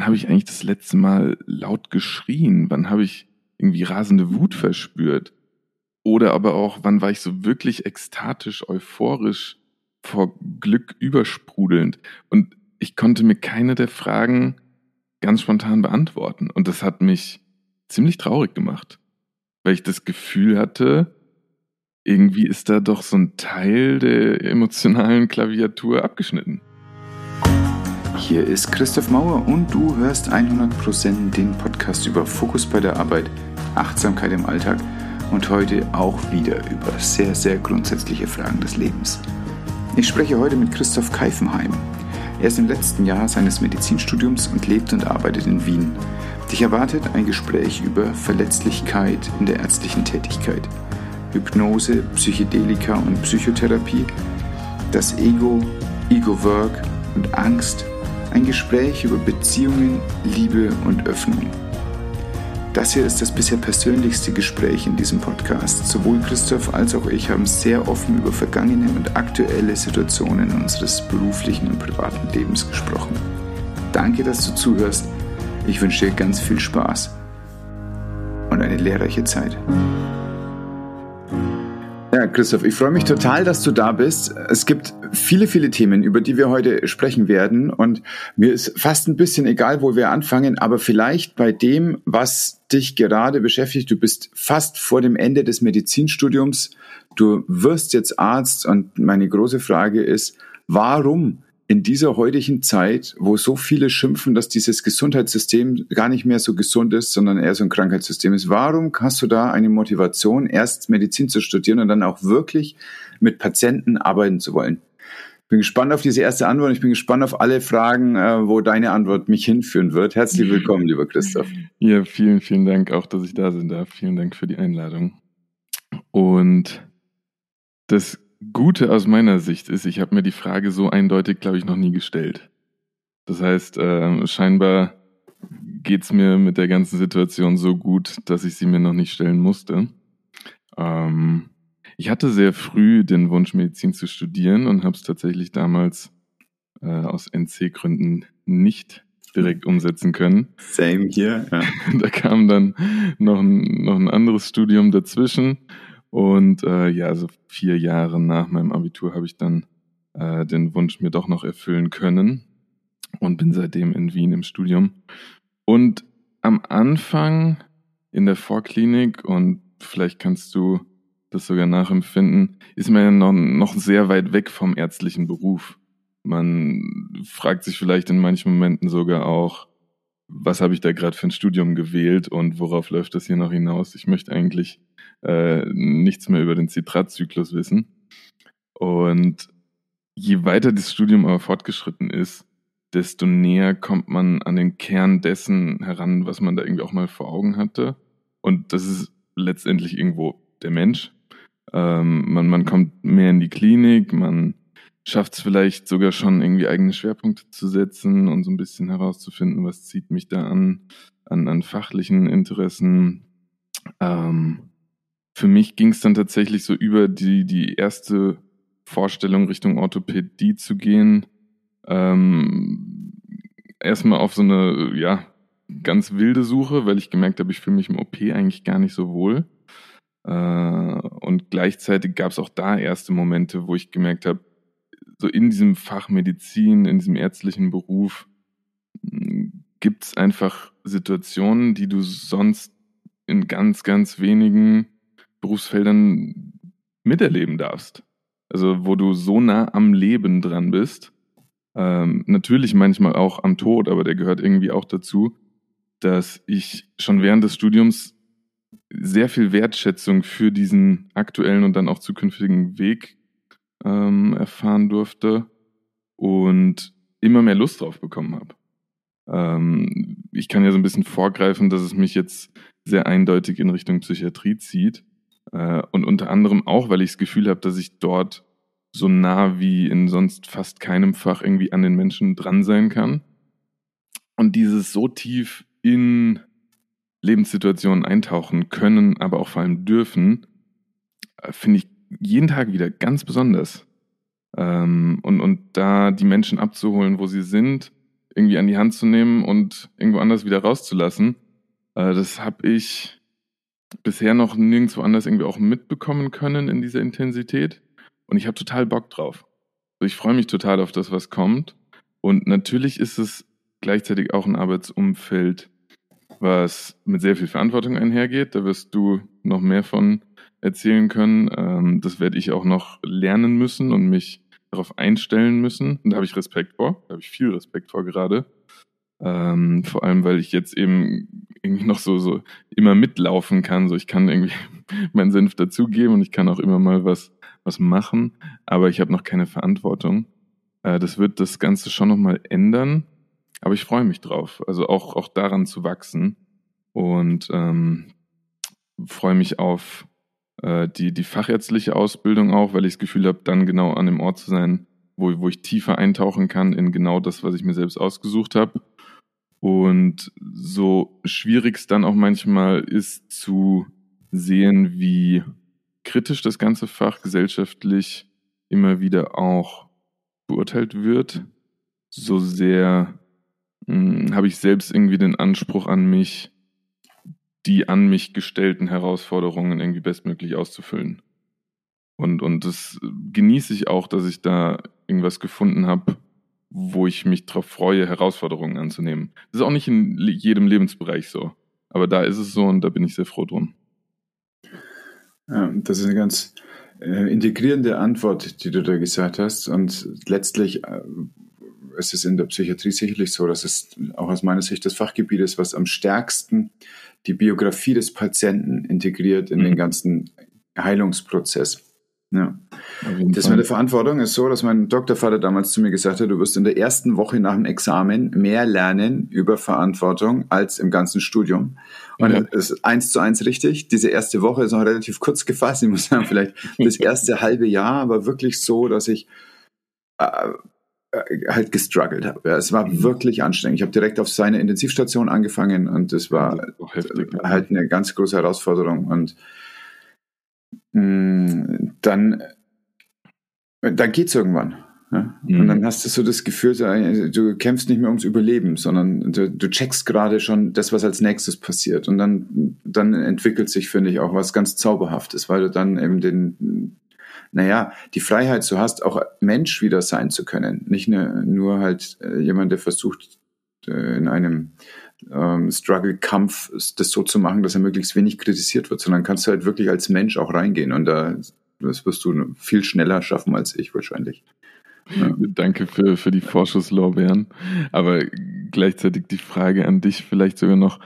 wann habe ich eigentlich das letzte Mal laut geschrien? Wann habe ich irgendwie rasende Wut verspürt? Oder aber auch, wann war ich so wirklich ekstatisch, euphorisch, vor Glück übersprudelnd? Und ich konnte mir keine der Fragen ganz spontan beantworten. Und das hat mich ziemlich traurig gemacht, weil ich das Gefühl hatte, irgendwie ist da doch so ein Teil der emotionalen Klaviatur abgeschnitten. Hier ist Christoph Mauer und du hörst 100% den Podcast über Fokus bei der Arbeit, Achtsamkeit im Alltag und heute auch wieder über sehr, sehr grundsätzliche Fragen des Lebens. Ich spreche heute mit Christoph Keifenheim. Er ist im letzten Jahr seines Medizinstudiums und lebt und arbeitet in Wien. Dich erwartet ein Gespräch über Verletzlichkeit in der ärztlichen Tätigkeit, Hypnose, Psychedelika und Psychotherapie, das Ego, Ego-Work und Angst, ein Gespräch über Beziehungen, Liebe und Öffnung. Das hier ist das bisher persönlichste Gespräch in diesem Podcast. Sowohl Christoph als auch ich haben sehr offen über vergangene und aktuelle Situationen unseres beruflichen und privaten Lebens gesprochen. Danke, dass du zuhörst. Ich wünsche dir ganz viel Spaß und eine lehrreiche Zeit. Ja, Christoph, ich freue mich total, dass du da bist. Es gibt viele, viele Themen, über die wir heute sprechen werden. Und mir ist fast ein bisschen egal, wo wir anfangen, aber vielleicht bei dem, was dich gerade beschäftigt. Du bist fast vor dem Ende des Medizinstudiums. Du wirst jetzt Arzt. Und meine große Frage ist, warum in dieser heutigen Zeit, wo so viele schimpfen, dass dieses Gesundheitssystem gar nicht mehr so gesund ist, sondern eher so ein Krankheitssystem ist, warum hast du da eine Motivation, erst Medizin zu studieren und dann auch wirklich mit Patienten arbeiten zu wollen? Ich bin gespannt auf diese erste Antwort. Ich bin gespannt auf alle Fragen, äh, wo deine Antwort mich hinführen wird. Herzlich willkommen, lieber Christoph. Ja, vielen, vielen Dank auch, dass ich da sein darf. Vielen Dank für die Einladung. Und das Gute aus meiner Sicht ist, ich habe mir die Frage so eindeutig, glaube ich, noch nie gestellt. Das heißt, äh, scheinbar geht's mir mit der ganzen Situation so gut, dass ich sie mir noch nicht stellen musste. Ähm, ich hatte sehr früh den Wunsch, Medizin zu studieren und habe es tatsächlich damals äh, aus NC-Gründen nicht direkt umsetzen können. Same hier. Ja. da kam dann noch ein, noch ein anderes Studium dazwischen und äh, ja, also vier Jahre nach meinem Abitur habe ich dann äh, den Wunsch mir doch noch erfüllen können und bin seitdem in Wien im Studium. Und am Anfang in der Vorklinik und vielleicht kannst du das sogar nachempfinden, ist man ja noch, noch sehr weit weg vom ärztlichen Beruf. Man fragt sich vielleicht in manchen Momenten sogar auch, was habe ich da gerade für ein Studium gewählt und worauf läuft das hier noch hinaus? Ich möchte eigentlich äh, nichts mehr über den Zitratzyklus wissen. Und je weiter das Studium aber fortgeschritten ist, desto näher kommt man an den Kern dessen heran, was man da irgendwie auch mal vor Augen hatte. Und das ist letztendlich irgendwo der Mensch. Ähm, man, man kommt mehr in die Klinik, man schafft es vielleicht sogar schon irgendwie eigene Schwerpunkte zu setzen und so ein bisschen herauszufinden, was zieht mich da an, an, an fachlichen Interessen. Ähm, für mich ging es dann tatsächlich so über die, die erste Vorstellung Richtung Orthopädie zu gehen. Ähm, erstmal auf so eine, ja, ganz wilde Suche, weil ich gemerkt habe, ich fühle mich im OP eigentlich gar nicht so wohl. Äh, und gleichzeitig gab es auch da erste Momente, wo ich gemerkt habe, so in diesem Fach Medizin, in diesem ärztlichen Beruf, gibt es einfach Situationen, die du sonst in ganz, ganz wenigen Berufsfeldern miterleben darfst. Also wo du so nah am Leben dran bist. Ähm, natürlich manchmal auch am Tod, aber der gehört irgendwie auch dazu, dass ich schon während des Studiums sehr viel Wertschätzung für diesen aktuellen und dann auch zukünftigen Weg ähm, erfahren durfte und immer mehr Lust drauf bekommen habe. Ähm, ich kann ja so ein bisschen vorgreifen, dass es mich jetzt sehr eindeutig in Richtung Psychiatrie zieht. Äh, und unter anderem auch, weil ich das Gefühl habe, dass ich dort so nah wie in sonst fast keinem Fach irgendwie an den Menschen dran sein kann. Und dieses so tief in Lebenssituationen eintauchen können, aber auch vor allem dürfen, äh, finde ich jeden Tag wieder ganz besonders. Ähm, und, und da die Menschen abzuholen, wo sie sind, irgendwie an die Hand zu nehmen und irgendwo anders wieder rauszulassen. Äh, das habe ich bisher noch nirgendwo anders irgendwie auch mitbekommen können in dieser Intensität. Und ich habe total Bock drauf. Also ich freue mich total auf das, was kommt. Und natürlich ist es gleichzeitig auch ein Arbeitsumfeld, was mit sehr viel Verantwortung einhergeht. Da wirst du noch mehr von erzählen können. Ähm, das werde ich auch noch lernen müssen und mich darauf einstellen müssen. Und da habe ich Respekt vor. Da habe ich viel Respekt vor gerade. Ähm, vor allem, weil ich jetzt eben irgendwie noch so, so immer mitlaufen kann. So, ich kann irgendwie meinen Senf dazugeben und ich kann auch immer mal was, was machen, aber ich habe noch keine Verantwortung. Äh, das wird das Ganze schon nochmal ändern, aber ich freue mich drauf. Also auch, auch daran zu wachsen und ähm, freue mich auf äh, die, die fachärztliche Ausbildung auch, weil ich das Gefühl habe, dann genau an dem Ort zu sein, wo, wo ich tiefer eintauchen kann in genau das, was ich mir selbst ausgesucht habe. Und so schwierig es dann auch manchmal ist zu sehen, wie kritisch das ganze Fach gesellschaftlich immer wieder auch beurteilt wird, so sehr hm, habe ich selbst irgendwie den Anspruch an mich, die an mich gestellten Herausforderungen irgendwie bestmöglich auszufüllen. Und, und das genieße ich auch, dass ich da irgendwas gefunden habe, wo ich mich darauf freue, Herausforderungen anzunehmen. Das ist auch nicht in jedem Lebensbereich so. Aber da ist es so und da bin ich sehr froh drum. Ja, das ist eine ganz äh, integrierende Antwort, die du da gesagt hast. Und letztlich äh, ist es in der Psychiatrie sicherlich so, dass es auch aus meiner Sicht das Fachgebiet ist, was am stärksten die Biografie des Patienten integriert in mhm. den ganzen Heilungsprozess. Ja. Das mit der Verantwortung ist so, dass mein Doktorvater damals zu mir gesagt hat, du wirst in der ersten Woche nach dem Examen mehr lernen über Verantwortung als im ganzen Studium. Und ja. das ist eins zu eins richtig. Diese erste Woche ist noch relativ kurz gefasst. Ich muss sagen, vielleicht das erste halbe Jahr war wirklich so, dass ich äh, äh halt gestruggelt habe. Ja, es war mhm. wirklich anstrengend. Ich habe direkt auf seine Intensivstation angefangen und es war heftig, halt eine ganz große Herausforderung. Und dann, dann geht's irgendwann. Ja? Mhm. Und dann hast du so das Gefühl, du kämpfst nicht mehr ums Überleben, sondern du, du checkst gerade schon das, was als nächstes passiert. Und dann, dann entwickelt sich, finde ich, auch was ganz Zauberhaftes, weil du dann eben den, naja, die Freiheit so hast, auch Mensch wieder sein zu können. Nicht nur, nur halt äh, jemand, der versucht, äh, in einem ähm, Struggle-Kampf, das so zu machen, dass er möglichst wenig kritisiert wird, sondern kannst du halt wirklich als Mensch auch reingehen und da das wirst du viel schneller schaffen als ich wahrscheinlich. Ja. Danke für, für die Vorschusslorbeeren. Aber gleichzeitig die Frage an dich vielleicht sogar noch,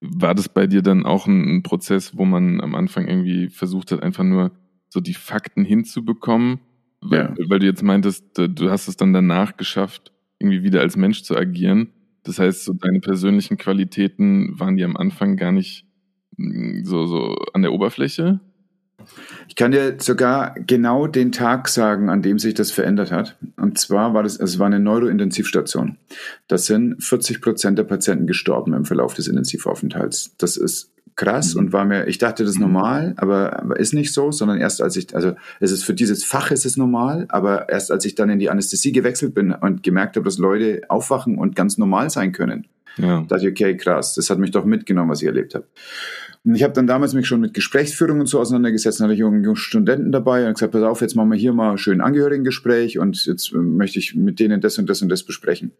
war das bei dir dann auch ein, ein Prozess, wo man am Anfang irgendwie versucht hat, einfach nur so die Fakten hinzubekommen? Weil, ja. weil du jetzt meintest, du hast es dann danach geschafft, irgendwie wieder als Mensch zu agieren. Das heißt, so deine persönlichen Qualitäten waren die am Anfang gar nicht mm, so, so an der Oberfläche? Ich kann dir sogar genau den Tag sagen, an dem sich das verändert hat. Und zwar war das, es war eine Neurointensivstation. Da sind 40 Prozent der Patienten gestorben im Verlauf des Intensivaufenthalts. Das ist krass mhm. und war mir, ich dachte, das ist mhm. normal, aber, aber ist nicht so, sondern erst als ich, also es ist für dieses Fach ist es normal, aber erst als ich dann in die Anästhesie gewechselt bin und gemerkt habe, dass Leute aufwachen und ganz normal sein können, ja. dachte ich, okay, krass, das hat mich doch mitgenommen, was ich erlebt habe. Und ich habe dann damals mich schon mit Gesprächsführung und so auseinandergesetzt, dann hatte ich jungen Studenten dabei und gesagt, pass auf, jetzt machen wir hier mal schön Angehörigengespräch und jetzt möchte ich mit denen das und das und das besprechen.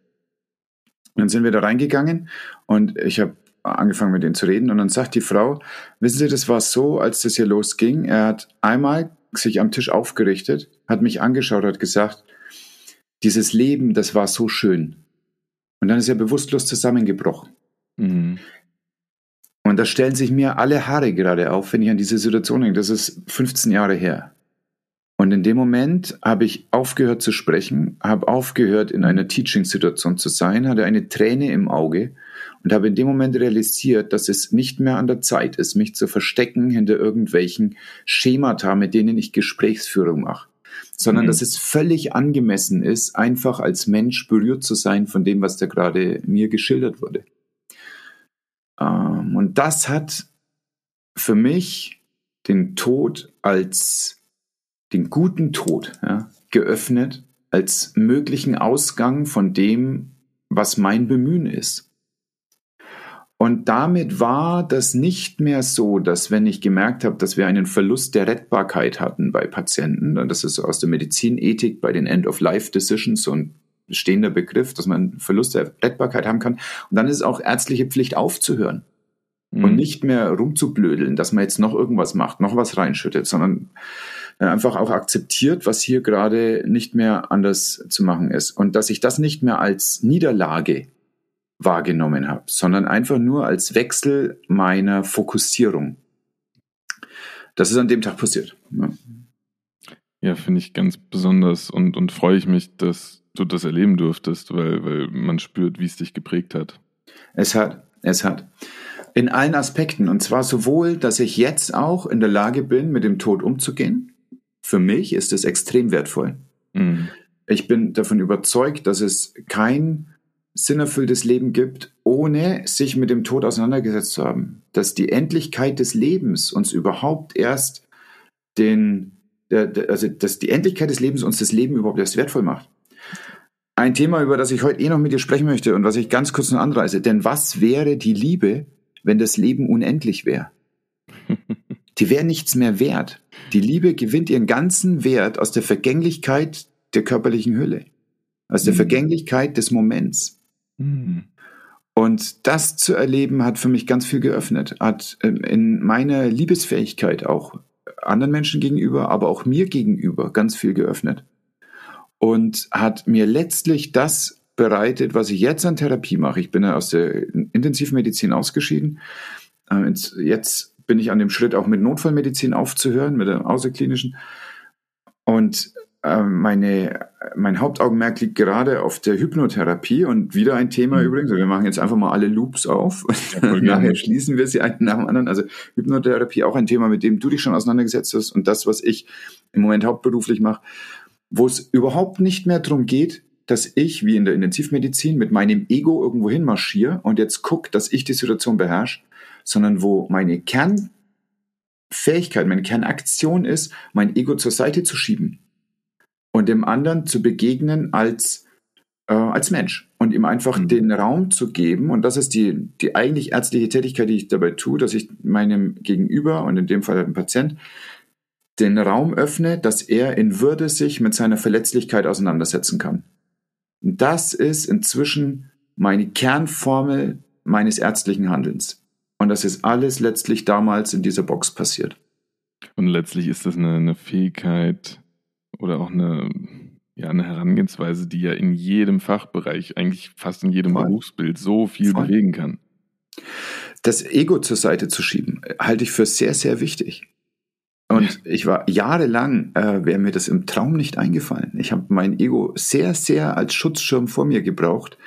Dann sind wir da reingegangen und ich habe angefangen mit denen zu reden und dann sagt die Frau, wissen Sie, das war so, als das hier losging, er hat einmal sich am Tisch aufgerichtet, hat mich angeschaut, hat gesagt, dieses Leben, das war so schön. Und dann ist er bewusstlos zusammengebrochen. Mhm. Und da stellen sich mir alle Haare gerade auf, wenn ich an diese Situation denke. Das ist 15 Jahre her. Und in dem Moment habe ich aufgehört zu sprechen, habe aufgehört, in einer Teaching-Situation zu sein, hatte eine Träne im Auge und habe in dem Moment realisiert, dass es nicht mehr an der Zeit ist, mich zu verstecken hinter irgendwelchen Schemata, mit denen ich Gesprächsführung mache, sondern mhm. dass es völlig angemessen ist, einfach als Mensch berührt zu sein von dem, was da gerade mir geschildert wurde. Ähm, und das hat für mich den Tod als den guten Tod ja, geöffnet als möglichen Ausgang von dem, was mein Bemühen ist. Und damit war das nicht mehr so, dass wenn ich gemerkt habe, dass wir einen Verlust der Rettbarkeit hatten bei Patienten, und das ist aus der Medizinethik bei den End-of-Life-Decisions so ein stehender Begriff, dass man Verlust der Rettbarkeit haben kann. Und dann ist es auch ärztliche Pflicht aufzuhören mhm. und nicht mehr rumzublödeln, dass man jetzt noch irgendwas macht, noch was reinschüttet, sondern äh, einfach auch akzeptiert, was hier gerade nicht mehr anders zu machen ist. Und dass ich das nicht mehr als Niederlage wahrgenommen habe, sondern einfach nur als Wechsel meiner Fokussierung. Das ist an dem Tag passiert. Ja, ja finde ich ganz besonders und, und freue ich mich, dass du das erleben durftest, weil, weil man spürt, wie es dich geprägt hat. Es hat, es hat. In allen Aspekten. Und zwar sowohl, dass ich jetzt auch in der Lage bin, mit dem Tod umzugehen. Für mich ist es extrem wertvoll. Mhm. Ich bin davon überzeugt, dass es kein sinnerfülltes Leben gibt, ohne sich mit dem Tod auseinandergesetzt zu haben. Dass die Endlichkeit des Lebens uns überhaupt erst den, also dass die Endlichkeit des Lebens uns das Leben überhaupt erst wertvoll macht. Ein Thema, über das ich heute eh noch mit dir sprechen möchte und was ich ganz kurz noch anreiße. Denn was wäre die Liebe, wenn das Leben unendlich wäre? Die wäre nichts mehr wert. Die Liebe gewinnt ihren ganzen Wert aus der Vergänglichkeit der körperlichen Hülle, aus der mhm. Vergänglichkeit des Moments. Mhm. Und das zu erleben hat für mich ganz viel geöffnet, hat ähm, in meiner Liebesfähigkeit auch anderen Menschen gegenüber, aber auch mir gegenüber ganz viel geöffnet. Und hat mir letztlich das bereitet, was ich jetzt an Therapie mache. Ich bin ja aus der Intensivmedizin ausgeschieden. Ähm, jetzt bin ich an dem Schritt, auch mit Notfallmedizin aufzuhören, mit der außerklinischen. Und meine, mein Hauptaugenmerk liegt gerade auf der Hypnotherapie und wieder ein Thema mhm. übrigens. Wir machen jetzt einfach mal alle Loops auf und ja, nachher schließen wir sie einen nach dem anderen. Also Hypnotherapie auch ein Thema, mit dem du dich schon auseinandergesetzt hast und das, was ich im Moment hauptberuflich mache, wo es überhaupt nicht mehr darum geht, dass ich, wie in der Intensivmedizin, mit meinem Ego irgendwo hin marschiere und jetzt gucke, dass ich die Situation beherrsche, sondern wo meine Kernfähigkeit, meine Kernaktion ist, mein Ego zur Seite zu schieben und dem anderen zu begegnen als, äh, als Mensch und ihm einfach mhm. den Raum zu geben. Und das ist die, die eigentlich ärztliche Tätigkeit, die ich dabei tue, dass ich meinem Gegenüber und in dem Fall dem Patient den Raum öffne, dass er in Würde sich mit seiner Verletzlichkeit auseinandersetzen kann. Und das ist inzwischen meine Kernformel meines ärztlichen Handelns. Und das ist alles letztlich damals in dieser Box passiert. Und letztlich ist das eine, eine Fähigkeit, oder auch eine, ja, eine Herangehensweise, die ja in jedem Fachbereich, eigentlich fast in jedem Voll. Berufsbild so viel Voll. bewegen kann. Das Ego zur Seite zu schieben, halte ich für sehr, sehr wichtig. Und ich war jahrelang, äh, wäre mir das im Traum nicht eingefallen. Ich habe mein Ego sehr, sehr als Schutzschirm vor mir gebraucht,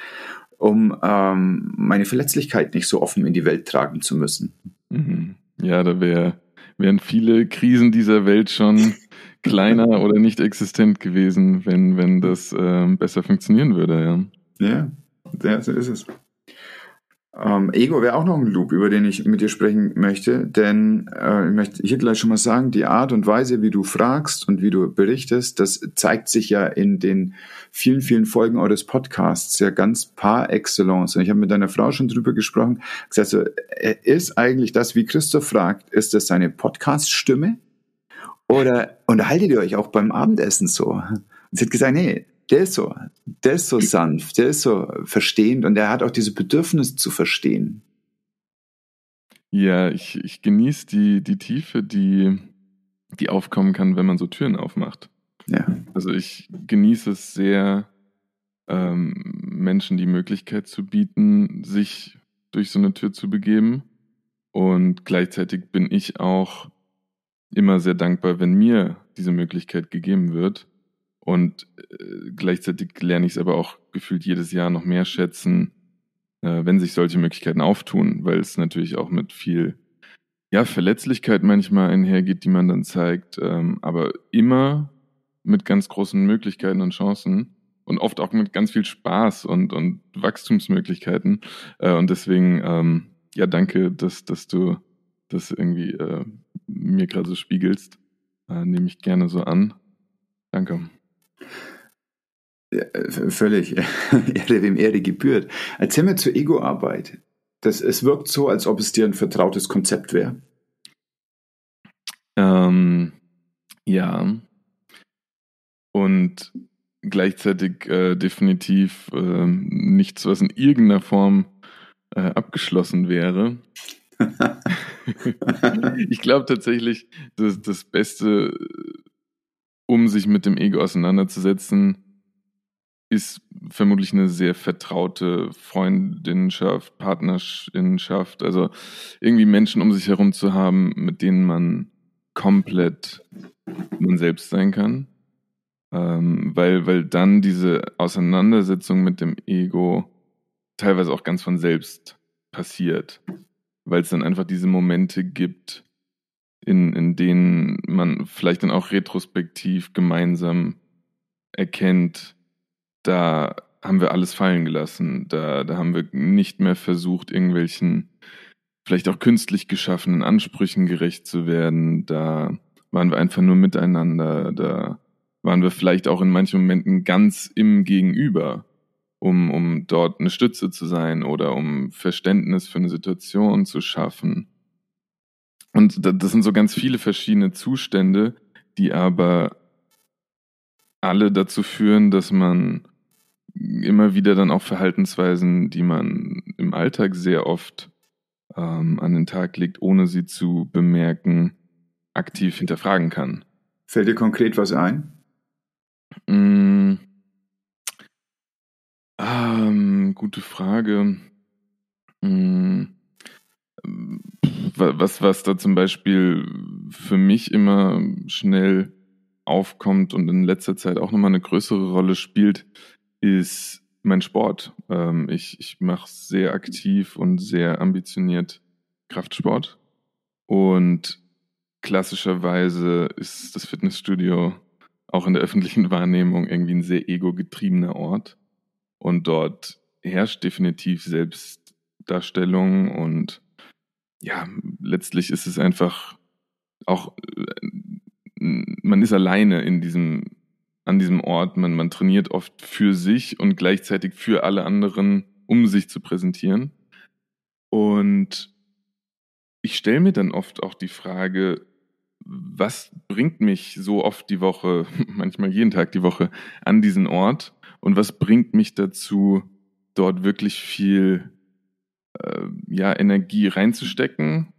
um ähm, meine Verletzlichkeit nicht so offen in die Welt tragen zu müssen. Mhm. Ja, da wär, wären viele Krisen dieser Welt schon kleiner oder nicht existent gewesen, wenn, wenn das ähm, besser funktionieren würde, ja. Ja, so ist es. Ähm, Ego wäre auch noch ein Loop, über den ich mit dir sprechen möchte, denn äh, ich möchte hier gleich schon mal sagen, die Art und Weise, wie du fragst und wie du berichtest, das zeigt sich ja in den vielen, vielen Folgen eures Podcasts ja ganz par excellence. Und ich habe mit deiner Frau schon drüber gesprochen, gesagt, so, ist eigentlich das, wie Christoph fragt, ist das seine Podcast-Stimme? Oder unterhaltet ihr euch auch beim Abendessen so? Und sie hat gesagt, nee, der ist so, der ist so sanft, der ist so verstehend und der hat auch diese Bedürfnis zu verstehen. Ja, ich, ich genieße die, die Tiefe, die, die aufkommen kann, wenn man so Türen aufmacht. Ja. Also ich genieße es sehr, ähm, Menschen die Möglichkeit zu bieten, sich durch so eine Tür zu begeben. Und gleichzeitig bin ich auch immer sehr dankbar, wenn mir diese Möglichkeit gegeben wird. Und äh, gleichzeitig lerne ich es aber auch gefühlt jedes Jahr noch mehr schätzen, äh, wenn sich solche Möglichkeiten auftun, weil es natürlich auch mit viel ja, Verletzlichkeit manchmal einhergeht, die man dann zeigt, ähm, aber immer mit ganz großen Möglichkeiten und Chancen und oft auch mit ganz viel Spaß und, und Wachstumsmöglichkeiten. Äh, und deswegen, ähm, ja, danke, dass, dass du das irgendwie äh, mir gerade so spiegelst. Äh, nehme ich gerne so an. Danke. Ja, völlig. Ehre, wem Ehre gebührt. Erzähl mir zur Ego-Arbeit. Das, es wirkt so, als ob es dir ein vertrautes Konzept wäre. Ähm, ja. Und gleichzeitig äh, definitiv äh, nichts, was in irgendeiner Form äh, abgeschlossen wäre. ich glaube tatsächlich, dass das Beste, um sich mit dem Ego auseinanderzusetzen, ist vermutlich eine sehr vertraute Freundinnenschaft, Partnerschaft, also irgendwie Menschen um sich herum zu haben, mit denen man komplett man selbst sein kann. Ähm, weil, weil dann diese Auseinandersetzung mit dem Ego teilweise auch ganz von selbst passiert. Weil es dann einfach diese Momente gibt, in, in denen man vielleicht dann auch retrospektiv gemeinsam erkennt, da haben wir alles fallen gelassen. Da, da haben wir nicht mehr versucht, irgendwelchen vielleicht auch künstlich geschaffenen Ansprüchen gerecht zu werden. Da waren wir einfach nur miteinander. Da waren wir vielleicht auch in manchen Momenten ganz im Gegenüber, um, um dort eine Stütze zu sein oder um Verständnis für eine Situation zu schaffen. Und das sind so ganz viele verschiedene Zustände, die aber alle dazu führen, dass man immer wieder dann auch Verhaltensweisen, die man im Alltag sehr oft ähm, an den Tag legt, ohne sie zu bemerken, aktiv hinterfragen kann. Fällt dir konkret was ein? Mm, ähm, gute Frage. Mm, was, was da zum Beispiel für mich immer schnell aufkommt und in letzter Zeit auch nochmal eine größere Rolle spielt, ist mein Sport. Ähm, ich ich mache sehr aktiv und sehr ambitioniert Kraftsport. Und klassischerweise ist das Fitnessstudio auch in der öffentlichen Wahrnehmung irgendwie ein sehr ego-getriebener Ort. Und dort herrscht definitiv Selbstdarstellung und ja, letztlich ist es einfach auch, äh, man ist alleine in diesem an diesem Ort. Man, man trainiert oft für sich und gleichzeitig für alle anderen, um sich zu präsentieren. Und ich stelle mir dann oft auch die Frage, was bringt mich so oft die Woche, manchmal jeden Tag die Woche, an diesen Ort und was bringt mich dazu, dort wirklich viel äh, ja, Energie reinzustecken.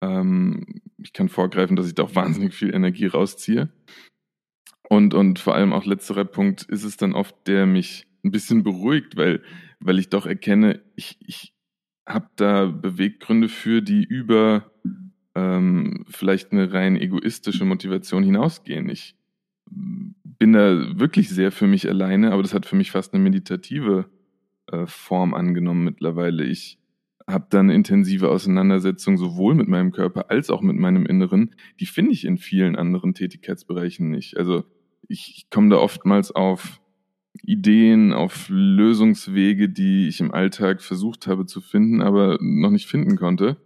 Ähm, ich kann vorgreifen, dass ich da auch wahnsinnig viel Energie rausziehe. Und, und vor allem auch letzterer Punkt ist es dann oft, der mich ein bisschen beruhigt, weil, weil ich doch erkenne, ich, ich habe da Beweggründe für, die über ähm, vielleicht eine rein egoistische Motivation hinausgehen. Ich bin da wirklich sehr für mich alleine, aber das hat für mich fast eine meditative äh, Form angenommen mittlerweile. Ich habe da eine intensive Auseinandersetzung sowohl mit meinem Körper als auch mit meinem Inneren. Die finde ich in vielen anderen Tätigkeitsbereichen nicht. Also ich komme da oftmals auf Ideen, auf Lösungswege, die ich im Alltag versucht habe zu finden, aber noch nicht finden konnte.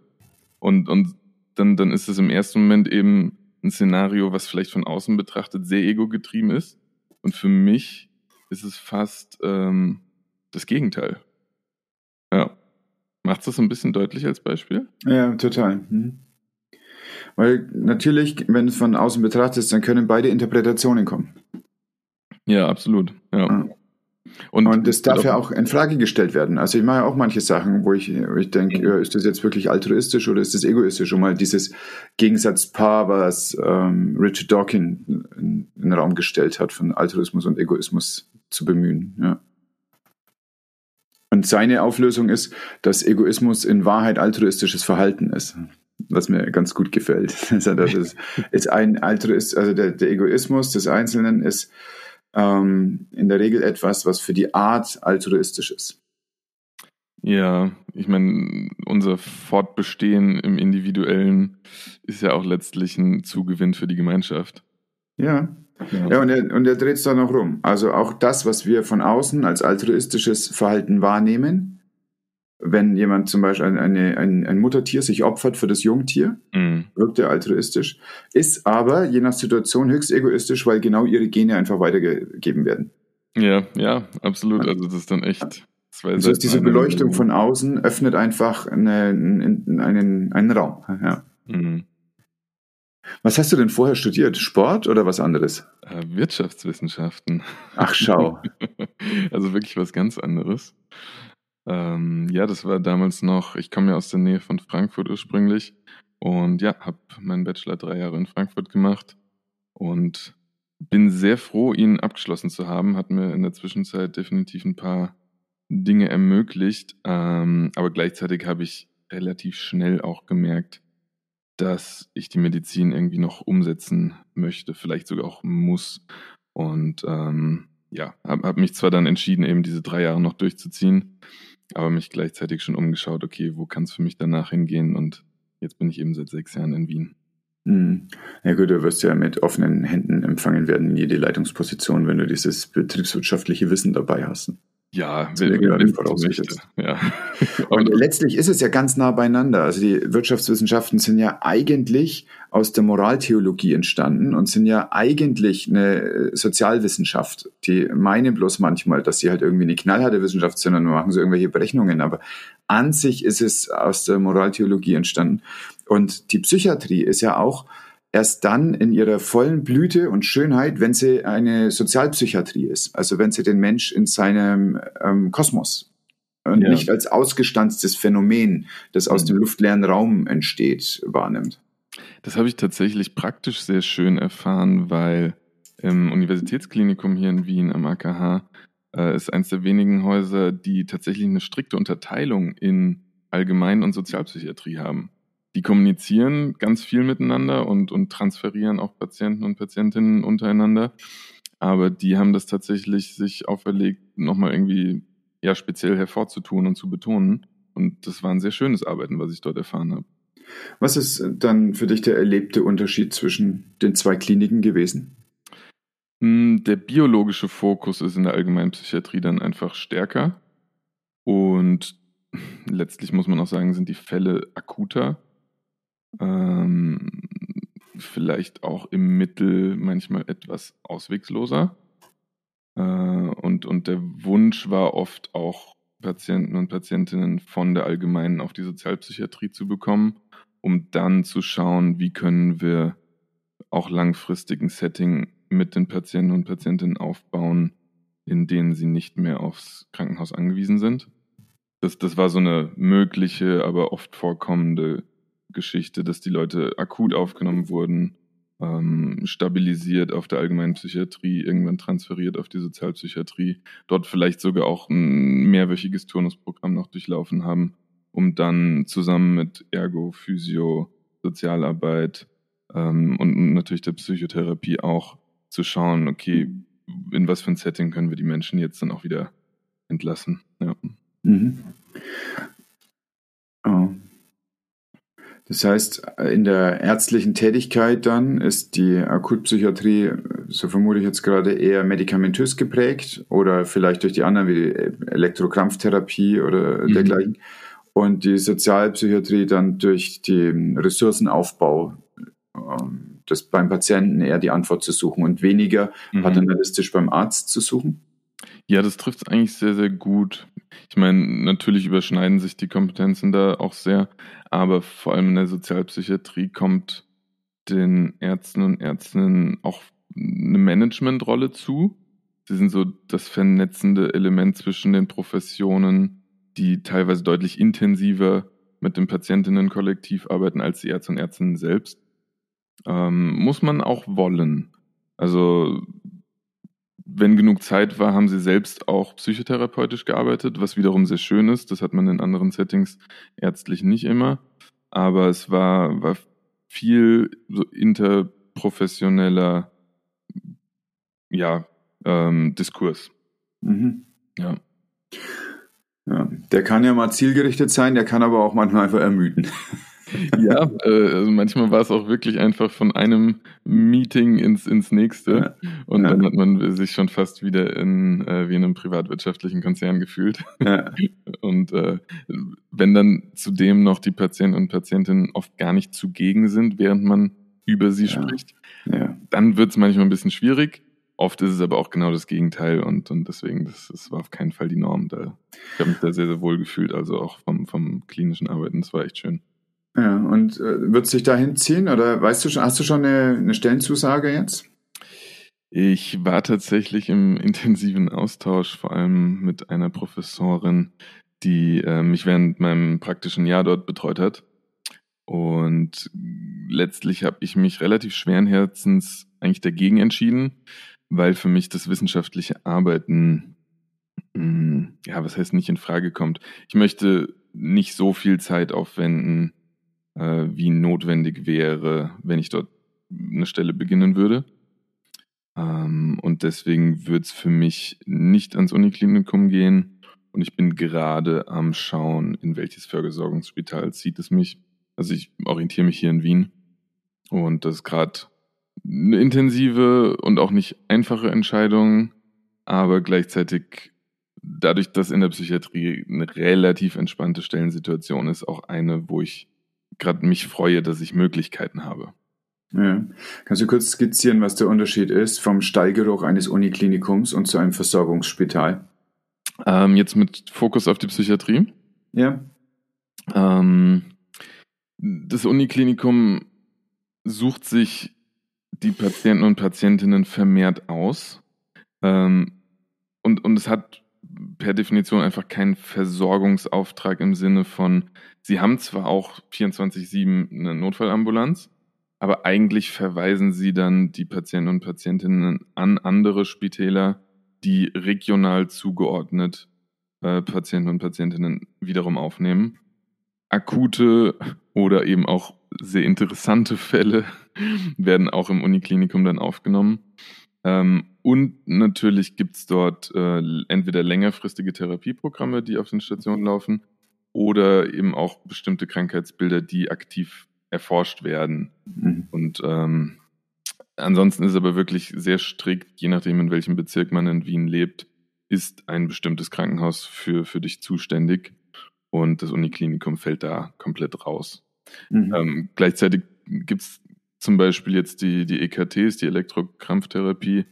Und, und dann, dann ist es im ersten Moment eben ein Szenario, was vielleicht von außen betrachtet sehr ego-getrieben ist. Und für mich ist es fast ähm, das Gegenteil. Ja. Macht das ein bisschen deutlich als Beispiel? Ja, total. Hm. Weil natürlich, wenn es von außen betrachtest, dann können beide Interpretationen kommen. Ja, absolut. Ja. ja. Und, und das darf ja auch in Frage gestellt werden. Also ich mache ja auch manche Sachen, wo ich, wo ich denke, ja, ist das jetzt wirklich altruistisch oder ist das egoistisch? Um mal dieses Gegensatzpaar, was ähm, Richard Dawkins in, in, den Raum gestellt hat, von Altruismus und Egoismus zu bemühen. Ja. Und seine Auflösung ist, dass Egoismus in Wahrheit altruistisches Verhalten ist was mir ganz gut gefällt. Also das ist, ist ein Altruist, also der, der, Egoismus des Einzelnen ist ähm, in der Regel etwas, was für die Art altruistisch ist. Ja, ich meine, unser Fortbestehen im Individuellen ist ja auch letztlich ein Zugewinn für die Gemeinschaft. Ja. Ja, ja und, er, und er dreht es da noch rum. Also auch das, was wir von außen als altruistisches Verhalten wahrnehmen, wenn jemand zum Beispiel eine, ein, ein Muttertier sich opfert für das Jungtier, mhm. wirkt er altruistisch, ist aber je nach Situation höchst egoistisch, weil genau ihre Gene einfach weitergegeben werden. Ja, ja, absolut. Also das ist dann echt zwei Das heißt, diese Beleuchtung von außen öffnet einfach eine, einen, einen, einen Raum. Ja. Mhm. Was hast du denn vorher studiert? Sport oder was anderes? Äh, Wirtschaftswissenschaften. Ach, schau. also wirklich was ganz anderes. Ähm, ja, das war damals noch, ich komme ja aus der Nähe von Frankfurt ursprünglich und ja, habe meinen Bachelor drei Jahre in Frankfurt gemacht und bin sehr froh, ihn abgeschlossen zu haben. Hat mir in der Zwischenzeit definitiv ein paar Dinge ermöglicht, ähm, aber gleichzeitig habe ich relativ schnell auch gemerkt, dass ich die Medizin irgendwie noch umsetzen möchte, vielleicht sogar auch muss. Und ähm, ja, habe hab mich zwar dann entschieden, eben diese drei Jahre noch durchzuziehen, aber mich gleichzeitig schon umgeschaut, okay, wo kann es für mich danach hingehen? Und jetzt bin ich eben seit sechs Jahren in Wien. Hm. Ja gut, du wirst ja mit offenen Händen empfangen werden in jede Leitungsposition, wenn du dieses betriebswirtschaftliche Wissen dabei hast. Ja, will, will vorausgesetzt. Ja. Und letztlich ist es ja ganz nah beieinander. Also die Wirtschaftswissenschaften sind ja eigentlich aus der Moraltheologie entstanden und sind ja eigentlich eine äh, Sozialwissenschaft. Die meinen bloß manchmal, dass sie halt irgendwie eine knallharte Wissenschaft sind und machen so irgendwelche Berechnungen. Aber an sich ist es aus der Moraltheologie entstanden. Und die Psychiatrie ist ja auch erst dann in ihrer vollen Blüte und Schönheit, wenn sie eine Sozialpsychiatrie ist. Also wenn sie den Mensch in seinem ähm, Kosmos und ja. nicht als ausgestanztes Phänomen, das aus mhm. dem luftleeren Raum entsteht, wahrnimmt. Das habe ich tatsächlich praktisch sehr schön erfahren, weil im Universitätsklinikum hier in Wien am AKH äh, ist eines der wenigen Häuser, die tatsächlich eine strikte Unterteilung in Allgemein- und Sozialpsychiatrie haben die kommunizieren ganz viel miteinander und, und transferieren auch Patienten und Patientinnen untereinander. Aber die haben das tatsächlich sich auferlegt, nochmal irgendwie ja speziell hervorzutun und zu betonen. Und das war ein sehr schönes Arbeiten, was ich dort erfahren habe. Was ist dann für dich der erlebte Unterschied zwischen den zwei Kliniken gewesen? Hm, der biologische Fokus ist in der allgemeinen Psychiatrie dann einfach stärker. Und letztlich muss man auch sagen, sind die Fälle akuter ähm, vielleicht auch im Mittel manchmal etwas auswegsloser. Äh, und, und der Wunsch war oft auch, Patienten und Patientinnen von der allgemeinen auf die Sozialpsychiatrie zu bekommen, um dann zu schauen, wie können wir auch langfristigen Setting mit den Patienten und Patientinnen aufbauen, in denen sie nicht mehr aufs Krankenhaus angewiesen sind. Das, das war so eine mögliche, aber oft vorkommende Geschichte, dass die Leute akut aufgenommen wurden, ähm, stabilisiert auf der allgemeinen Psychiatrie, irgendwann transferiert auf die Sozialpsychiatrie, dort vielleicht sogar auch ein mehrwöchiges Turnusprogramm noch durchlaufen haben, um dann zusammen mit Ergo, Physio, Sozialarbeit ähm, und natürlich der Psychotherapie auch zu schauen, okay, in was für ein Setting können wir die Menschen jetzt dann auch wieder entlassen. Ja. Mhm. Oh. Das heißt, in der ärztlichen Tätigkeit dann ist die Akutpsychiatrie, so vermute ich jetzt gerade, eher medikamentös geprägt oder vielleicht durch die anderen wie Elektrokrampftherapie oder mhm. dergleichen. Und die Sozialpsychiatrie dann durch den Ressourcenaufbau, ähm, das beim Patienten eher die Antwort zu suchen und weniger mhm. paternalistisch beim Arzt zu suchen. Ja, das trifft es eigentlich sehr, sehr gut. Ich meine, natürlich überschneiden sich die Kompetenzen da auch sehr, aber vor allem in der Sozialpsychiatrie kommt den Ärzten und Ärztinnen auch eine Managementrolle zu. Sie sind so das vernetzende Element zwischen den Professionen, die teilweise deutlich intensiver mit dem Patientinnenkollektiv arbeiten als die Ärzte und Ärztinnen selbst. Ähm, muss man auch wollen. Also wenn genug Zeit war, haben sie selbst auch psychotherapeutisch gearbeitet, was wiederum sehr schön ist. Das hat man in anderen Settings ärztlich nicht immer. Aber es war, war viel so interprofessioneller ja, ähm, Diskurs. Mhm. Ja. ja. Der kann ja mal zielgerichtet sein, der kann aber auch manchmal einfach ermüden. ja, äh, also manchmal war es auch wirklich einfach von einem Meeting ins, ins nächste. Ja. Und ja. dann hat man sich schon fast wieder in, äh, wie in einem privatwirtschaftlichen Konzern gefühlt. Ja. Und äh, wenn dann zudem noch die Patienten und Patientinnen oft gar nicht zugegen sind, während man über sie spricht, dann wird es manchmal ein bisschen schwierig. oft ist es aber auch genau das Gegenteil und, und deswegen, das, das war auf keinen Fall die Norm. Da, ich habe mich da sehr, sehr wohl gefühlt, also auch vom, vom klinischen Arbeiten, das war echt schön. Ja, und äh, wird es dich dahin ziehen oder weißt du schon, hast du schon eine, eine Stellenzusage jetzt? Ich war tatsächlich im intensiven Austausch, vor allem mit einer Professorin, die äh, mich während meinem praktischen Jahr dort betreut hat. Und letztlich habe ich mich relativ schweren Herzens eigentlich dagegen entschieden, weil für mich das wissenschaftliche Arbeiten, mh, hm, ja, was heißt nicht in Frage kommt. Ich möchte nicht so viel Zeit aufwenden, äh, wie notwendig wäre, wenn ich dort eine Stelle beginnen würde. Ähm, und deswegen wird es für mich nicht ans Uniklinikum gehen. Und ich bin gerade am Schauen, in welches Versorgungsspital zieht es mich. Also ich orientiere mich hier in Wien. Und das ist gerade eine intensive und auch nicht einfache Entscheidung, aber gleichzeitig dadurch, dass in der Psychiatrie eine relativ entspannte Stellensituation ist, auch eine, wo ich gerade mich freue, dass ich Möglichkeiten habe. Ja. Kannst du kurz skizzieren, was der Unterschied ist vom Stallgeruch eines Uniklinikums und zu einem Versorgungsspital? Ähm, jetzt mit Fokus auf die Psychiatrie. Ja. Ähm, das Uniklinikum sucht sich die Patienten und Patientinnen vermehrt aus. Ähm, und, und es hat per Definition einfach keinen Versorgungsauftrag im Sinne von, sie haben zwar auch 24-7 eine Notfallambulanz, aber eigentlich verweisen sie dann die Patienten und Patientinnen an andere Spitäler, die regional zugeordnet äh, Patienten und Patientinnen wiederum aufnehmen. Akute oder eben auch sehr interessante Fälle werden auch im Uniklinikum dann aufgenommen. Ähm, und natürlich gibt's dort äh, entweder längerfristige Therapieprogramme, die auf den Stationen laufen, oder eben auch bestimmte Krankheitsbilder, die aktiv erforscht werden. Mhm. Und ähm, ansonsten ist aber wirklich sehr strikt, je nachdem, in welchem Bezirk man in Wien lebt, ist ein bestimmtes Krankenhaus für, für dich zuständig. Und das Uniklinikum fällt da komplett raus. Mhm. Ähm, gleichzeitig gibt's zum Beispiel jetzt die, die EKTs, die Elektrokrampftherapie,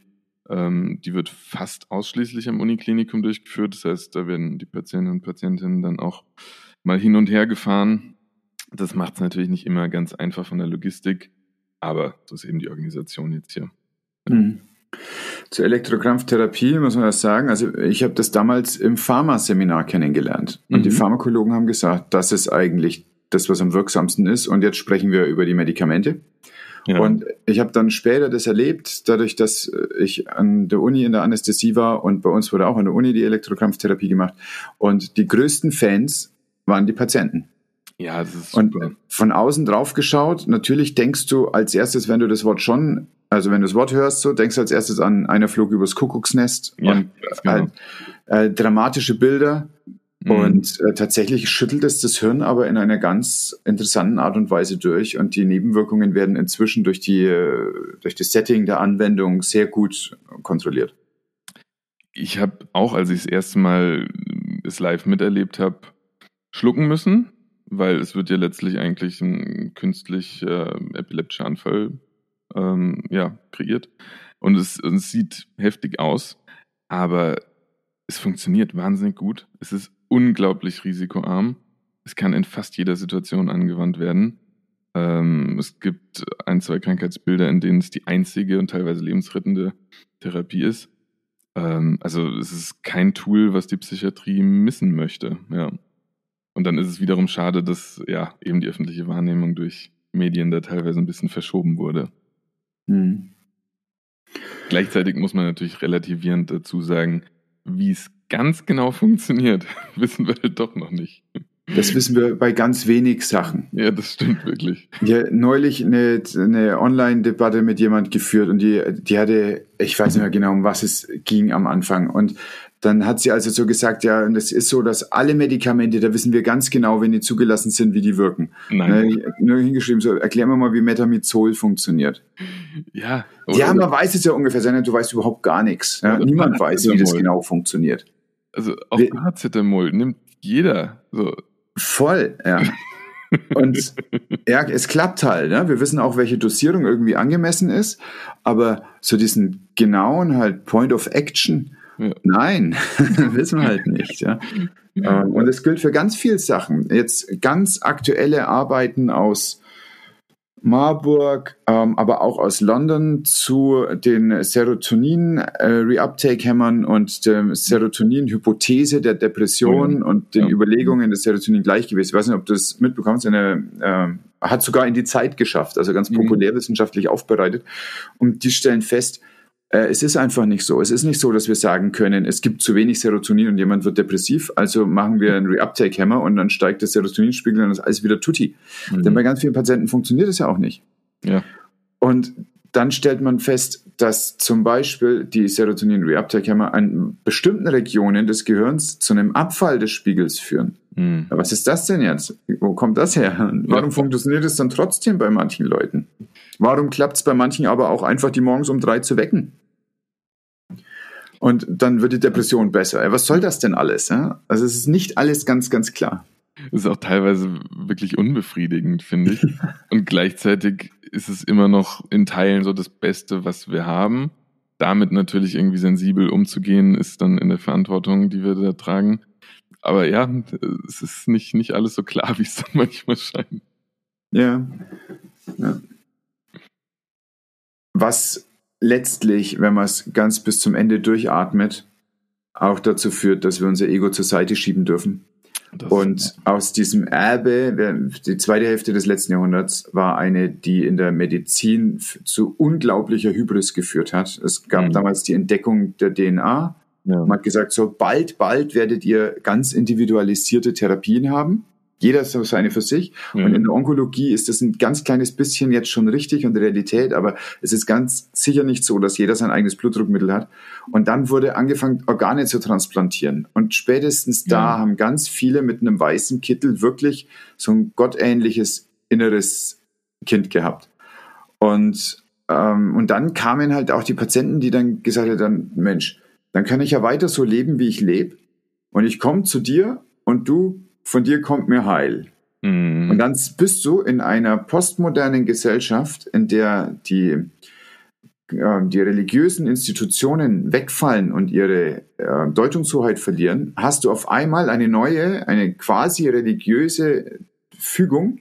ähm, die wird fast ausschließlich am Uniklinikum durchgeführt. Das heißt, da werden die Patienten und Patientinnen dann auch mal hin und her gefahren. Das macht es natürlich nicht immer ganz einfach von der Logistik, aber so ist eben die Organisation jetzt hier. Mhm. Zur Elektrokrampftherapie muss man das sagen. Also ich habe das damals im Pharmaseminar kennengelernt. Und mhm. die Pharmakologen haben gesagt, das ist eigentlich das, was am wirksamsten ist. Und jetzt sprechen wir über die Medikamente. Ja. Und ich habe dann später das erlebt, dadurch, dass ich an der Uni in der Anästhesie war und bei uns wurde auch an der Uni die Elektrokrampftherapie gemacht. Und die größten Fans waren die Patienten. Ja, das ist super. Und von außen drauf geschaut, natürlich denkst du als erstes, wenn du das Wort schon, also wenn du das Wort hörst, so denkst du als erstes an einer Flug übers Kuckucksnest ja, und genau. äh, dramatische Bilder. Mhm. Und äh, tatsächlich schüttelt es das Hirn aber in einer ganz interessanten Art und Weise durch. Und die Nebenwirkungen werden inzwischen durch, die, äh, durch das Setting der Anwendung sehr gut kontrolliert. Ich habe auch, als ich das erste Mal es live miterlebt habe, schlucken müssen, weil es wird ja letztlich eigentlich ein künstlich äh, epileptischer Anfall ähm, ja, kreiert. Und es, es sieht heftig aus, aber es funktioniert wahnsinnig gut. Es ist unglaublich risikoarm. Es kann in fast jeder Situation angewandt werden. Ähm, es gibt ein, zwei Krankheitsbilder, in denen es die einzige und teilweise lebensrettende Therapie ist. Ähm, also es ist kein Tool, was die Psychiatrie missen möchte. Ja. Und dann ist es wiederum schade, dass ja eben die öffentliche Wahrnehmung durch Medien da teilweise ein bisschen verschoben wurde. Mhm. Gleichzeitig muss man natürlich relativierend dazu sagen, wie es ganz genau funktioniert, wissen wir halt doch noch nicht. Das wissen wir bei ganz wenig Sachen. Ja, das stimmt wirklich. Ja, neulich eine, eine Online-Debatte mit jemand geführt und die, die hatte, ich weiß nicht mehr genau, um was es ging am Anfang. Und dann hat sie also so gesagt, ja, und es ist so, dass alle Medikamente, da wissen wir ganz genau, wenn die zugelassen sind, wie die wirken. Nein. Ne, nur hingeschrieben, so, erklär mir mal, wie Metamizol funktioniert. Ja. Ja, man weiß es ja ungefähr, sondern du weißt überhaupt gar nichts. Ja, niemand weiß, wie das genau funktioniert. Also auch Paracetamol nimmt jeder. So. Voll, ja. Und ja, es klappt halt. Ne? Wir wissen auch, welche Dosierung irgendwie angemessen ist, aber so diesen genauen halt Point of Action, ja. nein, wissen wir halt nicht. Ja? Ähm, und es gilt für ganz viele Sachen. Jetzt ganz aktuelle Arbeiten aus Marburg, ähm, aber auch aus London zu den Serotonin-Reuptake-Hämmern äh, und der Serotonin-Hypothese der Depression mhm. und den ja. Überlegungen des Serotonin-Gleichgewichts. Ich weiß nicht, ob du das mitbekommst. Eine, äh, hat sogar in die Zeit geschafft, also ganz mhm. populärwissenschaftlich aufbereitet. Und die stellen fest, es ist einfach nicht so. Es ist nicht so, dass wir sagen können, es gibt zu wenig Serotonin und jemand wird depressiv, also machen wir einen Reuptake-Hammer und dann steigt der Serotoninspiegel und das ist alles wieder tutti. Mhm. Denn bei ganz vielen Patienten funktioniert es ja auch nicht. Ja. Und dann stellt man fest, dass zum Beispiel die Serotonin-Reuptake-Hammer an bestimmten Regionen des Gehirns zu einem Abfall des Spiegels führen. Mhm. Was ist das denn jetzt? Wo kommt das her? Warum ja. funktioniert es dann trotzdem bei manchen Leuten? Warum klappt es bei manchen aber auch einfach, die morgens um drei zu wecken? Und dann wird die Depression besser. Was soll das denn alles? Also es ist nicht alles ganz, ganz klar. Das ist auch teilweise wirklich unbefriedigend, finde ich. Und gleichzeitig ist es immer noch in Teilen so das Beste, was wir haben. Damit natürlich irgendwie sensibel umzugehen, ist dann in der Verantwortung, die wir da tragen. Aber ja, es ist nicht, nicht alles so klar, wie es dann manchmal scheint. Ja. ja. Was letztlich, wenn man es ganz bis zum Ende durchatmet, auch dazu führt, dass wir unser Ego zur Seite schieben dürfen. Das und aus diesem Erbe, die zweite Hälfte des letzten Jahrhunderts war eine, die in der Medizin zu unglaublicher Hybris geführt hat. Es gab mhm. damals die Entdeckung der DNA. Ja. Man hat gesagt, so bald, bald werdet ihr ganz individualisierte Therapien haben. Jeder so seine für sich. Mhm. Und in der Onkologie ist das ein ganz kleines bisschen jetzt schon richtig und Realität, aber es ist ganz sicher nicht so, dass jeder sein eigenes Blutdruckmittel hat. Und dann wurde angefangen, Organe zu transplantieren. Und spätestens da mhm. haben ganz viele mit einem weißen Kittel wirklich so ein gottähnliches inneres Kind gehabt. Und, ähm, und dann kamen halt auch die Patienten, die dann gesagt haben, Mensch, dann kann ich ja weiter so leben, wie ich lebe. Und ich komme zu dir und du von dir kommt mir Heil. Mhm. Und dann bist du in einer postmodernen Gesellschaft, in der die, äh, die religiösen Institutionen wegfallen und ihre äh, Deutungshoheit verlieren, hast du auf einmal eine neue, eine quasi religiöse Fügung,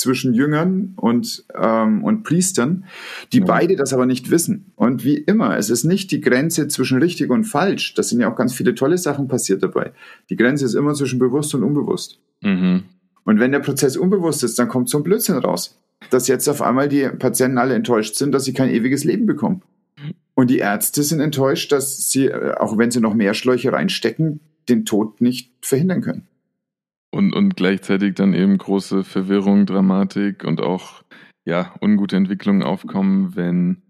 zwischen Jüngern und, ähm, und Priestern, die ja. beide das aber nicht wissen. Und wie immer, es ist nicht die Grenze zwischen richtig und falsch. Das sind ja auch ganz viele tolle Sachen passiert dabei. Die Grenze ist immer zwischen bewusst und unbewusst. Mhm. Und wenn der Prozess unbewusst ist, dann kommt so ein Blödsinn raus. Dass jetzt auf einmal die Patienten alle enttäuscht sind, dass sie kein ewiges Leben bekommen. Und die Ärzte sind enttäuscht, dass sie, äh, auch wenn sie noch mehr Schläuche reinstecken, den Tod nicht verhindern können. Und, und gleichzeitig dann eben große Verwirrung, Dramatik und auch ja, ungute Entwicklungen aufkommen, wenn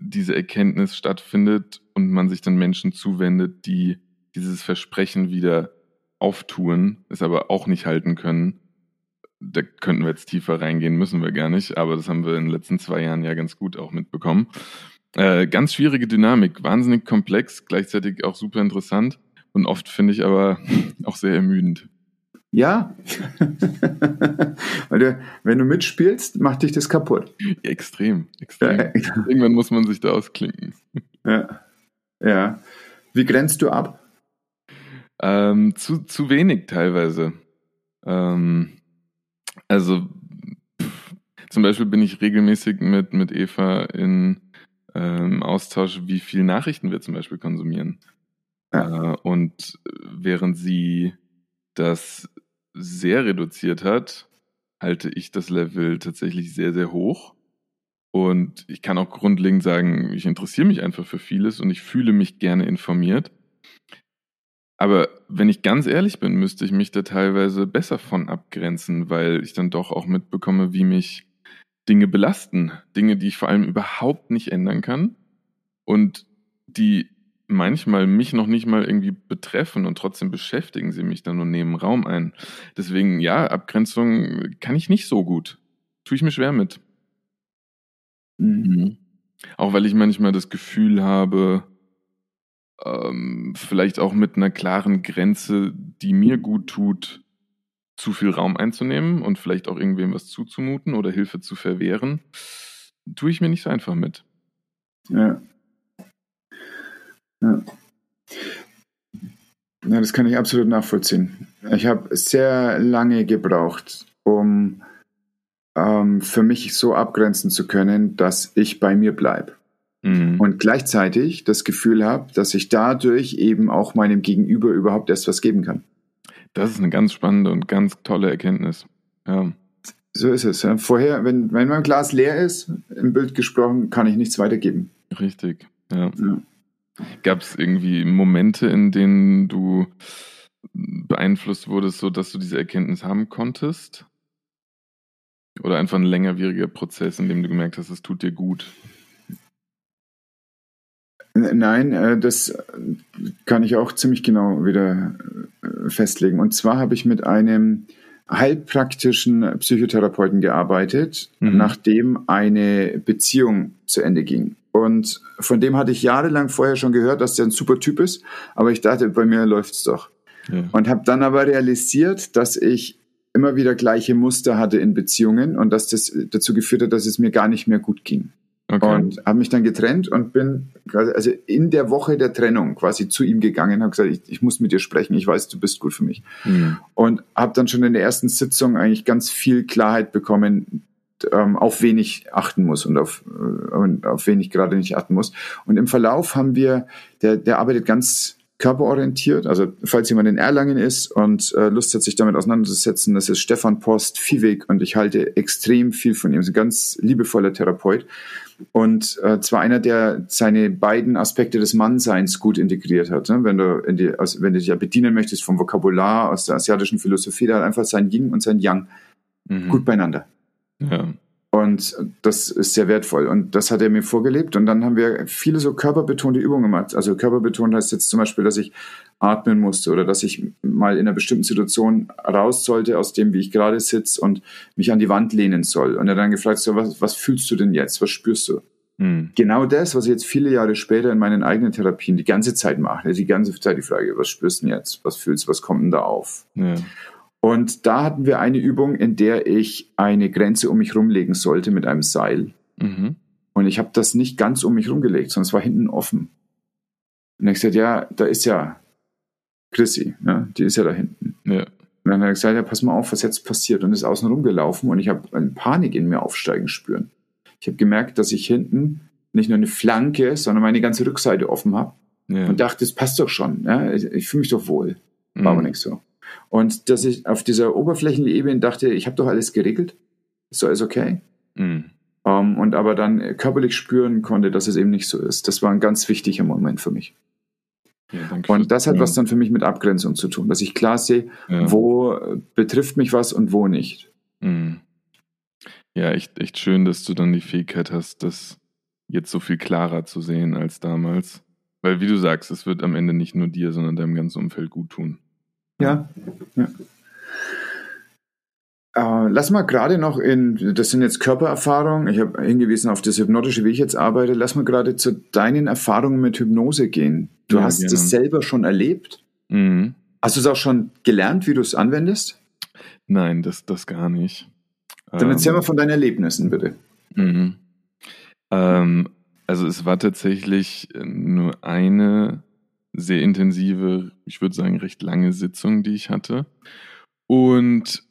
diese Erkenntnis stattfindet und man sich dann Menschen zuwendet, die dieses Versprechen wieder auftun, es aber auch nicht halten können. Da könnten wir jetzt tiefer reingehen, müssen wir gar nicht, aber das haben wir in den letzten zwei Jahren ja ganz gut auch mitbekommen. Äh, ganz schwierige Dynamik, wahnsinnig komplex, gleichzeitig auch super interessant und oft finde ich aber auch sehr ermüdend. Ja, weil du, wenn du mitspielst, macht dich das kaputt. Extrem, extrem. Ja. Irgendwann muss man sich da ausklinken. Ja, ja. Wie grenzt du ab? Ähm, zu, zu wenig teilweise. Ähm, also pff, zum Beispiel bin ich regelmäßig mit, mit Eva in ähm, Austausch, wie viel Nachrichten wir zum Beispiel konsumieren. Ja. Äh, und während sie das sehr reduziert hat, halte ich das Level tatsächlich sehr, sehr hoch. Und ich kann auch grundlegend sagen, ich interessiere mich einfach für vieles und ich fühle mich gerne informiert. Aber wenn ich ganz ehrlich bin, müsste ich mich da teilweise besser von abgrenzen, weil ich dann doch auch mitbekomme, wie mich Dinge belasten. Dinge, die ich vor allem überhaupt nicht ändern kann und die manchmal mich noch nicht mal irgendwie betreffen und trotzdem beschäftigen sie mich dann und nehmen Raum ein. Deswegen, ja, Abgrenzung kann ich nicht so gut. Tue ich mir schwer mit. Mhm. Auch weil ich manchmal das Gefühl habe, ähm, vielleicht auch mit einer klaren Grenze, die mir gut tut, zu viel Raum einzunehmen und vielleicht auch irgendwem was zuzumuten oder Hilfe zu verwehren, tue ich mir nicht so einfach mit. Ja. Ja. Ja, das kann ich absolut nachvollziehen. Ich habe sehr lange gebraucht, um ähm, für mich so abgrenzen zu können, dass ich bei mir bleibe. Mhm. Und gleichzeitig das Gefühl habe, dass ich dadurch eben auch meinem Gegenüber überhaupt erst was geben kann. Das ist eine ganz spannende und ganz tolle Erkenntnis. Ja. So ist es. Vorher, wenn, wenn mein Glas leer ist, im Bild gesprochen, kann ich nichts weitergeben. Richtig, ja. ja. Gab es irgendwie Momente, in denen du beeinflusst wurdest, so dass du diese Erkenntnis haben konntest? Oder einfach ein längerwieriger Prozess, in dem du gemerkt hast, es tut dir gut? Nein, äh, das kann ich auch ziemlich genau wieder äh, festlegen. Und zwar habe ich mit einem heilpraktischen Psychotherapeuten gearbeitet, mhm. nachdem eine Beziehung zu Ende ging. Und von dem hatte ich jahrelang vorher schon gehört, dass der ein super Typ ist, aber ich dachte, bei mir läuft's doch. Ja. Und habe dann aber realisiert, dass ich immer wieder gleiche Muster hatte in Beziehungen und dass das dazu geführt hat, dass es mir gar nicht mehr gut ging. Okay. Und habe mich dann getrennt und bin also in der Woche der Trennung quasi zu ihm gegangen, habe gesagt, ich, ich, muss mit dir sprechen, ich weiß, du bist gut für mich. Mhm. Und habe dann schon in der ersten Sitzung eigentlich ganz viel Klarheit bekommen, ähm, auf wen ich achten muss und auf, äh, auf wen ich gerade nicht achten muss. Und im Verlauf haben wir, der, der arbeitet ganz körperorientiert. Also falls jemand in Erlangen ist und äh, Lust hat, sich damit auseinanderzusetzen, das ist Stefan Post Viehweg und ich halte extrem viel von ihm. Er ist ein ganz liebevoller Therapeut und äh, zwar einer, der seine beiden Aspekte des Mannseins gut integriert hat. Ne? Wenn du in die, also wenn du dich ja bedienen möchtest vom Vokabular aus der asiatischen Philosophie, da hat einfach sein Yin und sein Yang mhm. gut beieinander. Ja. Und das ist sehr wertvoll. Und das hat er mir vorgelebt. Und dann haben wir viele so körperbetonte Übungen gemacht. Also körperbetont heißt jetzt zum Beispiel, dass ich atmen musste oder dass ich mal in einer bestimmten Situation raus sollte aus dem, wie ich gerade sitze und mich an die Wand lehnen soll. Und er dann gefragt, so, was, was fühlst du denn jetzt? Was spürst du? Hm. Genau das, was ich jetzt viele Jahre später in meinen eigenen Therapien die ganze Zeit mache. Die ganze Zeit die Frage, was spürst du denn jetzt? Was fühlst du? Was kommt denn da auf? Ja. Und da hatten wir eine Übung, in der ich eine Grenze um mich rumlegen sollte mit einem Seil. Mhm. Und ich habe das nicht ganz um mich rumgelegt, sondern es war hinten offen. Und ich gesagt, ja, da ist ja Chrissy, ne? die ist ja da hinten. Ja. Und dann hat er gesagt, ja, pass mal auf, was jetzt passiert. Und ist außen rumgelaufen und ich habe eine Panik in mir aufsteigen spüren. Ich habe gemerkt, dass ich hinten nicht nur eine Flanke, sondern meine ganze Rückseite offen habe. Ja. Und dachte, das passt doch schon. Ja? Ich, ich fühle mich doch wohl. War mhm. aber nicht so. Und dass ich auf dieser Oberflächenebene dachte, ich habe doch alles geregelt, ist doch alles okay. Mhm. Um, ähm, und aber dann körperlich spüren konnte, dass es eben nicht so ist. Das war ein ganz wichtiger Moment für mich. Ja, und das hat ja. was dann für mich mit Abgrenzung zu tun, dass ich klar sehe, ja. wo betrifft mich was und wo nicht. Mhm. Ja, echt, echt schön, dass du dann die Fähigkeit hast, das jetzt so viel klarer zu sehen als damals. Weil, wie du sagst, es wird am Ende nicht nur dir, sondern deinem ganzen Umfeld gut tun. Ja. ja. Äh, lass mal gerade noch in, das sind jetzt Körpererfahrungen, ich habe hingewiesen auf das Hypnotische, wie ich jetzt arbeite, lass mal gerade zu deinen Erfahrungen mit Hypnose gehen. Du ja, hast gerne. das selber schon erlebt? Mhm. Hast du es auch schon gelernt, wie du es anwendest? Nein, das, das gar nicht. Dann erzähl ähm, mal von deinen Erlebnissen, bitte. Mhm. Ähm, also es war tatsächlich nur eine sehr intensive, ich würde sagen, recht lange Sitzung, die ich hatte. Und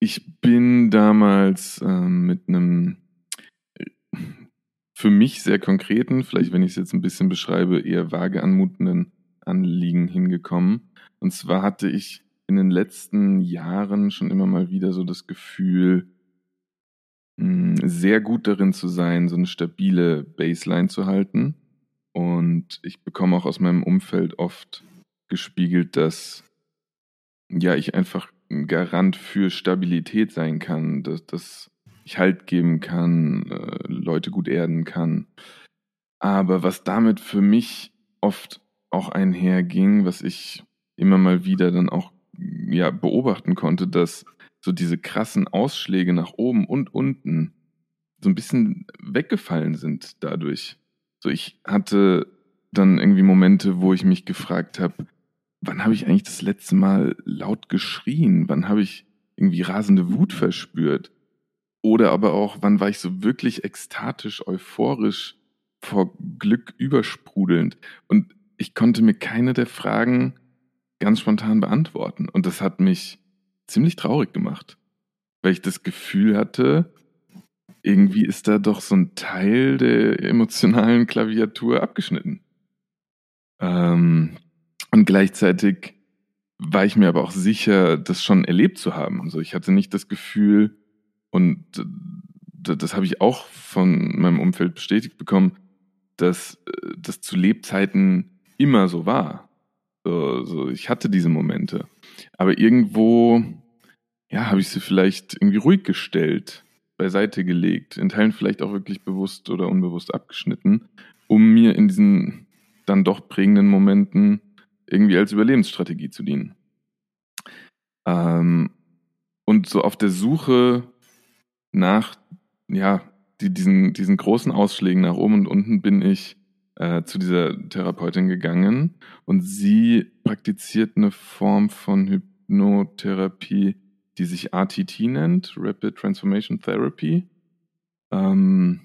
ich bin damals äh, mit einem für mich sehr konkreten, vielleicht wenn ich es jetzt ein bisschen beschreibe, eher vage anmutenden Anliegen hingekommen. Und zwar hatte ich in den letzten Jahren schon immer mal wieder so das Gefühl, hm, sehr gut darin zu sein, so eine stabile Baseline zu halten und ich bekomme auch aus meinem Umfeld oft gespiegelt, dass ja ich einfach ein Garant für Stabilität sein kann, dass, dass ich Halt geben kann, äh, Leute gut erden kann. Aber was damit für mich oft auch einherging, was ich immer mal wieder dann auch ja beobachten konnte, dass so diese krassen Ausschläge nach oben und unten so ein bisschen weggefallen sind dadurch. So, ich hatte dann irgendwie Momente, wo ich mich gefragt habe, wann habe ich eigentlich das letzte Mal laut geschrien? Wann habe ich irgendwie rasende Wut verspürt? Oder aber auch, wann war ich so wirklich ekstatisch, euphorisch, vor Glück übersprudelnd? Und ich konnte mir keine der Fragen ganz spontan beantworten. Und das hat mich ziemlich traurig gemacht, weil ich das Gefühl hatte, irgendwie ist da doch so ein Teil der emotionalen Klaviatur abgeschnitten. Ähm, und gleichzeitig war ich mir aber auch sicher, das schon erlebt zu haben. Also ich hatte nicht das Gefühl, und das habe ich auch von meinem Umfeld bestätigt bekommen, dass das zu Lebzeiten immer so war. So, ich hatte diese Momente. Aber irgendwo, ja, habe ich sie vielleicht irgendwie ruhig gestellt, beiseite gelegt, in Teilen vielleicht auch wirklich bewusst oder unbewusst abgeschnitten, um mir in diesen dann doch prägenden Momenten irgendwie als Überlebensstrategie zu dienen. Ähm, und so auf der Suche nach, ja, die, diesen, diesen großen Ausschlägen nach oben und unten bin ich äh, zu dieser Therapeutin gegangen und sie praktiziert eine Form von Hypnotherapie, die sich RTT nennt, Rapid Transformation Therapy. Ähm,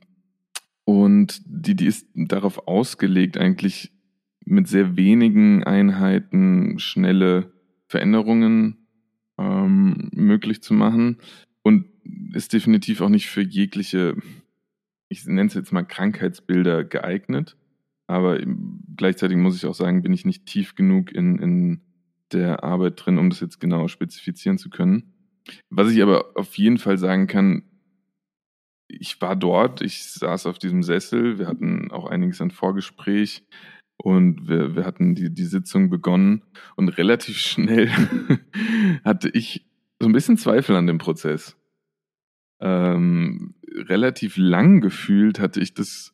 und die, die ist darauf ausgelegt, eigentlich mit sehr wenigen Einheiten schnelle Veränderungen ähm, möglich zu machen und ist definitiv auch nicht für jegliche, ich nenne es jetzt mal Krankheitsbilder geeignet. Aber gleichzeitig muss ich auch sagen, bin ich nicht tief genug in, in der Arbeit drin, um das jetzt genau spezifizieren zu können. Was ich aber auf jeden Fall sagen kann, ich war dort, ich saß auf diesem Sessel, wir hatten auch einiges an Vorgespräch und wir, wir hatten die, die Sitzung begonnen und relativ schnell hatte ich so ein bisschen Zweifel an dem Prozess. Ähm, relativ lang gefühlt hatte ich das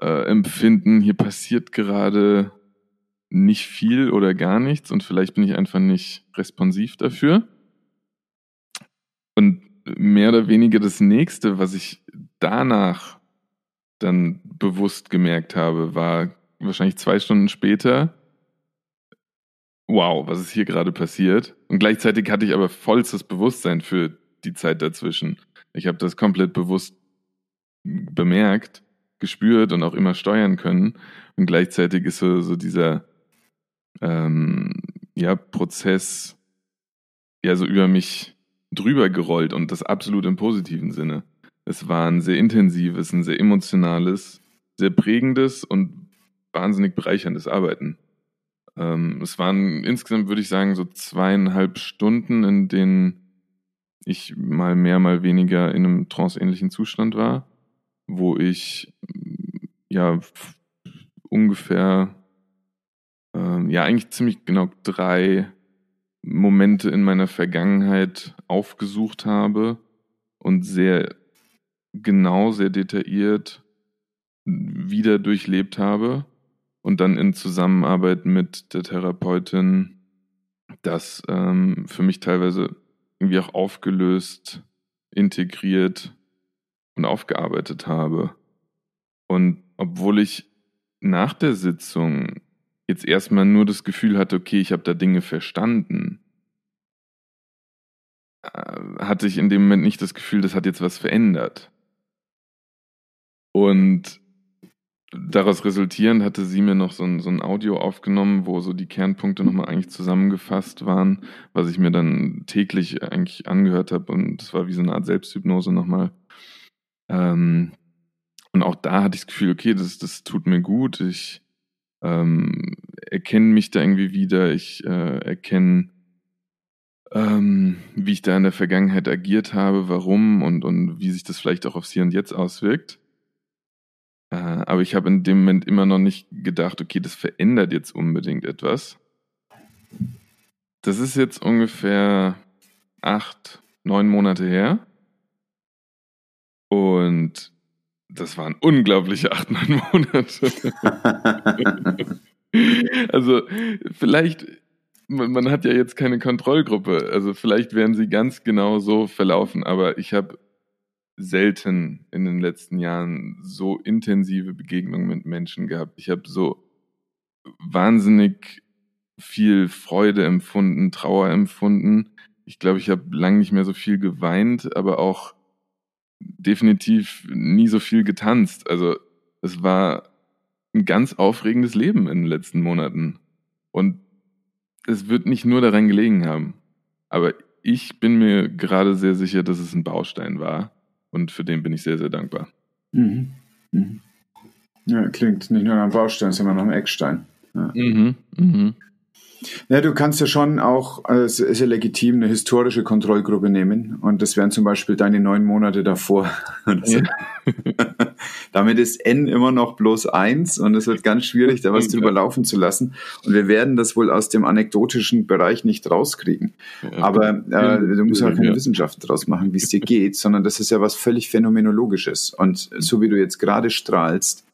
äh, Empfinden, hier passiert gerade nicht viel oder gar nichts und vielleicht bin ich einfach nicht responsiv dafür. Und mehr oder weniger das nächste, was ich danach dann bewusst gemerkt habe, war wahrscheinlich zwei Stunden später, wow, was ist hier gerade passiert? Und gleichzeitig hatte ich aber vollstes Bewusstsein für die Zeit dazwischen. Ich habe das komplett bewusst bemerkt, gespürt und auch immer steuern können. Und gleichzeitig ist so, so dieser ähm, ja, Prozess ja so über mich drüber gerollt und das absolut im positiven Sinne. Es war ein sehr intensives, ein sehr emotionales, sehr prägendes und wahnsinnig bereicherndes Arbeiten. Ähm, es waren insgesamt, würde ich sagen, so zweieinhalb Stunden, in denen ich mal mehr, mal weniger in einem tranceähnlichen Zustand war, wo ich ja ungefähr, ähm, ja eigentlich ziemlich genau drei Momente in meiner Vergangenheit aufgesucht habe und sehr genau, sehr detailliert wieder durchlebt habe und dann in Zusammenarbeit mit der Therapeutin das ähm, für mich teilweise irgendwie auch aufgelöst, integriert und aufgearbeitet habe. Und obwohl ich nach der Sitzung jetzt erstmal nur das Gefühl hatte, okay, ich habe da Dinge verstanden, äh, hatte ich in dem Moment nicht das Gefühl, das hat jetzt was verändert. Und daraus resultierend hatte sie mir noch so ein, so ein Audio aufgenommen, wo so die Kernpunkte nochmal eigentlich zusammengefasst waren, was ich mir dann täglich eigentlich angehört habe und das war wie so eine Art Selbsthypnose nochmal. Ähm, und auch da hatte ich das Gefühl, okay, das, das tut mir gut, ich ähm, erkenne mich da irgendwie wieder, ich äh, erkenne, ähm, wie ich da in der Vergangenheit agiert habe, warum und, und wie sich das vielleicht auch aufs Hier und Jetzt auswirkt. Äh, aber ich habe in dem Moment immer noch nicht gedacht, okay, das verändert jetzt unbedingt etwas. Das ist jetzt ungefähr acht, neun Monate her. Und das waren unglaubliche acht, neun Monate. also vielleicht, man, man, hat ja jetzt keine Kontrollgruppe, also vielleicht wären sie ganz genau so verlaufen, aber ich habe selten in den letzten Jahren so intensive Begegnungen mit Menschen gehabt. Ich habe so wahnsinnig viel Freude empfunden, Trauer empfunden. ich glaube, ich habe lange nicht mehr so viel geweint, aber auch definitiv nie so viel getanzt. Also es war ein ganz aufregendes Leben in den letzten Monaten. Und es wird nicht nur daran gelegen haben. Aber ich bin mir gerade sehr sicher, dass es ein Baustein war. Und für den bin ich sehr, sehr dankbar. Mhm. Mhm. Ja, klingt nicht nur nach einem Baustein, sondern nach einem Eckstein. Ja. Mhm. Mhm. Ja, du kannst ja schon auch, es ist ja legitim, eine historische Kontrollgruppe nehmen. Und das wären zum Beispiel deine neun Monate davor. Ja. Damit ist N immer noch bloß eins und es wird ganz schwierig, da was drüber laufen zu lassen. Und wir werden das wohl aus dem anekdotischen Bereich nicht rauskriegen. Ja. Aber äh, du musst ja keine Wissenschaft draus machen, wie es dir geht, sondern das ist ja was völlig Phänomenologisches. Und so wie du jetzt gerade strahlst,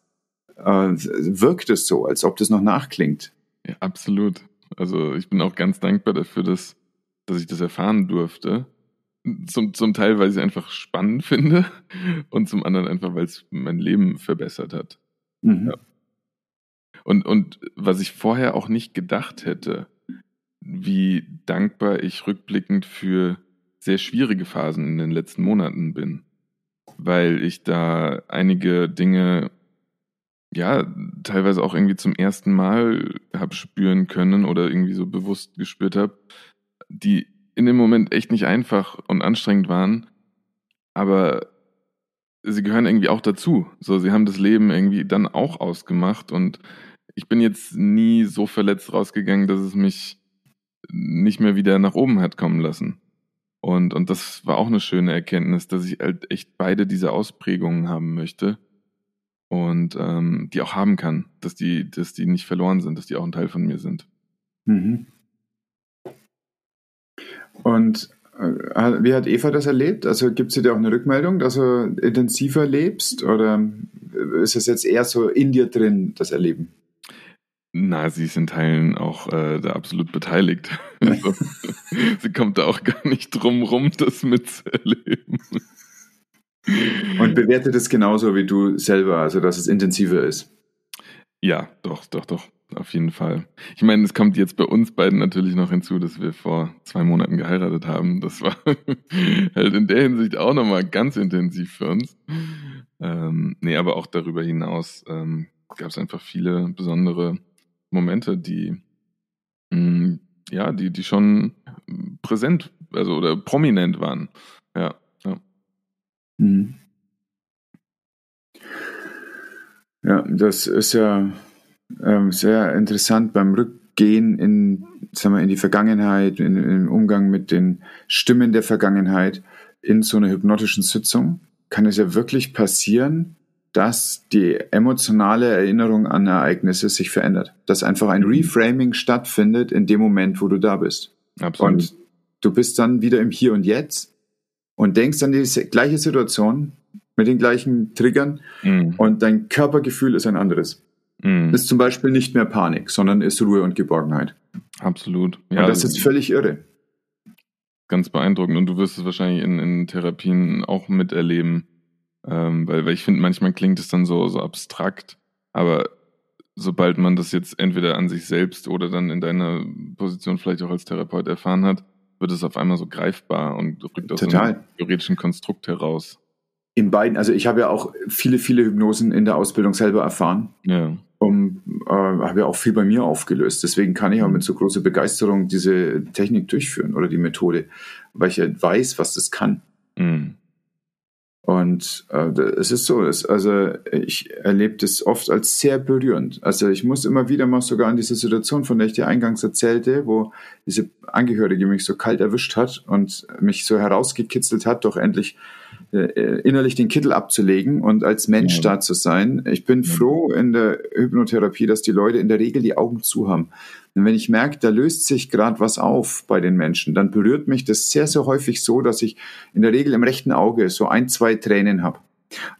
äh, wirkt es so, als ob das noch nachklingt. Ja, absolut. Also ich bin auch ganz dankbar dafür, dass, dass ich das erfahren durfte. Zum, zum Teil, weil ich es einfach spannend finde und zum anderen einfach, weil es mein Leben verbessert hat. Mhm. Ja. Und, und was ich vorher auch nicht gedacht hätte, wie dankbar ich rückblickend für sehr schwierige Phasen in den letzten Monaten bin, weil ich da einige Dinge ja, teilweise auch irgendwie zum ersten Mal habe spüren können oder irgendwie so bewusst gespürt habe, die in dem Moment echt nicht einfach und anstrengend waren, aber sie gehören irgendwie auch dazu. So, sie haben das Leben irgendwie dann auch ausgemacht und ich bin jetzt nie so verletzt rausgegangen, dass es mich nicht mehr wieder nach oben hat kommen lassen. Und, und das war auch eine schöne Erkenntnis, dass ich halt echt beide diese Ausprägungen haben möchte und ähm, die auch haben kann, dass die, dass die nicht verloren sind, dass die auch ein Teil von mir sind. Mhm. Und äh, wie hat Eva das erlebt? Also gibt es dir auch eine Rückmeldung, dass du intensiver lebst oder ist es jetzt eher so in dir drin, das Erleben? Na, sie ist in Teilen auch äh, da absolut beteiligt. Also, sie kommt da auch gar nicht drum rum, das mitzuerleben. Und bewertet es genauso wie du selber, also dass es intensiver ist. Ja, doch, doch, doch, auf jeden Fall. Ich meine, es kommt jetzt bei uns beiden natürlich noch hinzu, dass wir vor zwei Monaten geheiratet haben. Das war halt in der Hinsicht auch nochmal ganz intensiv für uns. Ähm, nee, aber auch darüber hinaus ähm, gab es einfach viele besondere Momente, die mh, mm, ja, die, die schon präsent, also oder prominent waren. Ja. Mhm. Ja, das ist ja ähm, sehr interessant beim Rückgehen in, sagen wir, in die Vergangenheit, in, im Umgang mit den Stimmen der Vergangenheit in so einer hypnotischen Sitzung. Kann es ja wirklich passieren, dass die emotionale Erinnerung an Ereignisse sich verändert. Dass einfach ein. Reframing stattfindet in dem Moment, wo du da bist. Absolut. Und du bist dann wieder im Hier und Jetzt und denkst an die gleiche Situation mit den gleichen Triggern mhm. und dein Körpergefühl ist ein anderes. Mhm. Ist zum Beispiel nicht mehr Panik, sondern ist Ruhe und Geborgenheit. Absolut. Ja, und das ist völlig irre. Ganz beeindruckend. Und du wirst es wahrscheinlich in, in Therapien auch miterleben. Ähm, weil, weil ich finde, manchmal klingt es dann so, so abstrakt. Aber sobald man das jetzt entweder an sich selbst oder dann in deiner Position vielleicht auch als Therapeut erfahren hat, wird es auf einmal so greifbar und rückt aus Total. einem theoretischen Konstrukt heraus. In beiden, also ich habe ja auch viele, viele Hypnosen in der Ausbildung selber erfahren. Ja. Um, äh, habe ja auch viel bei mir aufgelöst. Deswegen kann ich auch mit so großer Begeisterung diese Technik durchführen oder die Methode, weil ich ja weiß, was das kann. Mhm. Und äh, es ist so, es, also ich erlebe das oft als sehr berührend. Also ich muss immer wieder mal sogar an diese Situation, von der ich dir eingangs erzählte, wo diese Angehörige mich so kalt erwischt hat und mich so herausgekitzelt hat, doch endlich innerlich den Kittel abzulegen und als Mensch ja. da zu sein. Ich bin ja. froh in der Hypnotherapie, dass die Leute in der Regel die Augen zu haben. Und wenn ich merke, da löst sich gerade was auf bei den Menschen, dann berührt mich das sehr, sehr häufig so, dass ich in der Regel im rechten Auge so ein, zwei Tränen habe.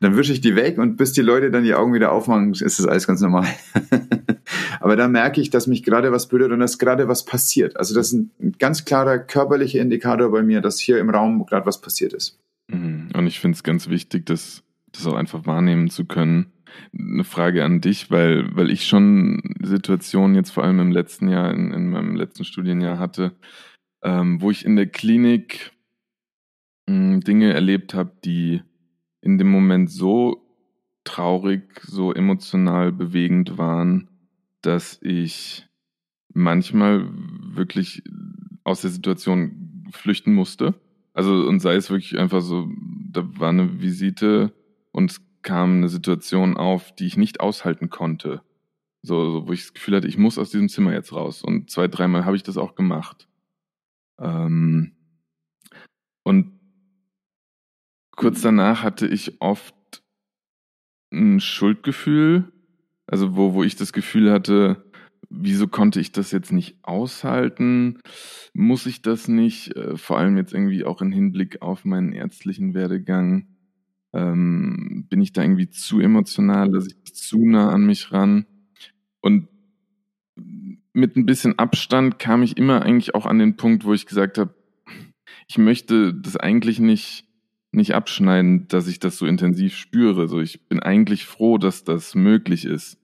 Dann wische ich die weg und bis die Leute dann die Augen wieder aufmachen, ist das alles ganz normal. Aber da merke ich, dass mich gerade was berührt und dass gerade was passiert. Also das ist ein ganz klarer körperlicher Indikator bei mir, dass hier im Raum gerade was passiert ist. Mhm. Und ich finde es ganz wichtig, das, das auch einfach wahrnehmen zu können eine Frage an dich, weil, weil ich schon Situationen jetzt vor allem im letzten Jahr, in, in meinem letzten Studienjahr hatte, ähm, wo ich in der Klinik mh, hm, Dinge erlebt habe, die in dem Moment so traurig, so emotional bewegend waren, dass ich manchmal wirklich aus der Situation flüchten musste. Also und sei es wirklich einfach so, da war eine Visite und es kam eine Situation auf, die ich nicht aushalten konnte. So, so wo ich das Gefühl hatte, ich muss aus diesem Zimmer jetzt raus. Und zwei, dreimal habe ich das auch gemacht. Ähm, und kurz danach hatte ich oft ein Schuldgefühl, also wo, wo ich das Gefühl hatte, wieso konnte ich das jetzt nicht aushalten? Muss ich das nicht? Äh, vor allem jetzt irgendwie auch im Hinblick auf meinen ärztlichen Werdegang. Ähm, bin ich da irgendwie zu emotional, dass ich zu nah an mich ran? Und mit ein bisschen Abstand kam ich immer eigentlich auch an den Punkt, wo ich gesagt habe, ich möchte das eigentlich nicht nicht abschneiden, dass ich das so intensiv spüre. So, ich bin eigentlich froh, dass das möglich ist.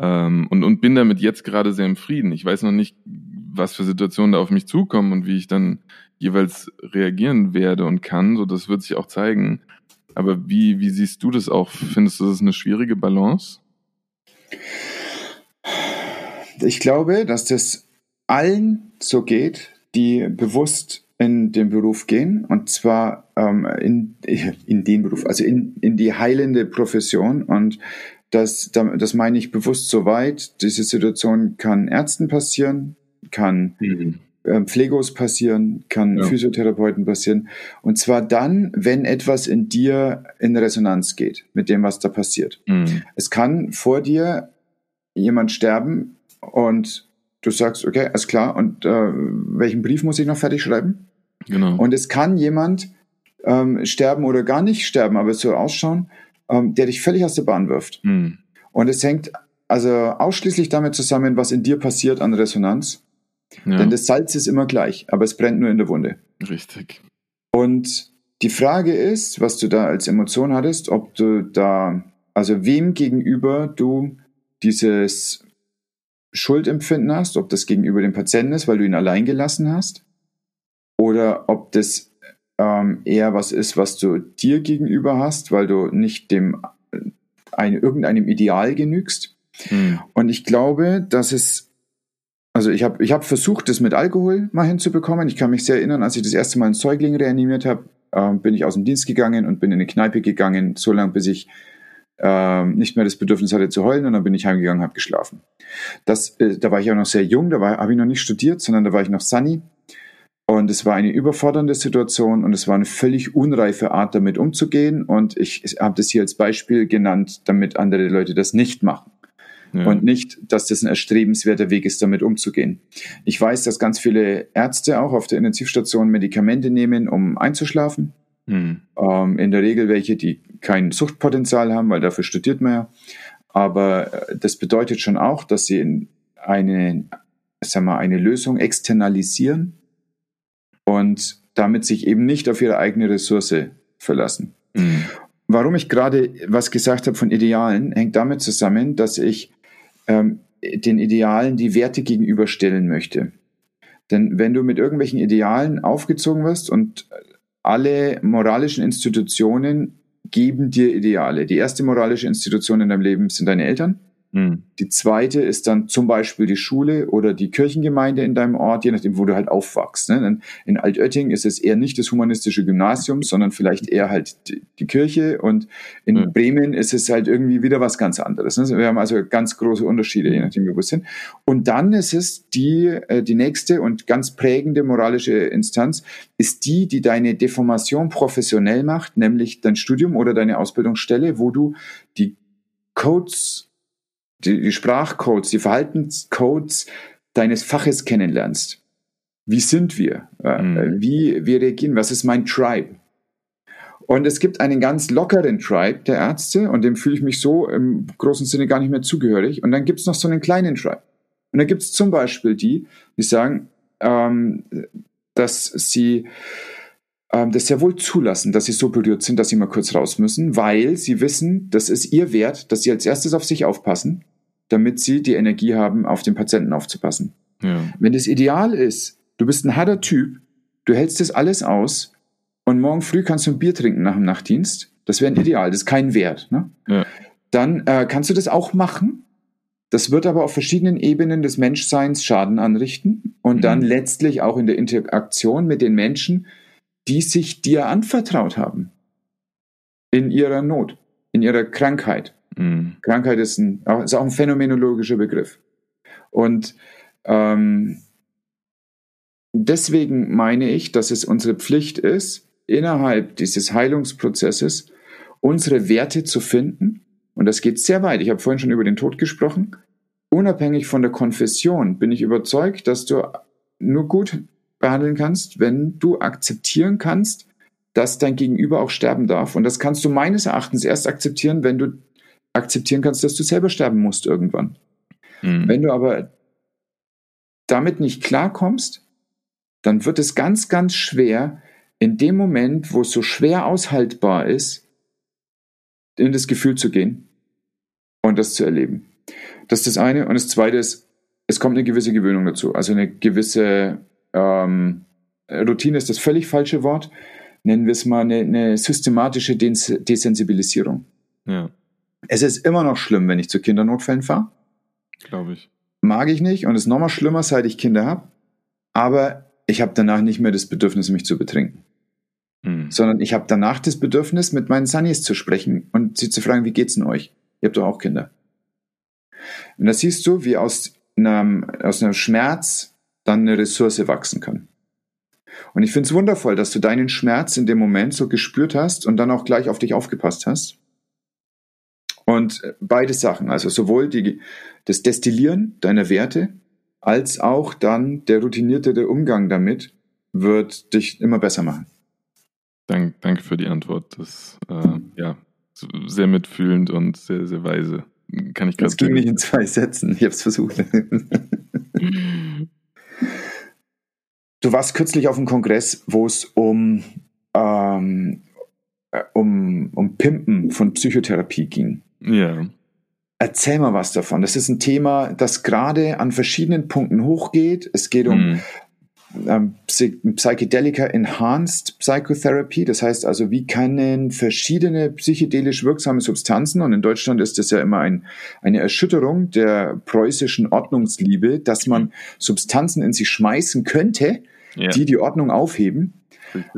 Ähm, und, und bin damit jetzt gerade sehr im Frieden. Ich weiß noch nicht, was für Situationen da auf mich zukommen und wie ich dann jeweils reagieren werde und kann. So, das wird sich auch zeigen. Aber wie, wie siehst du das auch? Findest du das eine schwierige Balance? Ich glaube, dass das allen so geht, die bewusst in den Beruf gehen und zwar ähm, in, in den Beruf, also in, in die heilende Profession und das, das meine ich bewusst so weit. Diese Situation kann Ärzten passieren, kann mhm. äh, Pflegos passieren, kann ja. Physiotherapeuten passieren. Und zwar dann, wenn etwas in dir in Resonanz geht mit dem, was da passiert. Mhm. Es kann vor dir jemand sterben und du sagst, okay, alles klar, und äh, welchen Brief muss ich noch fertig schreiben? Genau. Und es kann jemand ähm, sterben oder gar nicht sterben, aber es soll ausschauen, ähm, der dich völlig aus der Bahn wirft. Mhm. Und es hängt also ausschließlich damit zusammen, was in dir passiert an Resonanz. Ja. Denn das Salz ist immer gleich, aber es brennt nur in der Wunde. Richtig. Und die Frage ist, was du da als Emotion hattest, ob du da, also wem gegenüber du dieses Schuldempfinden hast, ob das gegenüber dem Patienten ist, weil du ihn allein gelassen hast, oder ob das ähm, eher was ist, was du dir gegenüber hast, weil du nicht dem ein, irgendeinem Ideal genügst. Hm. Und ich glaube, dass es, also ich habe ich hab versucht, das mit Alkohol mal hinzubekommen. Ich kann mich sehr erinnern, als ich das erste Mal einen Säugling reanimiert habe, äh, bin ich aus dem Dienst gegangen und bin in eine Kneipe gegangen, so lange, bis ich äh, nicht mehr das Bedürfnis hatte zu heulen und dann bin ich heimgegangen, habe geschlafen. Das, äh, da war ich auch noch sehr jung, da habe ich noch nicht studiert, sondern da war ich noch Sunny und es war eine überfordernde Situation und es war eine völlig unreife Art, damit umzugehen. Und ich habe das hier als Beispiel genannt, damit andere Leute das nicht machen. Ja. Und nicht, dass das ein erstrebenswerter Weg ist, damit umzugehen. Ich weiß, dass ganz viele Ärzte auch auf der Intensivstation Medikamente nehmen, um einzuschlafen. Mhm. Ähm, in der Regel welche, die kein Suchtpotenzial haben, weil dafür studiert man ja. Aber äh, das bedeutet schon auch, dass sie eine, sagen wir, eine Lösung externalisieren und damit sich eben nicht auf ihre eigene Ressource verlassen. Mhm. Warum ich gerade was gesagt habe von Idealen, hängt damit zusammen, dass ich ähm, den Idealen die Werte gegenüberstellen möchte. Denn wenn du mit irgendwelchen Idealen aufgezogen wirst und alle moralischen Institutionen geben dir Ideale. Die erste moralische Institution in deinem Leben sind deine Eltern. Mhm. Die zweite ist dann zum Beispiel die Schule oder die Kirchengemeinde in deinem Ort, je nachdem, wo du halt aufwachst. Ne? In Altötting ist es eher nicht das humanistische Gymnasium, sondern vielleicht eher halt die, Kirche und in mhm. Bremen ist es halt irgendwie wieder was ganz anderes. Ne? Wir haben also ganz große Unterschiede, je nachdem, wo wir sind. Und dann ist es die, äh, die nächste und ganz prägende moralische Instanz, ist die, die deine Deformation professionell macht, nämlich dein Studium oder deine Ausbildungsstelle, wo du die Codes die, die Sprachcodes, die Verhaltenscodes deines Faches kennenlernst. Wie sind wir? Äh, mhm. Wie wir reagieren? Was ist mein Tribe? Und es gibt einen ganz lockeren Tribe der Ärzte und dem fühle ich mich so im großen Sinne gar nicht mehr zugehörig. Und dann gibt es noch so einen kleinen Tribe. Und da gibt es zum Beispiel die, die sagen, ähm, dass sie ähm, das sehr wohl zulassen, dass sie so berührt sind, dass sie mal kurz raus müssen, weil sie wissen, das ist ihr Wert, dass sie als erstes auf sich aufpassen, damit sie die Energie haben, auf den Patienten aufzupassen. Ja. Wenn das Ideal ist, du bist ein harter Typ, du hältst das alles aus und morgen früh kannst du ein Bier trinken nach dem Nachtdienst. Das wäre ein Ideal, das ist kein Wert. Ne? Ja. Dann äh, kannst du das auch machen. Das wird aber auf verschiedenen Ebenen des Menschseins Schaden anrichten und mhm. dann letztlich auch in der Interaktion mit den Menschen, die sich dir anvertraut haben. In ihrer Not, in ihrer Krankheit. Mhm. Krankheit ist, ein, ist auch ein phänomenologischer Begriff. Und ähm, deswegen meine ich, dass es unsere Pflicht ist, innerhalb dieses Heilungsprozesses unsere Werte zu finden. Und das geht sehr weit. Ich habe vorhin schon über den Tod gesprochen. Unabhängig von der Konfession bin ich überzeugt, dass du nur gut behandeln kannst, wenn du akzeptieren kannst, dass dein Gegenüber auch sterben darf. Und das kannst du meines Erachtens erst akzeptieren, wenn du akzeptieren kannst, dass du selber sterben musst irgendwann. Mhm. Wenn du aber damit nicht klarkommst, dann wird es ganz, ganz schwer, in dem Moment, wo es so schwer aushaltbar ist, in das Gefühl zu gehen und das zu erleben. Das ist das eine. Und das zweite ist, es kommt eine gewisse Gewöhnung dazu. Also eine gewisse ähm, Routine ist das völlig falsche Wort. Nennen wir es mal eine, eine systematische Des Desensibilisierung. Ja. Es ist immer noch schlimm, wenn ich zu Kindernotfällen fahre. Glaube ich. Mag ich nicht und es ist noch mal schlimmer, seit ich Kinder habe. Aber ich habe danach nicht mehr das Bedürfnis, mich zu betrinken. Hm. Sondern ich habe danach das Bedürfnis, mit meinen Sunnies zu sprechen und sie zu fragen, wie geht's denn euch? Ihr habt doch auch Kinder. Und da siehst du, wie aus einem, aus einem Schmerz dann eine Ressource wachsen kann. Und ich finde es wundervoll, dass du deinen Schmerz in dem Moment so gespürt hast und dann auch gleich auf dich aufgepasst hast. Und beide Sachen, also sowohl die, das Destillieren deiner Werte als auch dann der routiniertere Umgang damit wird dich immer besser machen. Dank, danke für die Antwort. Das äh, ja sehr mitfühlend und sehr, sehr weise. Kann ich Das ging nicht in zwei Sätzen. Ich habe es versucht. du warst kürzlich auf einem Kongress, wo es um, ähm, äh, um, um Pimpen von Psychotherapie ging. Ja. Erzähl mal was davon. Das ist ein Thema, das gerade an verschiedenen Punkten hochgeht. Es geht um mhm. ähm, Psychedelika Enhanced Psychotherapy. Das heißt also, wie können verschiedene psychedelisch wirksame Substanzen, und in Deutschland ist das ja immer ein, eine Erschütterung der preußischen Ordnungsliebe, dass man Substanzen in sich schmeißen könnte, ja. die die Ordnung aufheben.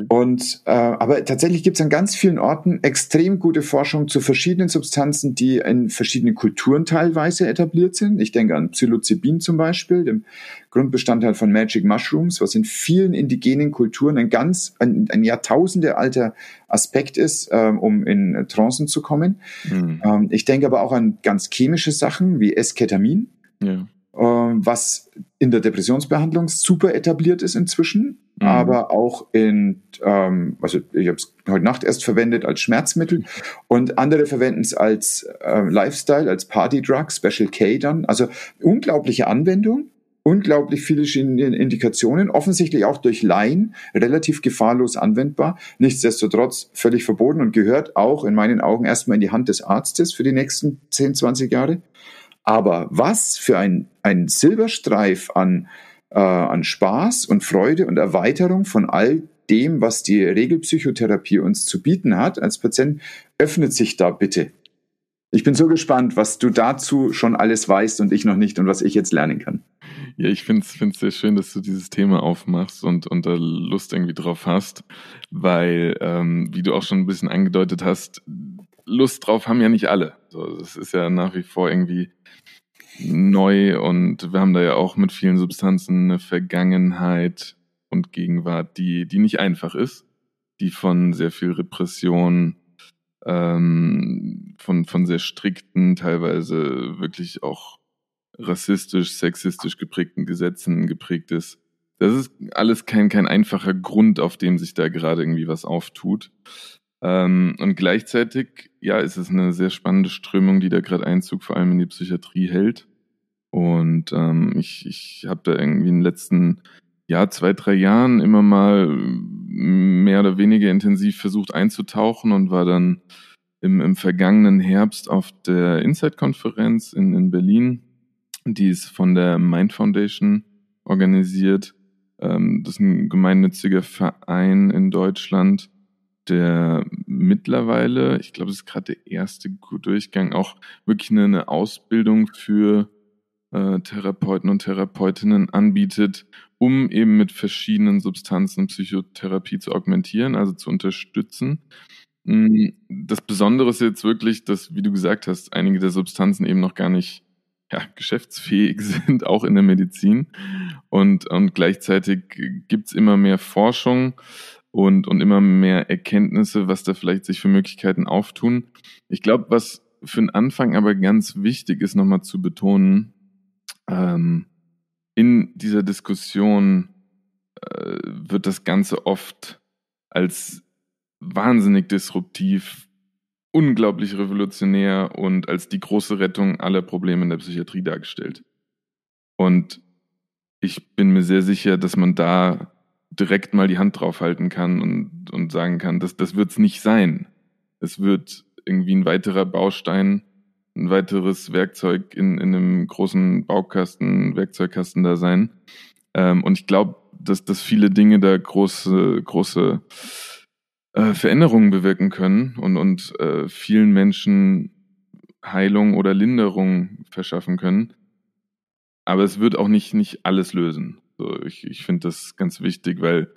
Und äh, aber tatsächlich gibt es an ganz vielen Orten extrem gute Forschung zu verschiedenen Substanzen, die in verschiedenen Kulturen teilweise etabliert sind. Ich denke an Psilocybin zum Beispiel, dem Grundbestandteil von Magic Mushrooms, was in vielen indigenen Kulturen ein ganz ein, ein Jahrtausende alter Aspekt ist, ähm, um in Trancen zu kommen. Mhm. Ähm, ich denke aber auch an ganz chemische Sachen wie Esketamin. Ja was in der Depressionsbehandlung super etabliert ist inzwischen, mhm. aber auch in, ähm, also ich habe es heute Nacht erst verwendet als Schmerzmittel und andere verwenden es als äh, Lifestyle, als Party-Drug, Special K dann. Also unglaubliche Anwendung, unglaublich viele Indikationen, offensichtlich auch durch Laien relativ gefahrlos anwendbar, nichtsdestotrotz völlig verboten und gehört auch in meinen Augen erstmal in die Hand des Arztes für die nächsten 10, 20 Jahre. Aber was für ein, ein Silberstreif an, äh, an Spaß und Freude und Erweiterung von all dem, was die Regelpsychotherapie uns zu bieten hat als Patient, öffnet sich da bitte. Ich bin so gespannt, was du dazu schon alles weißt und ich noch nicht und was ich jetzt lernen kann. Ja, ich finde es sehr schön, dass du dieses Thema aufmachst und, und da Lust irgendwie drauf hast, weil, ähm, wie du auch schon ein bisschen angedeutet hast, Lust drauf haben ja nicht alle. So, das ist ja nach wie vor irgendwie neu und wir haben da ja auch mit vielen Substanzen eine Vergangenheit und Gegenwart, die, die nicht einfach ist, die von sehr viel Repression, ähm, von, von sehr strikten, teilweise wirklich auch rassistisch, sexistisch geprägten Gesetzen geprägt ist. Das ist alles kein, kein einfacher Grund, auf dem sich da gerade irgendwie was auftut. Ähm, und gleichzeitig, ja, ist es eine sehr spannende Strömung, die da gerade Einzug vor allem in die Psychiatrie hält. Und ähm, ich, ich habe da irgendwie in den letzten ja, zwei, drei Jahren immer mal mehr oder weniger intensiv versucht einzutauchen und war dann im, im vergangenen Herbst auf der Insight-Konferenz in, in Berlin. Die ist von der Mind Foundation organisiert Ähm, das ist ein gemeinnütziger Verein in Deutschland, der mittlerweile, ich glaube, es ist gerade der erste Durchgang, auch wirklich eine, eine Ausbildung für äh, Therapeuten und Therapeutinnen anbietet, um eben mit verschiedenen Substanzen Psychotherapie zu augmentieren, also zu unterstützen. Mm, das Besondere ist jetzt wirklich, dass, wie du gesagt hast, einige der Substanzen eben noch gar nicht ja, geschäftsfähig sind, auch in der Medizin. Und, und gleichzeitig gibt's immer mehr Forschung und, und immer mehr Erkenntnisse, was da vielleicht sich für Möglichkeiten auftun. Ich glaube, was für den Anfang aber ganz wichtig ist, nochmal zu betonen, ähm, in dieser Diskussion äh, wird das Ganze oft als wahnsinnig disruptiv, unglaublich revolutionär und als die große Rettung aller Probleme in der Psychiatrie dargestellt. Und ich bin mir sehr sicher, dass man da direkt mal die Hand draufhalten kann und, und sagen kann, das, das wird es nicht sein. Es wird irgendwie ein weiterer Baustein ein weiteres Werkzeug in, in einem großen Baukasten, Werkzeugkasten da sein. Ähm, und ich glaube, dass, dass viele Dinge da große, große äh, Veränderungen bewirken können und, und äh, vielen Menschen Heilung oder Linderung verschaffen können. Aber es wird auch nicht, nicht alles lösen. So, ich ich finde das ganz wichtig, weil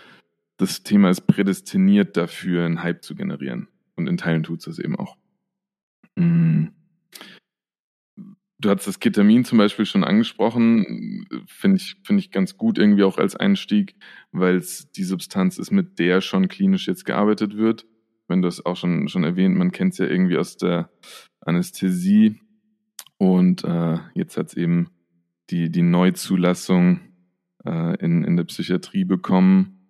das Thema ist prädestiniert dafür, einen Hype zu generieren. Und in Teilen tut es das eben auch. Mm. Du hast das Ketamin zum Beispiel schon angesprochen, finde ich, finde ich ganz gut irgendwie auch als Einstieg, weil es die Substanz ist, mit der schon klinisch jetzt gearbeitet wird. Wenn du es auch schon, schon erwähnt, man kennt es ja irgendwie aus der Anästhesie. Und äh, jetzt hat es eben die, die Neuzulassung äh, in, in der Psychiatrie bekommen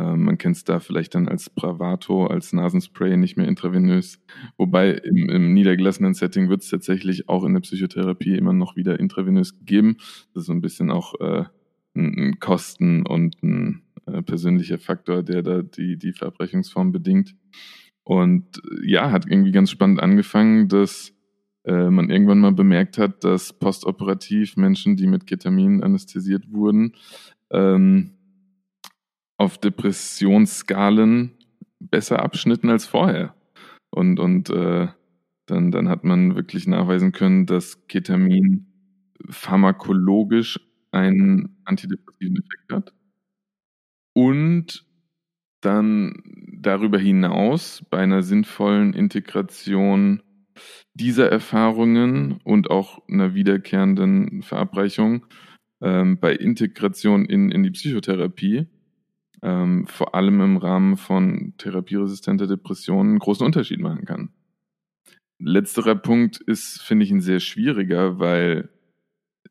man kennt es da vielleicht dann als Bravato, als Nasenspray, nicht mehr intravenös. Wobei im, im niedergelassenen Setting wird es tatsächlich auch in der Psychotherapie immer noch wieder intravenös gegeben. Das ist so ein bisschen auch äh, ein, ein Kosten- und ein äh, persönlicher Faktor, der da die, die Verabreichungsform bedingt. Und äh, ja, hat irgendwie ganz spannend angefangen, dass äh, man irgendwann mal bemerkt hat, dass postoperativ Menschen, die mit Ketamin anästhesiert wurden, ähm, auf Depressionsskalen besser abschnitten als vorher. Und, und äh, dann, dann hat man wirklich nachweisen können, dass Ketamin pharmakologisch einen antidepressiven Effekt hat. Und dann darüber hinaus bei einer sinnvollen Integration dieser Erfahrungen und auch einer wiederkehrenden Verabreichung ähm, bei Integration in, in die Psychotherapie ähm, vor allem im Rahmen von therapieresistenter Depressionen einen großen Unterschied machen kann. Letzterer Punkt ist, finde ich, ein sehr schwieriger, weil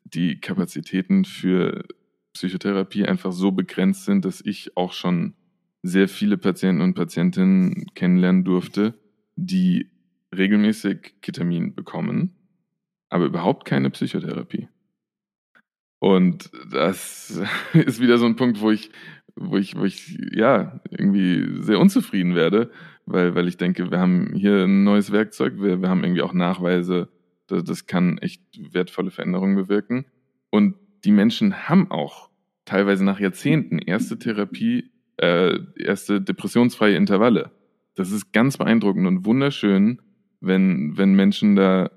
die Kapazitäten für Psychotherapie einfach so begrenzt sind, dass ich auch schon sehr viele Patienten und Patientinnen kennenlernen durfte, die regelmäßig Ketamin bekommen, aber überhaupt keine Psychotherapie. Und das ist wieder so ein Punkt, wo ich wo ich, wo ich ja irgendwie sehr unzufrieden werde, weil, weil ich denke, wir haben hier ein neues Werkzeug, wir, wir haben irgendwie auch Nachweise, das, das kann echt wertvolle Veränderungen bewirken. Und die Menschen haben auch teilweise nach Jahrzehnten erste Therapie, äh, erste depressionsfreie Intervalle. Das ist ganz beeindruckend und wunderschön, wenn, wenn Menschen da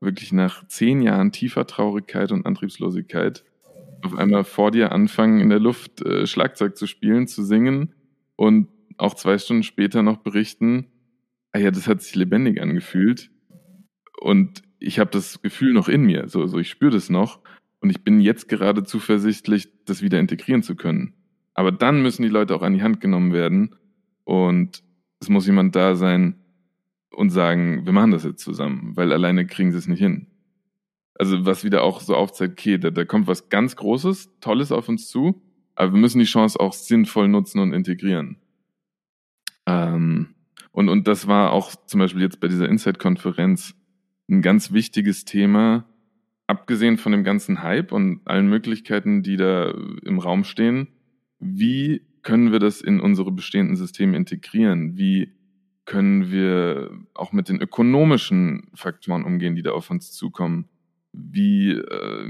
wirklich nach zehn Jahren tiefer Traurigkeit und Antriebslosigkeit auf einmal vor dir anfangen, in der Luft äh, Schlagzeug zu spielen, zu singen und auch zwei Stunden später noch berichten, ah ja, das hat sich lebendig angefühlt und ich habe das Gefühl noch in mir, so, so ich spüre das noch und ich bin jetzt gerade zuversichtlich, das wieder integrieren zu können. Aber dann müssen die Leute auch an die Hand genommen werden und es muss jemand da sein und sagen, wir machen das jetzt zusammen, weil alleine kriegen sie es nicht hin. Also was wieder auch so aufzeigt, okay, da, da kommt was ganz Großes, Tolles auf uns zu, aber wir müssen die Chance auch sinnvoll nutzen und integrieren. Ähm, und, und das war auch zum Beispiel jetzt bei dieser Insight-Konferenz ein ganz wichtiges Thema, abgesehen von dem ganzen Hype und allen Möglichkeiten, die da im Raum stehen. Wie können wir das in unsere bestehenden Systeme integrieren? Wie können wir auch mit den ökonomischen Faktoren umgehen, die da auf uns zukommen? Wie äh,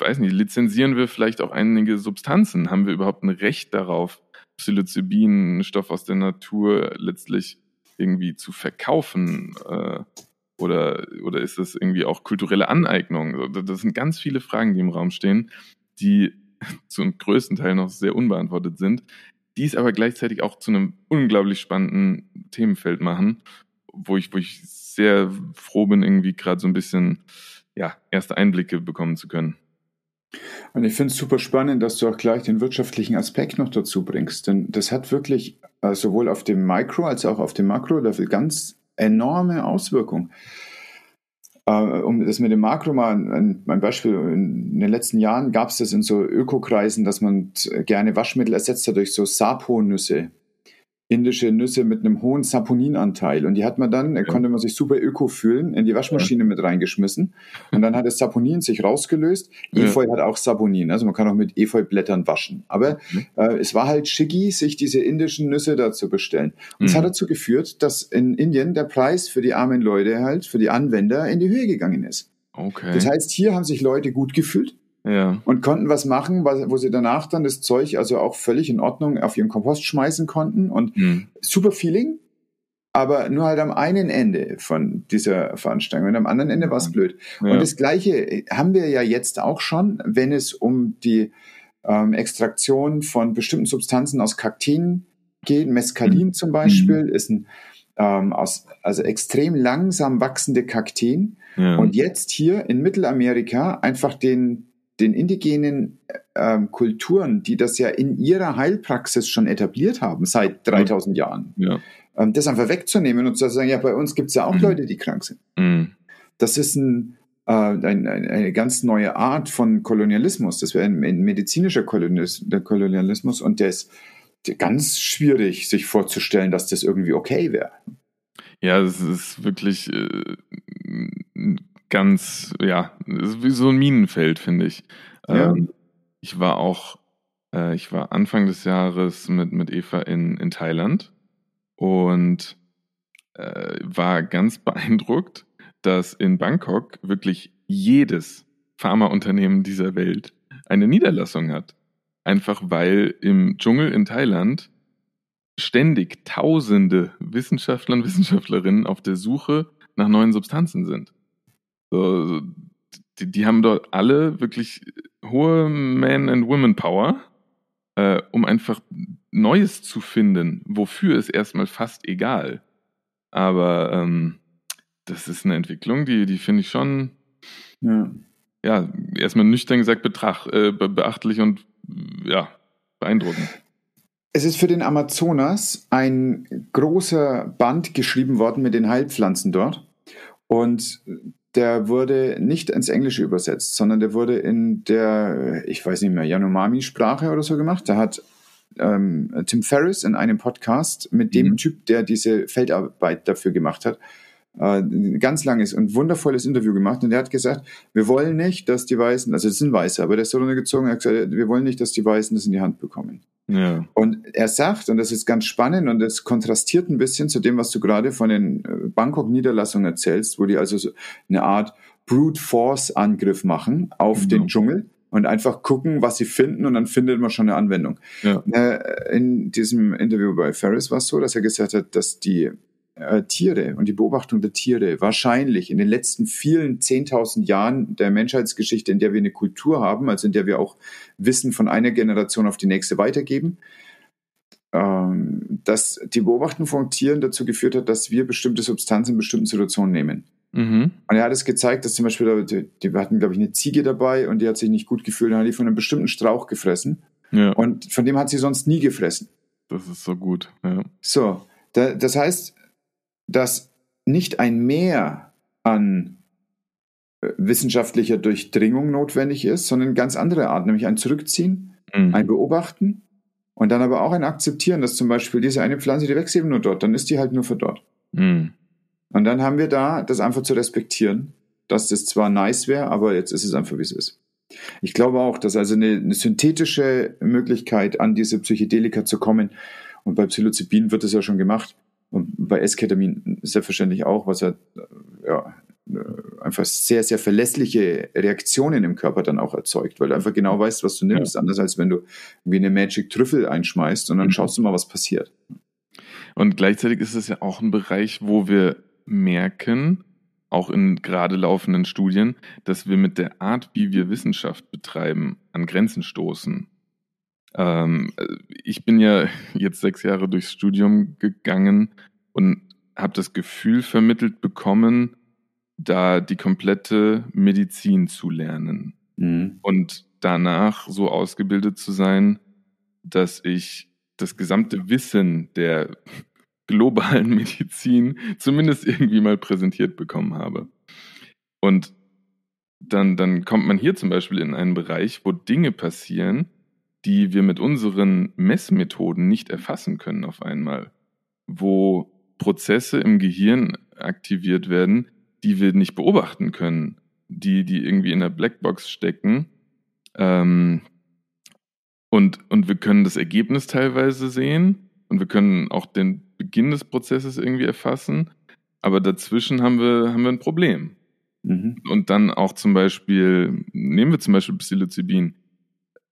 weiß nicht, lizenzieren wir vielleicht auch einige Substanzen? Haben wir überhaupt ein Recht darauf, Psilocybin, einen Stoff aus der Natur, letztlich irgendwie zu verkaufen? Äh, oder, oder ist das irgendwie auch kulturelle Aneignung? Das sind ganz viele Fragen, die im Raum stehen, die zum größten Teil noch sehr unbeantwortet sind, die es aber gleichzeitig auch zu einem unglaublich spannenden Themenfeld machen, wo ich, wo ich sehr froh bin, irgendwie gerade so ein bisschen ja, erste Einblicke bekommen zu können. Und ich finde es super spannend, dass du auch gleich den wirtschaftlichen Aspekt noch dazu bringst. Denn das hat wirklich äh, sowohl auf dem Mikro- als auch auf dem Makro-Level ganz enorme Auswirkungen. Äh, um das mit dem Makro mal ein, ein Beispiel, in den letzten Jahren gab es das in so Ökokreisen, dass man gerne Waschmittel ersetzt hat durch so Sapo-Nüsse indische Nüsse mit einem hohen Saponinanteil. Und die hat man dann, ja. konnte man sich super öko fühlen, in die Waschmaschine ja. mit reingeschmissen. Und dann hat das Saponin sich rausgelöst. Ja. Efeu hat auch Saponin, also man kann auch mit Efeublättern waschen. Aber mhm. äh, es war halt schicki, sich diese indischen Nüsse da zu bestellen. Und es mhm. hat dazu geführt, dass in Indien der Preis für die armen Leute halt, für die Anwender in die Höhe gegangen ist. Okay. Das heißt, hier haben sich Leute gut gefühlt ja. und konnten was machen, wo sie danach dann das Zeug also auch völlig in Ordnung auf ihren Kompost schmeißen konnten und mhm. super Feeling, aber nur halt am einen Ende von dieser Veranstaltung und am anderen Ende war es blöd. Ja. Und das Gleiche haben wir ja jetzt auch schon, wenn es um die ähm, Extraktion von bestimmten Substanzen aus Kakteen geht. Mescalin mhm. zum Beispiel mhm. ist ein ähm, aus, also extrem langsam wachsende Kakteen. Ja. Und jetzt hier in Mittelamerika einfach den den indigenen ähm, Kulturen, die das ja in ihrer Heilpraxis schon etabliert haben, seit 3000 ja. Jahren, ja. ähm, das einfach wegzunehmen und zu sagen, ja, bei uns gibt es ja auch mhm. Leute, die krank sind. Mhm. Das ist ein, äh, ein, eine ganz neue Art von Kolonialismus. Das wäre ein, ein, medizinischer Kolonialismus und der ist ganz schwierig, sich vorzustellen, dass das irgendwie okay wäre. Ja, es ist wirklich äh, ganz, ja, wie so ein Minenfeld, finde ich. Ja. Ähm, ich war auch, äh, ich war Anfang des Jahres mit, mit Eva in, in Thailand und äh, war ganz beeindruckt, dass in Bangkok wirklich jedes Pharmaunternehmen dieser Welt eine Niederlassung hat. Einfach weil im Dschungel in Thailand ständig Tausende Wissenschaftler und Wissenschaftlerinnen auf der Suche nach neuen Substanzen sind. So, die, die haben dort alle wirklich hohe Man- and Women-Power, äh, um einfach Neues zu finden. Wofür ist erstmal fast egal. Aber ähm, das ist eine Entwicklung, die, die finde ich schon, ja. ja, erstmal nüchtern gesagt betracht, äh, beachtlich und ja, beeindruckend. Es ist für den Amazonas ein großer Band geschrieben worden mit den Heilpflanzen dort. Und der wurde nicht ins Englische übersetzt, sondern der wurde in der, ich weiß nicht mehr, Yanomami-Sprache oder so gemacht. Da hat ähm, Tim Ferriss in einem Podcast mit dem mhm. Typ, der diese Feldarbeit dafür gemacht hat, äh, ganz langes und wundervolles Interview gemacht und der hat gesagt, wir wollen nicht, dass die Weißen, also das sind Weiße, aber der ist so runtergezogen, er hat gesagt, wir wollen nicht, dass die Weißen das in die Hand bekommen. Ja. Und er sagt, und das ist ganz spannend und das kontrastiert ein bisschen zu dem, was du gerade von den äh, Bangkok-Niederlassungen erzählst, wo die also so eine Art Brute Force Angriff machen auf mhm. den Dschungel und einfach gucken, was sie finden und dann findet man schon eine Anwendung. Ja. Äh, in diesem Interview bei Ferris war es so, dass er gesagt hat, dass die äh, Tiere und die Beobachtung der Tiere wahrscheinlich in den letzten vielen 10.000 Jahren der Menschheitsgeschichte, in der wir eine Kultur haben, also in der wir auch Wissen von einer Generation auf die nächste weitergeben, ähm, dass die Beobachtung von Tieren dazu geführt hat, dass wir bestimmte Substanzen in bestimmten Situationen nehmen. Mhm. Und er hat es gezeigt, dass zum Beispiel, die, die hatten, glaube ich, eine Ziege dabei und die hat sich nicht gut gefühlt, dann hat die von einem bestimmten Strauch gefressen. Ja. Und von dem hat sie sonst nie gefressen. Das ist so gut. Ja. So, da, das heißt, dass nicht ein Mehr an äh, wissenschaftlicher Durchdringung notwendig ist, sondern ganz andere Art, nämlich ein Zurückziehen, mhm. ein Beobachten und dann aber auch ein Akzeptieren, dass zum Beispiel diese eine Pflanze, die wächst eben nur dort, dann ist die halt nur für dort. Mhm. Und dann haben wir da das einfach zu respektieren, dass das zwar nice wäre, aber jetzt ist es einfach, wie es ist. Ich glaube auch, dass also eine, eine synthetische Möglichkeit an diese Psychedelika zu kommen, und bei Psilocybin wird es ja schon gemacht, und bei Esketamin selbstverständlich auch, was ja, ja einfach sehr, sehr verlässliche Reaktionen im Körper dann auch erzeugt, weil du einfach genau weißt, was du nimmst. Ja. Anders als wenn du wie eine Magic Trüffel einschmeißt und dann mhm. schaust du mal, was passiert. Und gleichzeitig ist es ja auch ein Bereich, wo wir merken, auch in gerade laufenden Studien, dass wir mit der Art, wie wir Wissenschaft betreiben, an Grenzen stoßen. Ähm, ich bin ja jetzt sechs Jahre durchs Studium gegangen und habe das Gefühl vermittelt bekommen, da die komplette Medizin zu lernen mhm. und danach so ausgebildet zu sein, dass ich das gesamte Wissen der globalen Medizin zumindest irgendwie mal präsentiert bekommen habe. Und dann, dann kommt man hier zum Beispiel in einen Bereich, wo Dinge passieren, die wir mit unseren Messmethoden nicht erfassen können auf einmal, wo Prozesse im Gehirn aktiviert werden, die wir nicht beobachten können, die, die irgendwie in der Blackbox stecken. Ähm, und, und wir können das Ergebnis teilweise sehen und wir können auch den Beginn des Prozesses irgendwie erfassen, aber dazwischen haben wir, haben wir ein Problem. Mhm. Und dann auch zum Beispiel, nehmen wir zum Beispiel Psilocybin,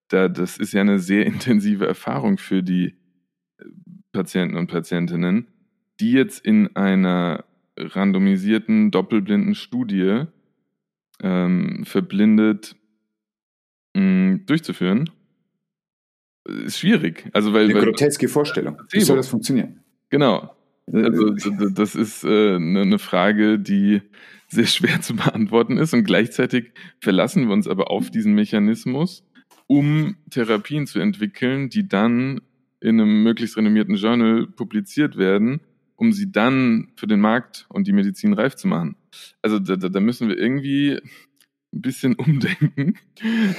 da, das ist ja eine sehr intensive Erfahrung für die äh, Patienten und Patientinnen, die jetzt in einer randomisierten, doppelblinden Studie ähm, verblindet mh, mm, durchzuführen, ist schwierig. Also weil, eine weil, groteske Vorstellung. Wie soll das funktionieren? Genau. Äh, also das ist äh, eine ne Frage, die sehr schwer zu beantworten ist und gleichzeitig verlassen wir uns aber auf diesen Mechanismus um Therapien zu entwickeln, die dann in einem möglichst renommierten Journal publiziert werden, um sie dann für den Markt und die Medizin reif zu machen. Also da, da müssen wir irgendwie ein bisschen umdenken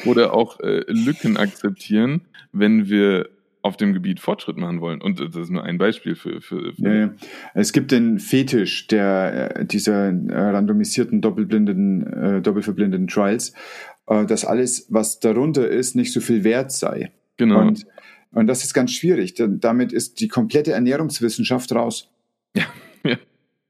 oder auch äh, Lücken akzeptieren, wenn wir auf dem Gebiet Fortschritt machen wollen. Und das ist nur ein Beispiel für. für, für ja, ja. Es gibt den Fetisch der äh, dieser äh, randomisierten doppelblindeten, äh, doppelverblindeten Trials, äh, dass alles, was darunter ist, nicht so viel wert sei. Genau. Und, und das ist ganz schwierig. Damit ist die komplette Ernährungswissenschaft raus. Ja. ja.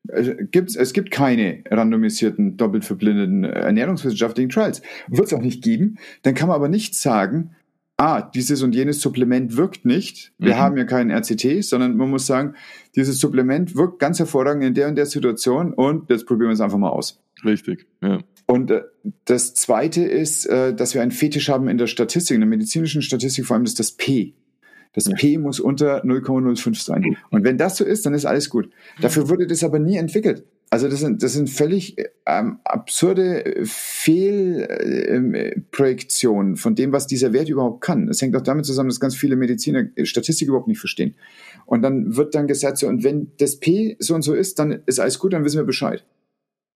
Es, gibt, es gibt keine randomisierten, doppelt verblindeten äh, ernährungswissenschaftlichen Trials. Wird es auch nicht geben. Dann kann man aber nicht sagen, ah, dieses und jenes Supplement wirkt nicht. Wir mhm. haben ja keinen RCT, sondern man muss sagen, dieses Supplement wirkt ganz hervorragend in der und der Situation und jetzt probieren wir es einfach mal aus. Richtig, ja. Und äh, das Zweite ist, äh, dass wir einen Fetisch haben in der Statistik, in der medizinischen Statistik, vor allem ist das P. Das ja. P muss unter 0,05 sein. Mhm. Und wenn das so ist, dann ist alles gut. Dafür wurde das aber nie entwickelt. Also das sind, das sind völlig ähm, absurde Fehlprojektionen von dem, was dieser Wert überhaupt kann. Das hängt auch damit zusammen, dass ganz viele Mediziner Statistik überhaupt nicht verstehen. Und dann wird dann gesagt, so, und wenn das P so und so ist, dann ist alles gut, dann wissen wir Bescheid.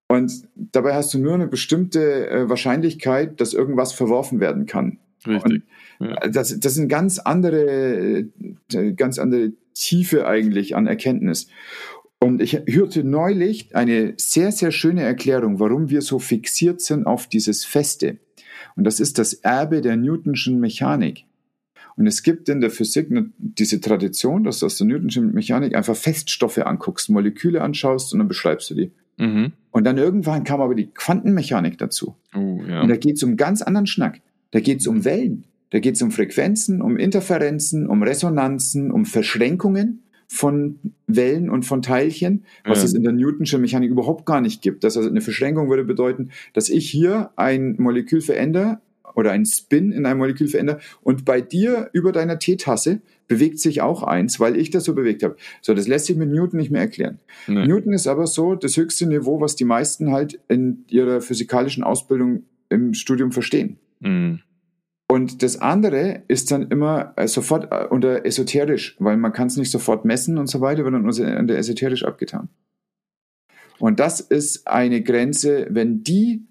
Und dabei hast du nur eine bestimmte äh, Wahrscheinlichkeit, dass irgendwas verworfen werden kann. Richtig. Ja. Das, das sind ganz andere, äh, ganz andere Tiefe eigentlich an Erkenntnis. Und ich hörte neulich eine sehr, sehr schöne Erklärung, warum wir so fixiert sind auf dieses Feste. Und das ist das Erbe der Newtonschen Mechanik. Und es gibt in der Physik diese Tradition, dass du aus der Newtonschen Mechanik einfach Feststoffe anguckst, Moleküle anschaust und dann beschreibst du die. Mhm. Und dann irgendwann kam aber die Quantenmechanik dazu. Oh, ja. Und da geht es um ganz anderen Schnack. Da geht es um Wellen, da geht es um Frequenzen, um Interferenzen, um Resonanzen, um Verschränkungen von Wellen und von Teilchen, was ja. es in der Newtonschen Mechanik überhaupt gar nicht gibt. Das also eine Verschränkung würde bedeuten, dass ich hier ein Molekül verändere oder ein Spin in einem Molekül verändere und bei dir über deiner Teetasse bewegt sich auch eins, weil ich das so bewegt habe. So, das lässt sich mit Newton nicht mehr erklären. Nee. Newton ist aber so das höchste Niveau, was die meisten halt in ihrer physikalischen Ausbildung im Studium verstehen. Mhm. Und das andere ist dann immer äh, sofort äh, unter esoterisch, weil man kann es nicht sofort messen und so weiter, wird dann unter esoterisch abgetan. Und das ist eine Grenze, wenn die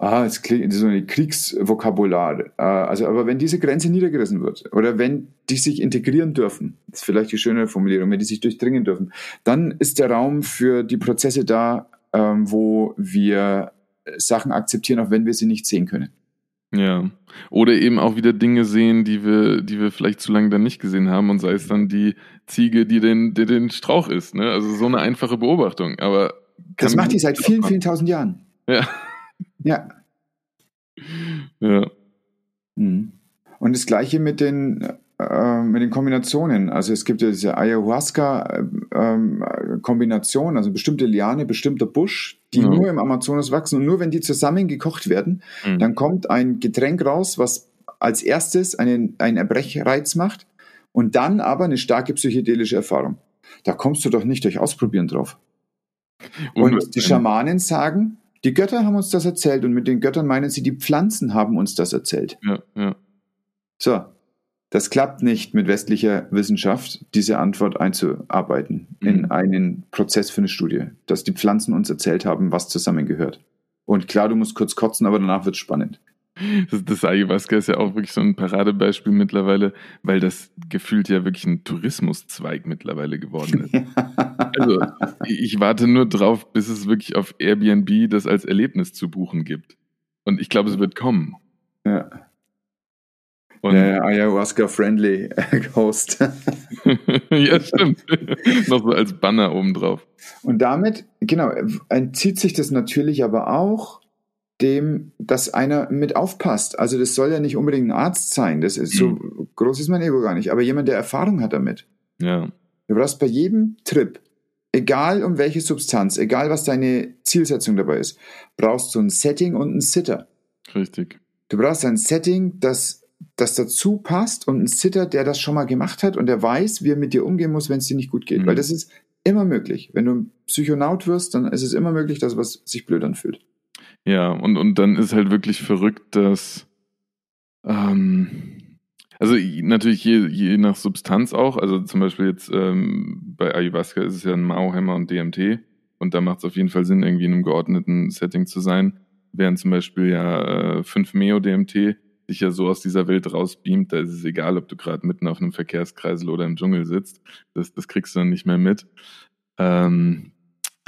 ah, es klingt so ein Kriegsvokabular. Äh, also, aber wenn diese Grenze niedergerissen wird oder wenn die sich integrieren dürfen, ist vielleicht die schöne Formulierung, wenn die sich durchdringen dürfen, dann ist der Raum für die Prozesse da, ähm, wo wir Sachen akzeptieren, auch wenn wir sie nicht sehen können. Ja. Oder eben auch wieder Dinge sehen, die wir, die wir vielleicht zu lange dann nicht gesehen haben und sei es dann die Ziege, die den, die den Strauch isst. Ne? Also so eine einfache Beobachtung. Aber Das macht die seit vielen, vielen tausend Jahren. Ja. Ja. Ja. Mhm. Und das gleiche mit den, äh, mit den Kombinationen. Also es gibt ja diese Ayahuasca-Kombination, also bestimmte Liane, bestimmter Busch, die Ja. nur im Amazonas wachsen. Und nur wenn die zusammen gekocht werden, Mhm. dann kommt ein Getränk raus, was als erstes einen, einen Erbrechreiz macht und dann aber eine starke psychedelische Erfahrung. Da kommst du doch nicht durch Ausprobieren drauf. Und die. Schamanen sagen, die Götter haben uns das erzählt und mit den Göttern meinen sie, die Pflanzen haben uns das erzählt. Ja, ja. So, das klappt nicht mit westlicher Wissenschaft, diese Antwort einzuarbeiten in Mhm. einen Prozess für eine Studie, dass die Pflanzen uns erzählt haben, was zusammengehört. Und klar, du musst kurz kotzen, aber danach wird spannend. Das, das Ayahuasca ist ja auch wirklich so ein Paradebeispiel mittlerweile, weil das gefühlt ja wirklich ein Tourismuszweig mittlerweile geworden ist. Also ich warte nur drauf, bis es wirklich auf Airbnb das als Erlebnis zu buchen gibt. Und ich glaube, es wird kommen. ja. Und, Ja, Ayahuasca-friendly Host. ja, stimmt. Noch so als Banner obendrauf. Und damit, genau, entzieht sich das natürlich aber auch dem, dass einer mit aufpasst. Also das soll ja nicht unbedingt ein Arzt sein. Das ist so groß ist mein Ego gar nicht. Aber jemand, der Erfahrung hat damit. Ja. Du brauchst bei jedem Trip, egal um welche Substanz, egal was deine Zielsetzung dabei ist, brauchst du ein Setting und einen Sitter. Richtig. Du brauchst ein Setting, das, das dazu passt und einen Sitter, der das schon mal gemacht hat und der weiß, wie er mit dir umgehen muss, wenn es dir nicht gut geht. Mhm. Weil das ist immer möglich. Wenn du ein Psychonaut wirst, dann ist es immer möglich, dass was sich blöd anfühlt. Ja, und, und dann ist halt wirklich verrückt, dass ähm, also natürlich je, je nach Substanz auch, also zum Beispiel jetzt ähm, bei Ayahuasca ist es ja ein Mauhemmer und DMT und da macht es auf jeden Fall Sinn, irgendwie in einem geordneten Setting zu sein, während zum Beispiel ja äh, 5-Meo-DMT dich ja so aus dieser Welt rausbeamt, da ist es egal, ob du gerade mitten auf einem Verkehrskreisel oder im Dschungel sitzt, das, das kriegst du dann nicht mehr mit. Ähm,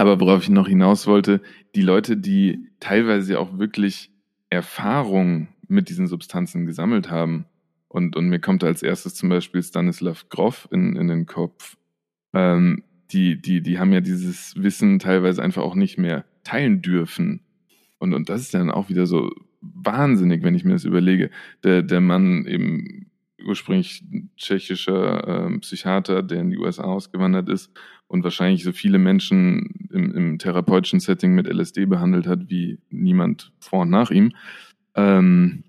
aber worauf ich noch hinaus wollte, die Leute, die teilweise auch wirklich Erfahrung mit diesen Substanzen gesammelt haben, und, und mir kommt als erstes zum Beispiel Stanislav Grof in, in den Kopf, ähm, die, die, die haben ja dieses Wissen teilweise einfach auch nicht mehr teilen dürfen. Und, und das ist dann auch wieder so wahnsinnig, wenn ich mir das überlege. Der, der Mann eben ursprünglich ein tschechischer ähm, Psychiater, der in die USA ausgewandert ist und wahrscheinlich so viele Menschen im, im therapeutischen Setting mit LSD behandelt hat, wie niemand vor und nach ihm, ähm,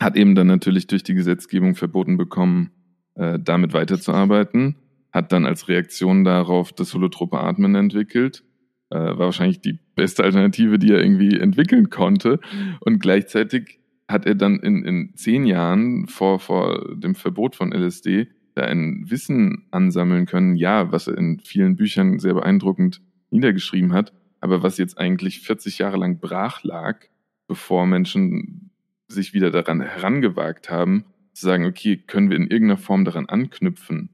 hat eben dann natürlich durch die Gesetzgebung verboten bekommen, äh, damit weiterzuarbeiten, hat dann als Reaktion darauf das holotrope Atmen entwickelt, äh, war wahrscheinlich die beste Alternative, die er irgendwie entwickeln konnte. Und gleichzeitig hat er dann in, in zehn Jahren vor, vor dem Verbot von LSD da ein Wissen ansammeln können, ja, was er in vielen Büchern sehr beeindruckend niedergeschrieben hat, aber was jetzt eigentlich 40 Jahre lang brach lag, bevor Menschen sich wieder daran herangewagt haben, zu sagen, okay, können wir in irgendeiner Form daran anknüpfen?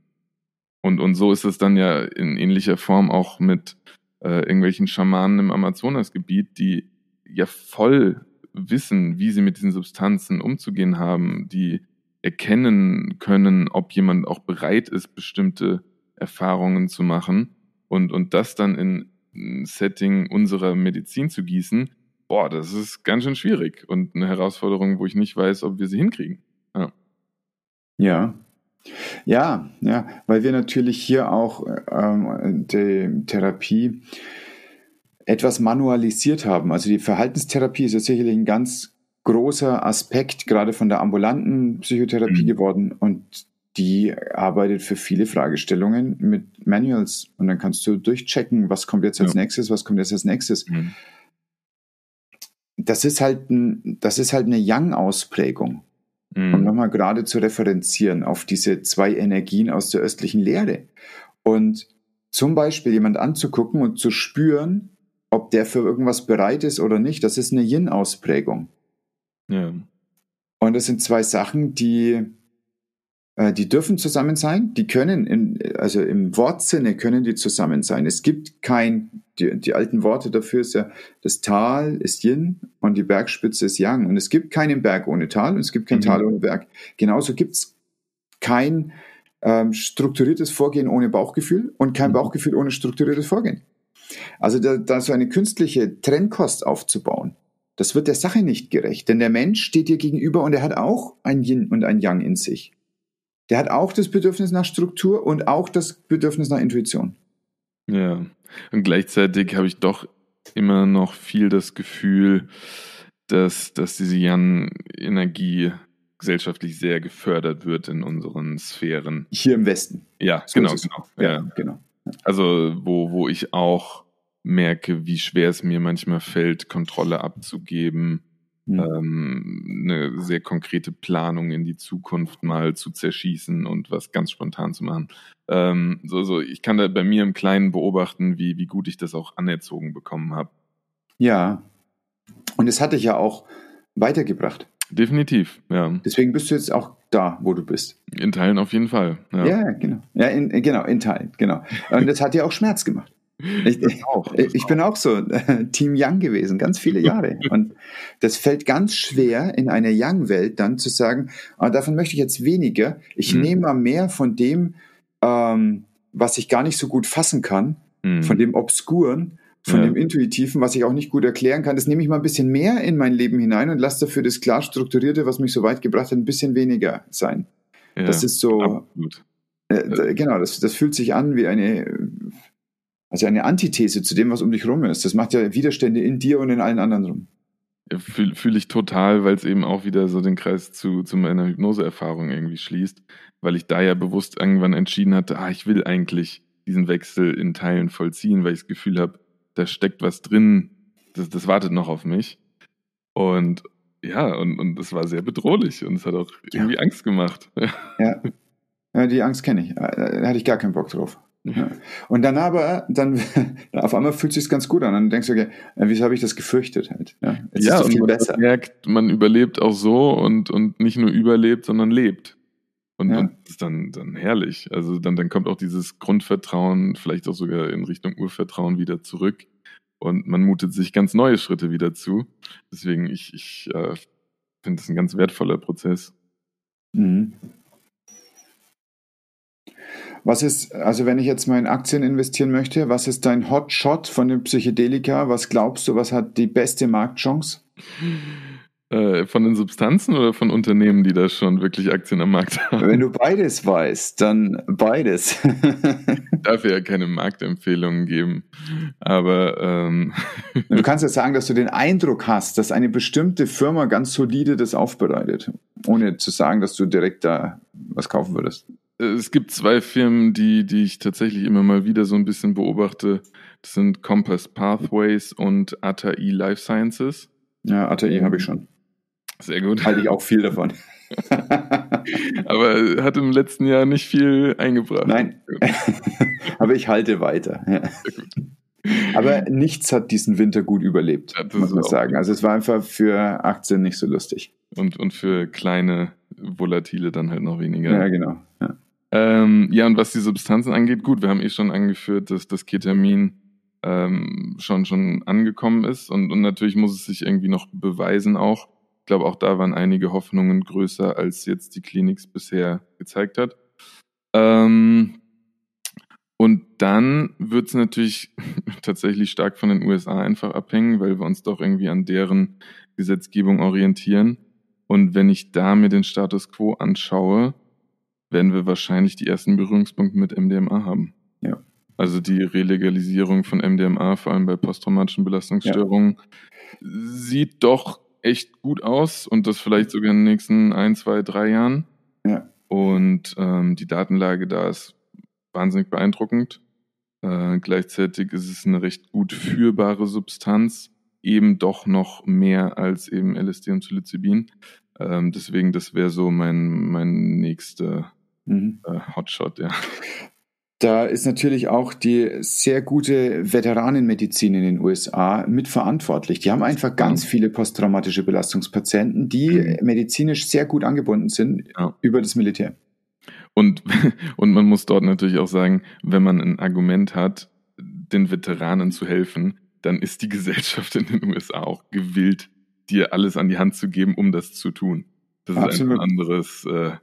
Und, und so ist es dann ja in ähnlicher Form auch mit äh, irgendwelchen Schamanen im Amazonasgebiet, die ja voll wissen, wie sie mit diesen Substanzen umzugehen haben, die erkennen können, ob jemand auch bereit ist, bestimmte Erfahrungen zu machen und, und das dann in ein Setting unserer Medizin zu gießen, boah, das ist ganz schön schwierig und eine Herausforderung, wo ich nicht weiß, ob wir sie hinkriegen. Ja. Ja. Ja, ja, weil wir natürlich hier auch ähm, die Therapie etwas manualisiert haben. Also die Verhaltenstherapie ist ja sicherlich ein ganz großer Aspekt gerade von der ambulanten Psychotherapie Mhm. geworden und die arbeitet für viele Fragestellungen mit Manuals und dann kannst du durchchecken, was kommt jetzt als Ja. nächstes, was kommt jetzt als nächstes. Mhm. Das ist halt ein, das ist halt eine Yang-Ausprägung. um Mhm. nochmal gerade zu referenzieren auf diese zwei Energien aus der östlichen Lehre. Und zum Beispiel jemand anzugucken und zu spüren, ob der für irgendwas bereit ist oder nicht, das ist eine Yin-Ausprägung. Ja. Und das sind zwei Sachen, die, äh, die dürfen zusammen sein, die können, in, also im Wortsinne können die zusammen sein. Es gibt kein, die, die alten Worte dafür ist ja, das Tal ist Yin und die Bergspitze ist Yang. Und es gibt keinen Berg ohne Tal und es gibt kein Mhm. Tal ohne Berg. Genauso gibt es kein ähm, strukturiertes Vorgehen ohne Bauchgefühl und kein Mhm. Bauchgefühl ohne strukturiertes Vorgehen. Also da, da so eine künstliche Trennkost aufzubauen, das wird der Sache nicht gerecht. Denn der Mensch steht dir gegenüber und er hat auch ein Yin und ein Yang in sich. Der hat auch das Bedürfnis nach Struktur und auch das Bedürfnis nach Intuition. Ja, und gleichzeitig habe ich doch immer noch viel das Gefühl, dass, dass diese Jan-Energie gesellschaftlich sehr gefördert wird in unseren Sphären. Hier im Westen. Ja, so genau, genau. Ja, ja, genau. Also, wo, wo ich auch merke, wie schwer es mir manchmal fällt, Kontrolle abzugeben, mhm. ähm, eine sehr konkrete Planung in die Zukunft mal zu zerschießen und was ganz spontan zu machen. Ähm, so, so, ich kann da bei mir im Kleinen beobachten, wie, wie gut ich das auch anerzogen bekommen habe. Ja. Und es hat dich ja auch weitergebracht. Definitiv, ja. Deswegen bist du jetzt auch da, wo du bist. In Teilen auf jeden Fall. Ja, ja genau. Ja, in, genau, in Teilen, genau. Und das hat dir auch Schmerz gemacht. Ich, ich, auch, ich bin auch so Team Young gewesen, ganz viele Jahre. Und das fällt ganz schwer in einer Young-Welt dann zu sagen, ah, davon möchte ich jetzt weniger. Ich mhm. nehme mal mehr von dem, ähm, was ich gar nicht so gut fassen kann, mhm. von dem Obskuren, von ja. dem Intuitiven, was ich auch nicht gut erklären kann. Das nehme ich mal ein bisschen mehr in mein Leben hinein und lasse dafür das klar strukturierte, was mich so weit gebracht hat, ein bisschen weniger sein. Ja, das ist so. Äh, genau, das, das fühlt sich an wie eine also eine Antithese zu dem, was um dich rum ist. Das macht ja Widerstände in dir und in allen anderen rum. Ja, Fühle fühl ich total, weil es eben auch wieder so den Kreis zu, zu meiner Hypnoseerfahrung irgendwie schließt, weil ich da ja bewusst irgendwann entschieden hatte, ah, ich will eigentlich diesen Wechsel in Teilen vollziehen, weil ich das Gefühl habe, da steckt was drin, das, das wartet noch auf mich. Und ja, und, und das war sehr bedrohlich und es hat auch irgendwie ja. Angst gemacht. Ja. ja, die Angst kenne ich. Da hatte ich gar keinen Bock drauf. Ja. Und dann aber, dann auf einmal fühlt sich ganz gut an. Dann denkst du, okay, äh, wieso habe ich das gefürchtet halt? Ja, jetzt ja ist es viel besser. Man merkt, man überlebt auch so und, und nicht nur überlebt, sondern lebt. Und, ja. und das ist dann, dann herrlich. Also dann, dann kommt auch dieses Grundvertrauen, vielleicht auch sogar in Richtung Urvertrauen wieder zurück. Und man mutet sich ganz neue Schritte wieder zu. Deswegen, ich, ich äh, finde das ein ganz wertvoller Prozess. Mhm. Was ist, also wenn ich jetzt mal in Aktien investieren möchte, was ist dein Hotshot von den Psychedelika? Was glaubst du, was hat die beste Marktchance? Äh, von den Substanzen oder von Unternehmen, die da schon wirklich Aktien am Markt haben? Wenn du beides weißt, dann beides. ich darf ja keine Marktempfehlungen geben. Aber ähm du kannst ja sagen, dass du den Eindruck hast, dass eine bestimmte Firma ganz solide das aufbereitet, ohne zu sagen, dass du direkt da was kaufen würdest es gibt zwei Firmen, die, die ich tatsächlich immer mal wieder so ein bisschen beobachte. Das sind Compass Pathways und ATAI Life Sciences. Ja, ATAI habe ich schon. Sehr gut. Halte ich auch viel davon. Aber hat im letzten Jahr nicht viel eingebracht. Nein. Aber ich halte weiter. Ja. Aber nichts hat diesen Winter gut überlebt, ja, muss man sagen. Also es war einfach für Aktien nicht so lustig. Und, und für kleine Volatile dann halt noch weniger. Ja, genau. Ja. Ähm, ja, und was die Substanzen angeht, gut, wir haben eh schon angeführt, dass das Ketamin ähm, schon, schon angekommen ist und, und natürlich muss es sich irgendwie noch beweisen auch. Ich glaube, auch da waren einige Hoffnungen größer, als jetzt die Klinik bisher gezeigt hat. Ähm, und dann wird es natürlich tatsächlich stark von den USA einfach abhängen, weil wir uns doch irgendwie an deren Gesetzgebung orientieren. Und wenn ich da mir den Status quo anschaue, werden wir wahrscheinlich die ersten Berührungspunkte mit MDMA haben. Ja. Also die Relegalisierung von MDMA, vor allem bei posttraumatischen Belastungsstörungen, ja. sieht doch echt gut aus und das vielleicht sogar in den nächsten ein, zwei, drei Jahren. Ja. Und ähm, die Datenlage da ist wahnsinnig beeindruckend. Äh, gleichzeitig ist es eine recht gut führbare Substanz, eben doch noch mehr als eben LSD und Psilocybin. Ähm, deswegen, das wäre so mein, mein nächster mhm. äh, Hotshot, ja. Da ist natürlich auch die sehr gute Veteranenmedizin in den USA mitverantwortlich. Die haben einfach ganz viele posttraumatische Belastungspatienten, die mhm. medizinisch sehr gut angebunden sind ja. über das Militär. Und, und man muss dort natürlich auch sagen, wenn man ein Argument hat, den Veteranen zu helfen, dann ist die Gesellschaft in den USA auch gewillt, dir alles an die Hand zu geben, um das zu tun. Das Absolut. ist ein anderes äh,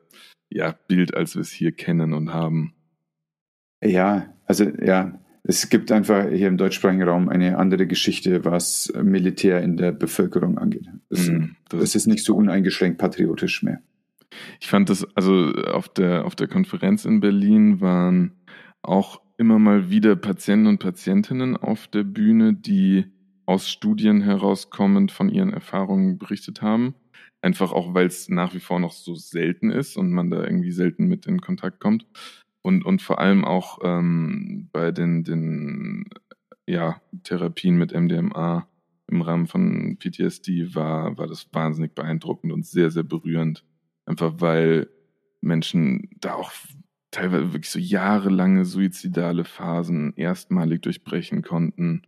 ja, Bild, als wir es hier kennen und haben. Ja, also ja, es gibt einfach hier im deutschsprachigen Raum eine andere Geschichte, was Militär in der Bevölkerung angeht. Es, mm, das, ist nicht so uneingeschränkt patriotisch mehr. Ich fand das, also auf der, auf der Konferenz in Berlin waren auch immer mal wieder Patienten und Patientinnen auf der Bühne, die aus Studien herauskommend von ihren Erfahrungen berichtet haben. Einfach auch, weil es nach wie vor noch so selten ist und man da irgendwie selten mit in Kontakt kommt. Und, und vor allem auch ähm, bei den, den ja, Therapien mit MDMA im Rahmen von PTSD war, war das wahnsinnig beeindruckend und sehr, sehr berührend. Einfach weil Menschen da auch teilweise wirklich so jahrelange suizidale Phasen erstmalig durchbrechen konnten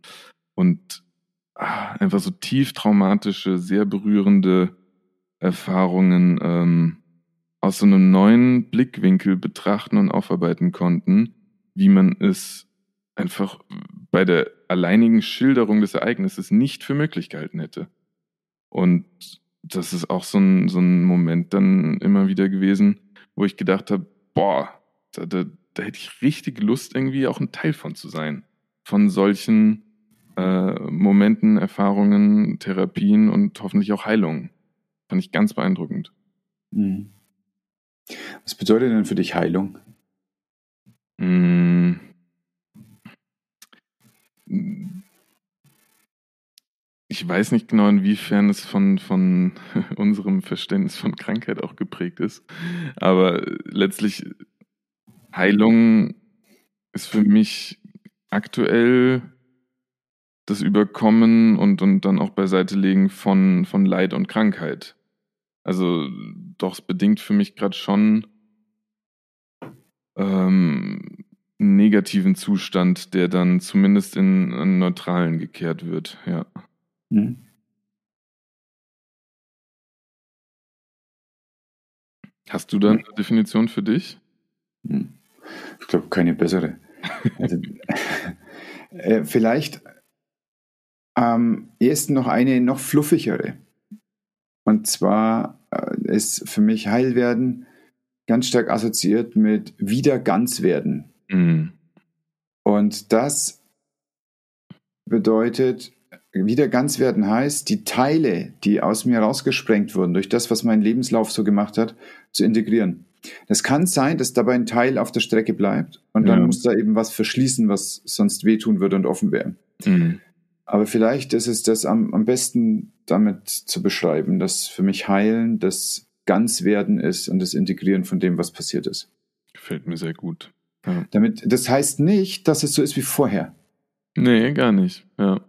und ah, einfach so tief traumatische, sehr berührende Erfahrungen ähm, aus so einem neuen Blickwinkel betrachten und aufarbeiten konnten, wie man es einfach bei der alleinigen Schilderung des Ereignisses nicht für möglich gehalten hätte. Und das ist auch so ein, so ein Moment dann immer wieder gewesen, wo ich gedacht habe, boah, da, da, da hätte ich richtig Lust, irgendwie auch ein Teil von zu sein. Von solchen äh, Momenten, Erfahrungen, Therapien und hoffentlich auch Heilungen. Fand ich ganz beeindruckend. Mhm. Was bedeutet denn für dich Heilung? Mhm. Ich weiß nicht genau, inwiefern es von, von unserem Verständnis von Krankheit auch geprägt ist. Aber letztlich Heilung ist für mich aktuell das Überkommen und, und dann auch beiseite legen von, von Leid und Krankheit. Also doch, es bedingt für mich gerade schon ähm, einen negativen Zustand, der dann zumindest in einen neutralen gekehrt wird, ja. Mhm. Hast du da eine Definition für dich? Hm. Ich glaube, keine bessere. Also, äh, vielleicht am ehesten noch eine noch fluffigere. Und zwar äh, ist für mich Heilwerden ganz stark assoziiert mit wieder ganz werden. Mhm. Und das bedeutet, wieder ganz werden heißt, die Teile, die aus mir rausgesprengt wurden, durch das, was mein Lebenslauf so gemacht hat, zu integrieren. Das kann sein, dass dabei ein Teil auf der Strecke bleibt und dann muss da eben was verschließen, was sonst wehtun würde und offen wäre. Mhm. Aber vielleicht ist es das am, am besten damit zu beschreiben, dass für mich Heilen das Ganzwerden ist und das Integrieren von dem, was passiert ist. Gefällt mir sehr gut. Ja. Damit, das heißt nicht, dass es so ist wie vorher. Nee, gar nicht. Ja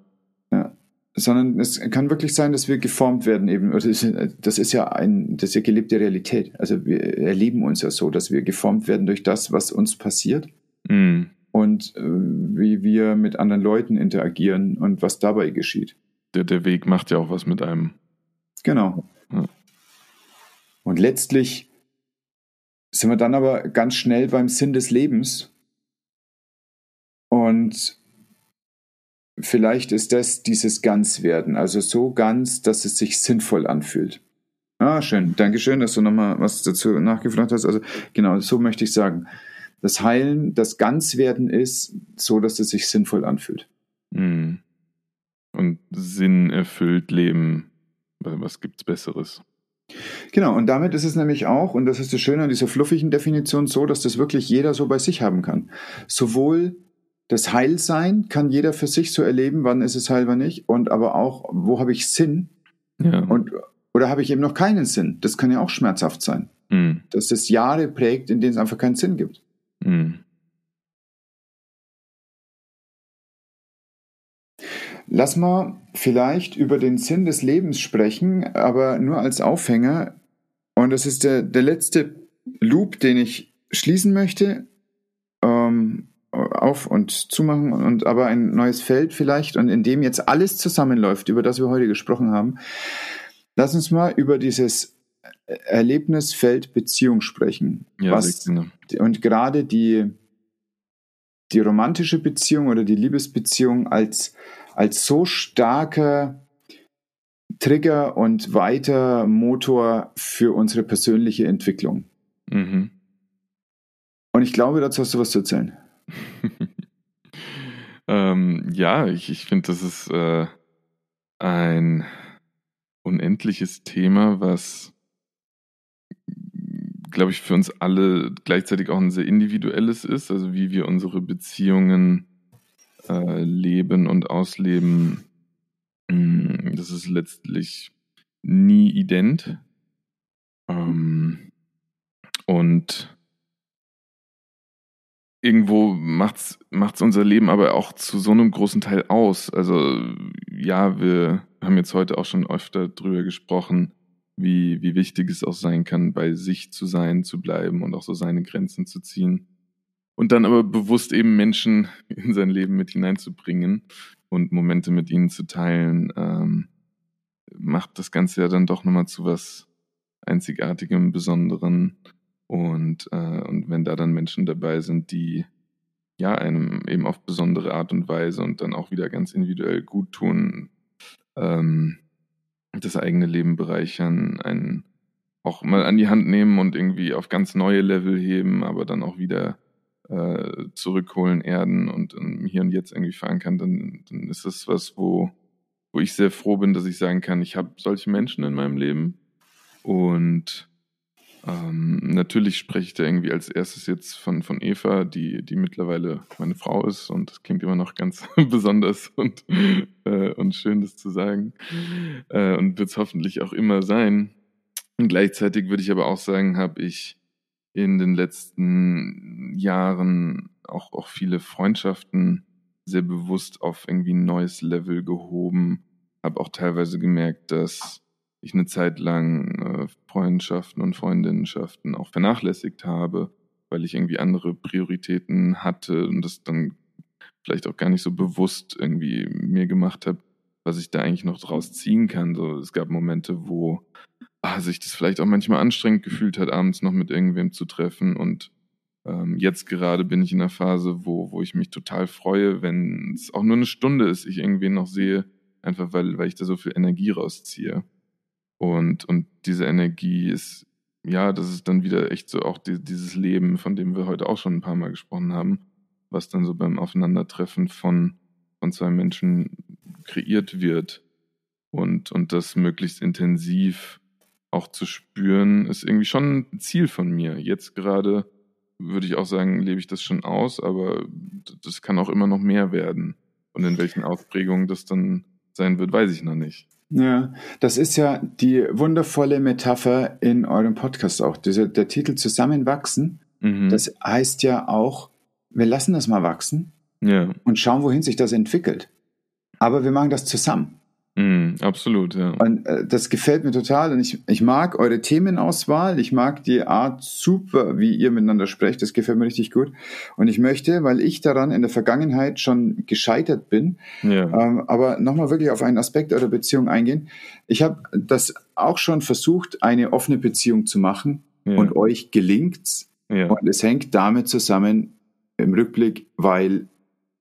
sondern es kann wirklich sein, dass wir geformt werden eben. Das ist ja ein, das ist ja gelebte Realität. Also wir erleben uns ja so, dass wir geformt werden durch das, was uns passiert mm. Und äh, wie wir mit anderen Leuten interagieren und was dabei geschieht. Der, der Weg macht ja auch was mit einem. Genau. Ja. Und letztlich sind wir dann aber ganz schnell beim Sinn des Lebens und vielleicht ist das dieses Ganzwerden, also so ganz, dass es sich sinnvoll anfühlt. Ah, schön. Dankeschön, dass du nochmal was dazu nachgefragt hast. Also genau, so möchte ich sagen. Das Heilen, das Ganzwerden ist so, dass es sich sinnvoll anfühlt. Mhm. Und Sinn erfüllt Leben. Was gibt's Besseres? Genau, und damit ist es nämlich auch, und das ist das Schöne an dieser fluffigen Definition, so, dass das wirklich jeder so bei sich haben kann. Sowohl das Heilsein kann jeder für sich so erleben, wann ist es heil, wann nicht. Und aber auch, wo habe ich Sinn? Ja. Und, oder habe ich eben noch keinen Sinn? Das kann ja auch schmerzhaft sein. Mhm. Dass das Jahre prägt, in denen es einfach keinen Sinn gibt. Mhm. Lass mal vielleicht über den Sinn des Lebens sprechen, aber nur als Aufhänger. Und das ist der, der letzte Loop, den ich schließen möchte. Ähm, auf und zumachen und aber ein neues Feld vielleicht und in dem jetzt alles zusammenläuft, über das wir heute gesprochen haben. Lass uns mal über dieses Erlebnisfeld Beziehung sprechen. Ja, was, und gerade die, die romantische Beziehung oder die Liebesbeziehung als, als so starker Trigger und weiter Motor für unsere persönliche Entwicklung. Mhm. Und ich glaube, dazu hast du was zu erzählen. ja, ich, ich finde, das ist äh, ein unendliches Thema, was, glaube ich, für uns alle gleichzeitig auch ein sehr individuelles ist, also wie wir unsere Beziehungen äh, leben und ausleben. Mm, das ist letztlich nie ident. Ähm, und irgendwo macht's macht's unser Leben aber auch zu so einem großen Teil aus. Also ja, wir haben jetzt heute auch schon öfter drüber gesprochen, wie wie wichtig es auch sein kann, bei sich zu sein, zu bleiben und auch so seine Grenzen zu ziehen und dann aber bewusst eben Menschen in sein Leben mit hineinzubringen und Momente mit ihnen zu teilen, ähm, macht das Ganze ja dann doch nochmal zu was Einzigartigem, Besonderen. Und, äh, und wenn da dann Menschen dabei sind, die ja einem eben auf besondere Art und Weise und dann auch wieder ganz individuell gut tun, ähm, das eigene Leben bereichern, einen auch mal an die Hand nehmen und irgendwie auf ganz neue Level heben, aber dann auch wieder äh, zurückholen, erden und um, hier und jetzt irgendwie verankern, dann, dann ist das was, wo, wo ich sehr froh bin, dass ich sagen kann, ich habe solche Menschen in meinem Leben und ähm, natürlich spreche ich da irgendwie als erstes jetzt von, von Eva, die, die mittlerweile meine Frau ist und das klingt immer noch ganz besonders und, äh, und schön, das zu sagen. Äh, und wird es hoffentlich auch immer sein. Und gleichzeitig würde ich aber auch sagen, habe ich in den letzten Jahren auch, auch viele Freundschaften sehr bewusst auf irgendwie ein neues Level gehoben. Habe auch teilweise gemerkt, dass ich eine Zeit lang Freundschaften und Freundinnenschaften auch vernachlässigt habe, weil ich irgendwie andere Prioritäten hatte und das dann vielleicht auch gar nicht so bewusst irgendwie mir gemacht habe, was ich da eigentlich noch draus ziehen kann. So, es gab Momente, wo ah, sich das vielleicht auch manchmal anstrengend gefühlt hat, abends noch mit irgendwem zu treffen. Und ähm, jetzt gerade bin ich in einer Phase, wo, wo ich mich total freue, wenn es auch nur eine Stunde ist, ich irgendwen noch sehe, einfach weil, weil ich da so viel Energie rausziehe. Und, und diese Energie ist, ja, das ist dann wieder echt so auch die, dieses Leben, von dem wir heute auch schon ein paar Mal gesprochen haben, was dann so beim Aufeinandertreffen von, von zwei Menschen kreiert wird. Und, und das möglichst intensiv auch zu spüren, ist irgendwie schon ein Ziel von mir. Jetzt gerade würde ich auch sagen, lebe ich das schon aus, aber das kann auch immer noch mehr werden. Und in welchen Ausprägungen das dann sein wird, weiß ich noch nicht. Ja, das ist ja die wundervolle Metapher in eurem Podcast auch. Diese, der Titel Zusammenwachsen, mhm. das heißt ja auch, wir lassen das mal wachsen ja. und schauen, wohin sich das entwickelt. Aber wir machen das zusammen. Mm, absolut, ja. Und äh, das gefällt mir total. Und ich, ich mag eure Themenauswahl. Ich mag die Art super, wie ihr miteinander sprecht. Das gefällt mir richtig gut. Und ich möchte, weil ich daran in der Vergangenheit schon gescheitert bin, ja. ähm, aber nochmal wirklich auf einen Aspekt eurer Beziehung eingehen. Ich habe das auch schon versucht, eine offene Beziehung zu machen. Ja. Und euch gelingt's. Ja. Und es hängt damit zusammen im Rückblick, weil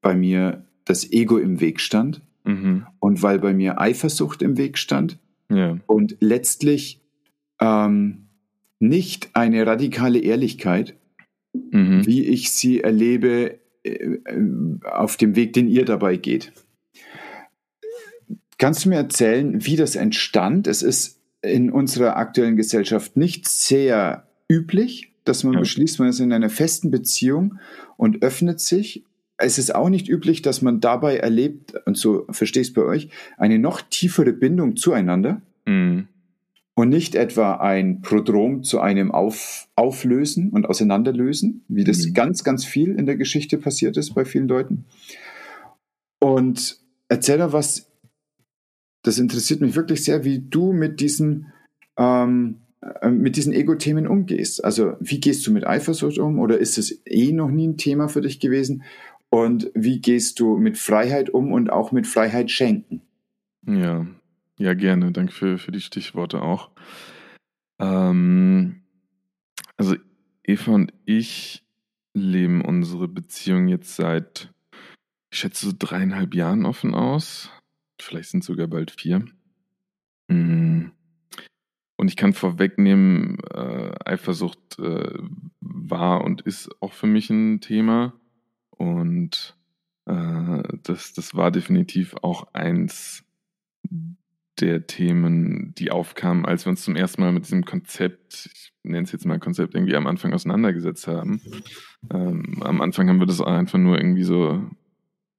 bei mir das Ego im Weg stand Mhm. Und weil bei mir Eifersucht im Weg stand ja. und letztlich ähm, nicht eine radikale Ehrlichkeit, mhm. wie ich sie erlebe äh, auf dem Weg, den ihr dabei geht. Kannst du mir erzählen, wie das entstand? Es ist in unserer aktuellen Gesellschaft nicht sehr üblich, dass man ja. beschließt, man ist in einer festen Beziehung und öffnet sich es ist auch nicht üblich, dass man dabei erlebt, und so verstehe ich es bei euch, eine noch tiefere Bindung zueinander mhm. und nicht etwa ein Prodrom zu einem Auf, Auflösen und Auseinanderlösen, wie das mhm. ganz, ganz viel in der Geschichte passiert ist bei vielen Leuten. Und erzähl doch was, das interessiert mich wirklich sehr, wie du mit diesen, ähm, äh, mit diesen Ego-Themen umgehst. Also wie gehst du mit Eifersucht um oder ist es eh noch nie ein Thema für dich gewesen? Und wie gehst du mit Freiheit um und auch mit Freiheit schenken? Ja, ja, gerne. Danke für, für die Stichworte auch. Ähm, also Eva und ich leben unsere Beziehung jetzt seit, ich schätze, so dreieinhalb Jahren offen aus. Vielleicht sind es sogar bald vier. Mm. Und ich kann vorwegnehmen, äh, Eifersucht äh, war und ist auch für mich ein Thema. Und Äh, das, das war definitiv auch eins der Themen, die aufkamen, als wir uns zum ersten Mal mit diesem Konzept, ich nenne es jetzt mal Konzept, irgendwie am Anfang auseinandergesetzt haben. Ähm, am Anfang haben wir das einfach nur irgendwie so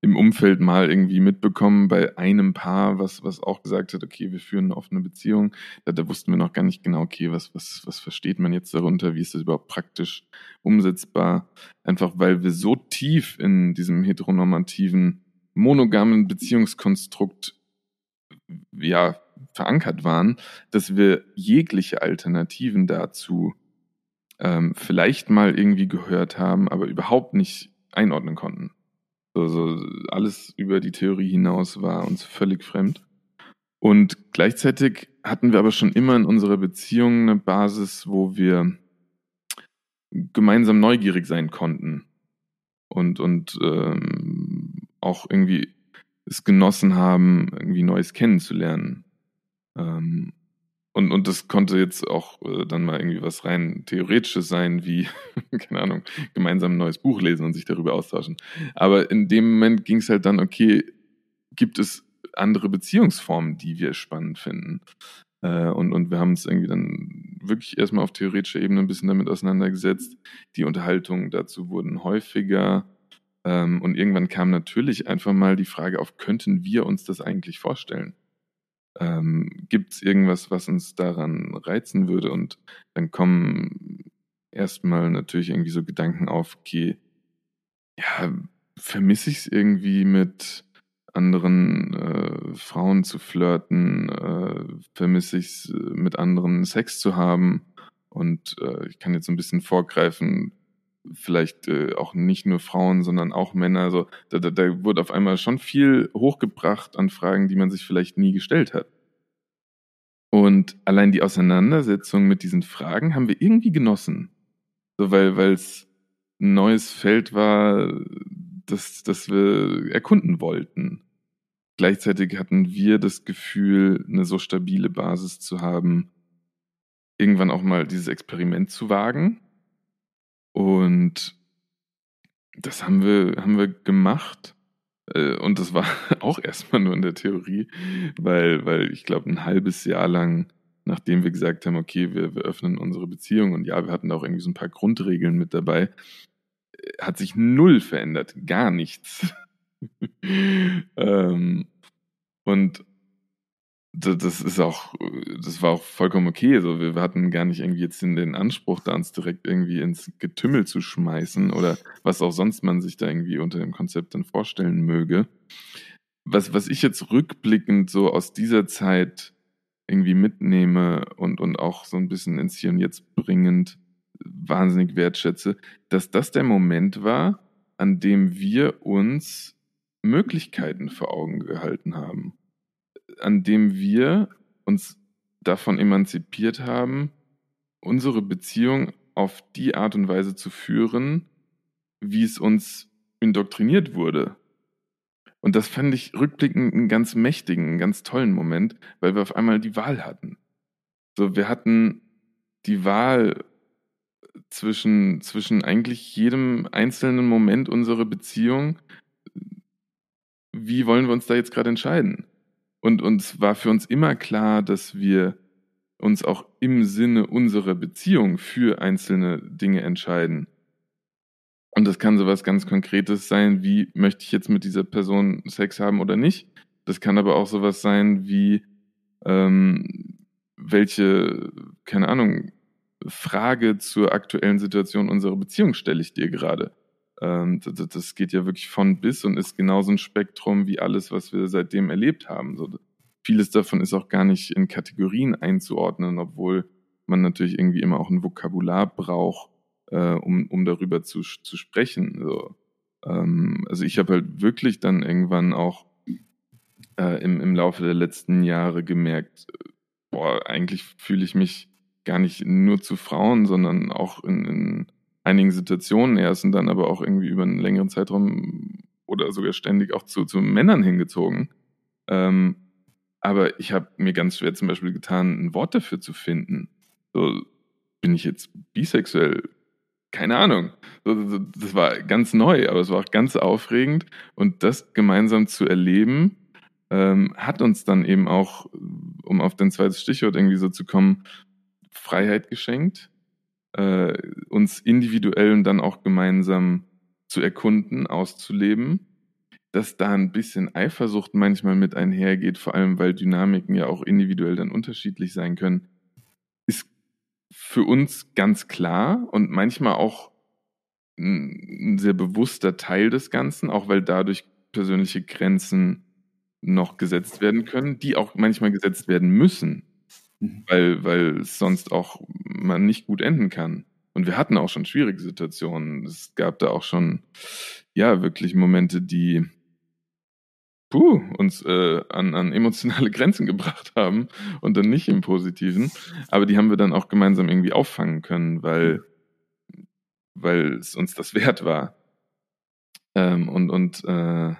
im Umfeld mal irgendwie mitbekommen bei einem Paar, was, was auch gesagt hat, okay, wir führen eine offene Beziehung. Da, da wussten wir noch gar nicht genau, okay, was, was, was versteht man jetzt darunter? Wie ist das überhaupt praktisch umsetzbar? Einfach weil wir so tief in diesem heteronormativen, monogamen Beziehungskonstrukt ja, verankert waren, dass wir jegliche Alternativen dazu ähm, vielleicht mal irgendwie gehört haben, aber überhaupt nicht einordnen konnten. Also alles über die Theorie hinaus war uns völlig fremd. Und gleichzeitig hatten wir aber schon immer in unserer Beziehung eine Basis, wo wir gemeinsam neugierig sein konnten und, und ähm, auch irgendwie es genossen haben, irgendwie Neues kennenzulernen. Ähm, und, und das konnte jetzt auch äh, dann mal irgendwie was rein Theoretisches sein, wie, keine Ahnung, gemeinsam ein neues Buch lesen und sich darüber austauschen. Aber in dem Moment ging es halt dann, okay, gibt es andere Beziehungsformen, die wir spannend finden? Äh, und, und wir haben uns irgendwie dann wirklich erstmal auf theoretischer Ebene ein bisschen damit auseinandergesetzt. Die Unterhaltungen dazu wurden häufiger. Ähm, und irgendwann kam natürlich einfach mal die Frage auf, könnten wir uns das eigentlich vorstellen? Ähm, Gibt es irgendwas, was uns daran reizen würde? Und dann kommen erstmal natürlich irgendwie so Gedanken auf, okay, ja, vermisse ich es irgendwie mit anderen äh, Frauen zu flirten, äh, vermisse ich es mit anderen Sex zu haben. Und äh, ich kann jetzt so ein bisschen vorgreifen, vielleicht äh, auch nicht nur Frauen, sondern auch Männer. Also da, da, da wurde auf einmal schon viel hochgebracht an Fragen, die man sich vielleicht nie gestellt hat. Und allein die Auseinandersetzung mit diesen Fragen haben wir irgendwie genossen. So, weil es ein neues Feld war, das, das wir erkunden wollten. Gleichzeitig hatten wir das Gefühl, eine so stabile Basis zu haben, irgendwann auch mal dieses Experiment zu wagen und das haben wir, haben wir gemacht. Äh, und das war auch erstmal nur in der Theorie, weil, weil ich glaube, ein halbes Jahr lang, nachdem wir gesagt haben, okay, wir, wir öffnen unsere Beziehung und ja, wir hatten auch irgendwie so ein paar Grundregeln mit dabei, äh, hat sich null verändert, gar nichts. ähm, und das ist auch, das war auch vollkommen okay. Also wir hatten gar nicht irgendwie jetzt den Anspruch, da uns direkt irgendwie ins Getümmel zu schmeißen oder was auch sonst man sich da irgendwie unter dem Konzept dann vorstellen möge. Was, was ich jetzt rückblickend so aus dieser Zeit irgendwie mitnehme und, und auch so ein bisschen ins Hier und Jetzt bringend wahnsinnig wertschätze, dass das der Moment war, an dem wir uns Möglichkeiten vor Augen gehalten haben an dem wir uns davon emanzipiert haben, unsere Beziehung auf die Art und Weise zu führen, wie es uns indoktriniert wurde. Und das fand ich rückblickend einen ganz mächtigen, einen ganz tollen Moment, weil wir auf einmal die Wahl hatten. So, wir hatten die Wahl zwischen, zwischen eigentlich jedem einzelnen Moment unserer Beziehung. Wie wollen wir uns da jetzt gerade entscheiden? Und uns war für uns immer klar, dass wir uns auch im Sinne unserer Beziehung für einzelne Dinge entscheiden. Und das kann sowas ganz Konkretes sein, wie möchte ich jetzt mit dieser Person Sex haben oder nicht. Das kann aber auch sowas sein wie, ähm, welche, keine Ahnung, Frage zur aktuellen Situation unserer Beziehung stelle ich dir gerade. Ähm, das, geht ja wirklich von bis und ist genauso ein Spektrum wie alles, was wir seitdem erlebt haben. So, vieles davon ist auch gar nicht in Kategorien einzuordnen, obwohl man natürlich irgendwie immer auch ein Vokabular braucht, äh, um, um darüber zu, zu sprechen. So. Ähm, also ich habe halt wirklich dann irgendwann auch äh, im, im Laufe der letzten Jahre gemerkt, boah, eigentlich fühle ich mich gar nicht nur zu Frauen, sondern auch in, in einigen Situationen erst und dann aber auch irgendwie über einen längeren Zeitraum oder sogar ständig auch zu, zu Männern hingezogen. Ähm, aber ich habe mir ganz schwer zum Beispiel getan, ein Wort dafür zu finden. So, bin ich jetzt bisexuell? keine Ahnung. Das war ganz neu, aber es war auch ganz aufregend. Und das gemeinsam zu erleben, ähm, hat uns dann eben auch, um auf dein zweites Stichwort irgendwie so zu kommen, Freiheit geschenkt, äh, uns individuell und dann auch gemeinsam zu erkunden, auszuleben. Dass da ein bisschen Eifersucht manchmal mit einhergeht, vor allem weil Dynamiken ja auch individuell dann unterschiedlich sein können, ist für uns ganz klar und manchmal auch ein sehr bewusster Teil des Ganzen, auch weil dadurch persönliche Grenzen noch gesetzt werden können, die auch manchmal gesetzt werden müssen, mhm. weil, weil es sonst auch man nicht gut enden kann. Und wir hatten auch schon schwierige Situationen. Es gab da auch schon, ja, wirklich Momente, die puh, uns äh, an, an emotionale Grenzen gebracht haben und dann nicht im Positiven. Aber die haben wir dann auch gemeinsam irgendwie auffangen können, weil, weil es uns das wert war. Ähm, und und äh,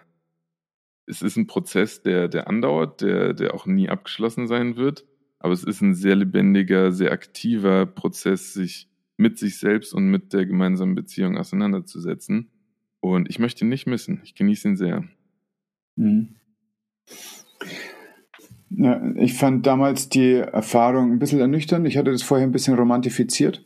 es ist ein Prozess, der, der andauert, der, der auch nie abgeschlossen sein wird. Aber es ist ein sehr lebendiger, sehr aktiver Prozess, sich mit sich selbst und mit der gemeinsamen Beziehung auseinanderzusetzen. Und ich möchte ihn nicht missen. Ich genieße ihn sehr. Mhm. Ja, ich fand damals die Erfahrung ein bisschen ernüchternd. Ich hatte das vorher ein bisschen romantifiziert.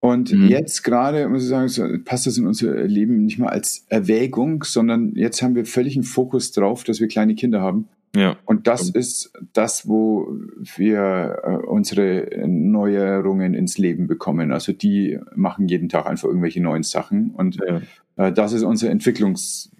Und mhm. jetzt gerade, muss ich sagen, passt das in unser Leben nicht mal als Erwägung, sondern jetzt haben wir völlig einen Fokus drauf, dass wir kleine Kinder haben. Ja. Und das ist das, wo wir äh, unsere Neuerungen ins Leben bekommen. Also die machen jeden Tag einfach irgendwelche neuen Sachen. Und ja. äh, das ist unser Entwicklungs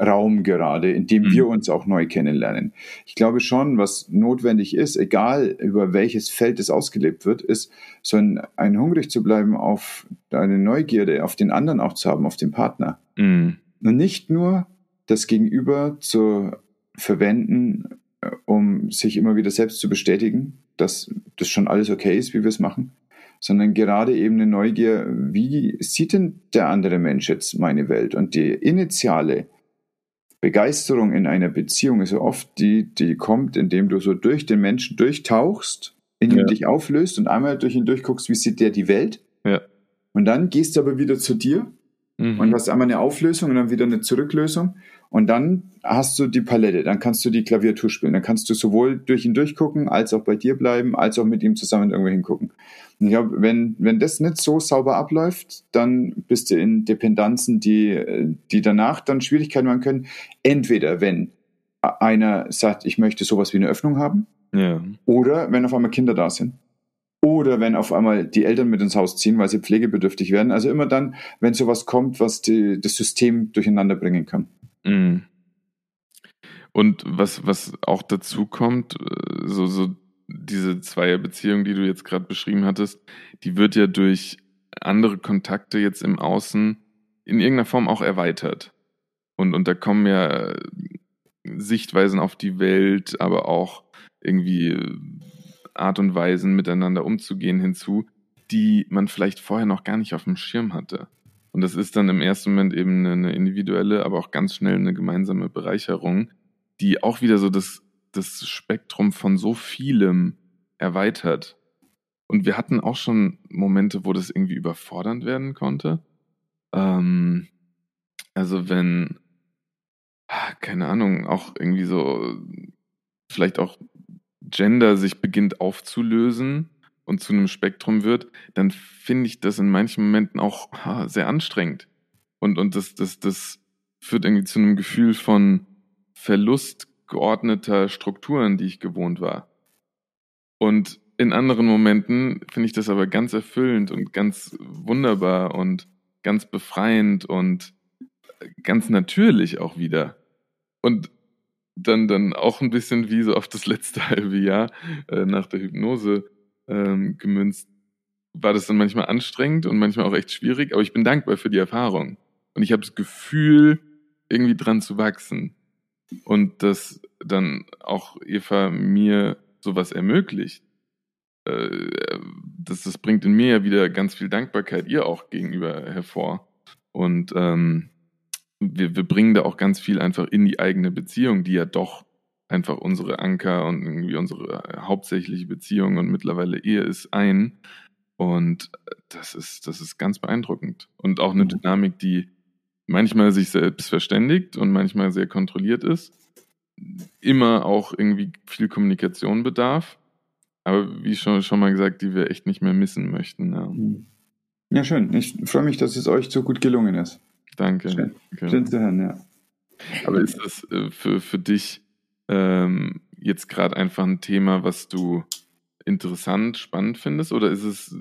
Raum gerade, in dem mhm. wir uns auch neu kennenlernen. Ich glaube schon, was notwendig ist, egal über welches Feld es ausgelebt wird, ist, so ein, ein hungrig zu bleiben auf eine Neugierde, auf den anderen auch zu haben, auf den Partner. Mhm. Und nicht nur das Gegenüber zu verwenden, äh, um sich immer wieder selbst zu bestätigen, dass das schon alles okay ist, wie wir es machen, sondern gerade eben eine Neugier, wie sieht denn der andere Mensch jetzt meine Welt? Und die initiale Begeisterung in einer Beziehung ist ja oft die, die kommt, indem du so durch den Menschen durchtauchst, in ihm ja. dich auflöst und einmal durch ihn durchguckst, wie sieht der die Welt. Ja. Und dann gehst du aber wieder zu dir mhm. und hast einmal eine Auflösung und dann wieder eine Zurücklösung. Und dann hast du die Palette, dann kannst du die Klaviatur spielen. Dann kannst du sowohl durch ihn durchgucken, als auch bei dir bleiben, als auch mit ihm zusammen irgendwo hingucken. Und ich glaube, wenn, wenn das nicht so sauber abläuft, dann bist du in Dependenzen, die, die danach dann Schwierigkeiten machen können. Entweder wenn einer sagt, ich möchte sowas wie eine Öffnung haben, ja. oder wenn auf einmal Kinder da sind. Oder wenn auf einmal die Eltern mit ins Haus ziehen, weil sie pflegebedürftig werden. Also immer dann, wenn sowas kommt, was die, das System durcheinander bringen kann. Mhm. Und was, was auch dazu kommt, äh, so, so diese Zweierbeziehung, die du jetzt gerade beschrieben hattest, die wird ja durch andere Kontakte jetzt im Außen in irgendeiner Form auch erweitert. Und, und da kommen ja Sichtweisen auf die Welt, aber auch irgendwie Art und Weisen miteinander umzugehen hinzu, die man vielleicht vorher noch gar nicht auf dem Schirm hatte. Und das ist dann im ersten Moment eben eine individuelle, aber auch ganz schnell eine gemeinsame Bereicherung, die auch wieder so das das Spektrum von so vielem erweitert. Und wir hatten auch schon Momente, wo das irgendwie überfordernd werden konnte. Ähm, also wenn, ah, keine Ahnung, auch irgendwie so, vielleicht auch Gender sich beginnt aufzulösen und zu einem Spektrum wird, dann finde ich das in manchen Momenten auch ha, sehr anstrengend. Und, und das, das, das führt irgendwie zu einem Gefühl von Verlust geordneter Strukturen, die ich gewohnt war. Und in anderen Momenten finde ich das aber ganz erfüllend und ganz wunderbar und ganz befreiend und ganz natürlich auch wieder. Und dann, dann auch ein bisschen wie so auf das letzte halbe Jahr äh, nach der Hypnose ähm, gemünzt, war das dann manchmal anstrengend und manchmal auch echt schwierig, aber ich bin dankbar für die Erfahrung. Und ich habe das Gefühl, irgendwie dran zu wachsen und dass dann auch Eva mir sowas ermöglicht, äh, das, das bringt in mir ja wieder ganz viel Dankbarkeit ihr auch gegenüber hervor. Und ähm, wir, wir bringen da auch ganz viel einfach in die eigene Beziehung, die ja doch einfach unsere Anker und irgendwie unsere hauptsächliche Beziehung und mittlerweile Ehe ist ein. Und das ist, das ist ganz beeindruckend. Und auch eine mhm. Dynamik, die manchmal sich selbst verständigt und manchmal sehr kontrolliert ist. Immer auch irgendwie viel Kommunikation bedarf. Aber wie schon, schon mal gesagt, die wir echt nicht mehr missen möchten. Ja, mhm. ja schön. Ich freue mich, dass es euch so gut gelungen ist. Danke. Schön, schön zu hören, ja. Aber ist das äh, für, für dich ähm, jetzt gerade einfach ein Thema, was du interessant, spannend findest? Oder ist es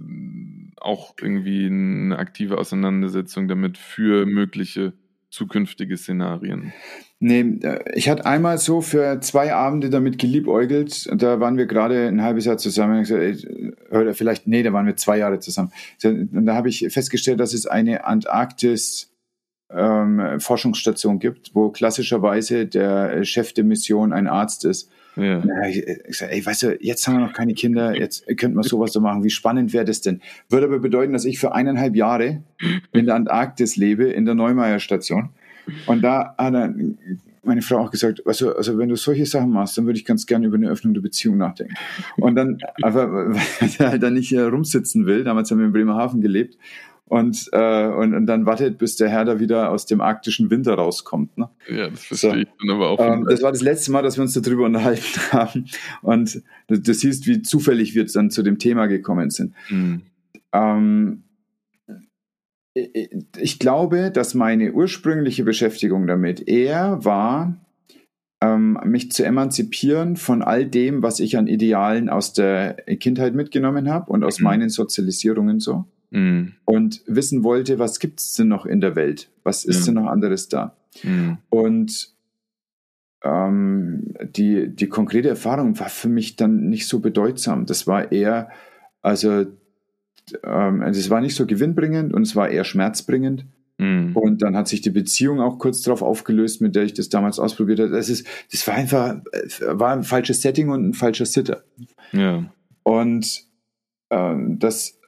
auch irgendwie eine aktive Auseinandersetzung damit für mögliche zukünftige Szenarien? Nee, äh, ich hatte einmal so für zwei Abende damit geliebäugelt. Da waren wir gerade ein halbes Jahr zusammen. Oder vielleicht, nee, da waren wir zwei Jahre zusammen. Und da habe ich festgestellt, dass es eine Antarktis ähm, Forschungsstation gibt, wo klassischerweise der Chef der Mission ein Arzt ist. Ja. Ich, ich sag, ey, weißt du, jetzt haben wir noch keine Kinder, jetzt könnten wir sowas so machen. Wie spannend wäre das denn? Würde aber bedeuten, dass ich für eineinhalb Jahre in der Antarktis lebe, in der Neumeier Station. Und da hat dann meine Frau auch gesagt, weißt du, also wenn du solche Sachen machst, dann würde ich ganz gerne über eine Öffnung der Beziehung nachdenken. Und dann, aber weil er halt dann nicht hier rumsitzen will, damals haben wir in Bremerhaven gelebt, und, äh, und, und dann wartet, bis der Herr da wieder aus dem arktischen Winter rauskommt. Ne? Ja, das verstehe so. ich dann aber auch. Ähm, das war das letzte Mal, dass wir uns darüber unterhalten haben. Und du siehst, wie zufällig wir dann zu dem Thema gekommen sind. Mhm. Ähm, ich glaube, dass meine ursprüngliche Beschäftigung damit eher war, ähm, mich zu emanzipieren von all dem, was ich an Idealen aus der Kindheit mitgenommen habe und aus mhm. meinen Sozialisierungen so mhm. und wissen wollte, was gibt es denn noch in der Welt? Was ist mhm. denn noch anderes da? Mhm. Und ähm, die, die konkrete Erfahrung war für mich dann nicht so bedeutsam. Das war eher, also ähm, das war nicht so gewinnbringend und es war eher schmerzbringend. Mhm. Und dann hat sich die Beziehung auch kurz darauf aufgelöst, mit der ich das damals ausprobiert habe. Das, ist, das war einfach war ein falsches Setting und ein falscher Sitter. Ja. Und ähm, das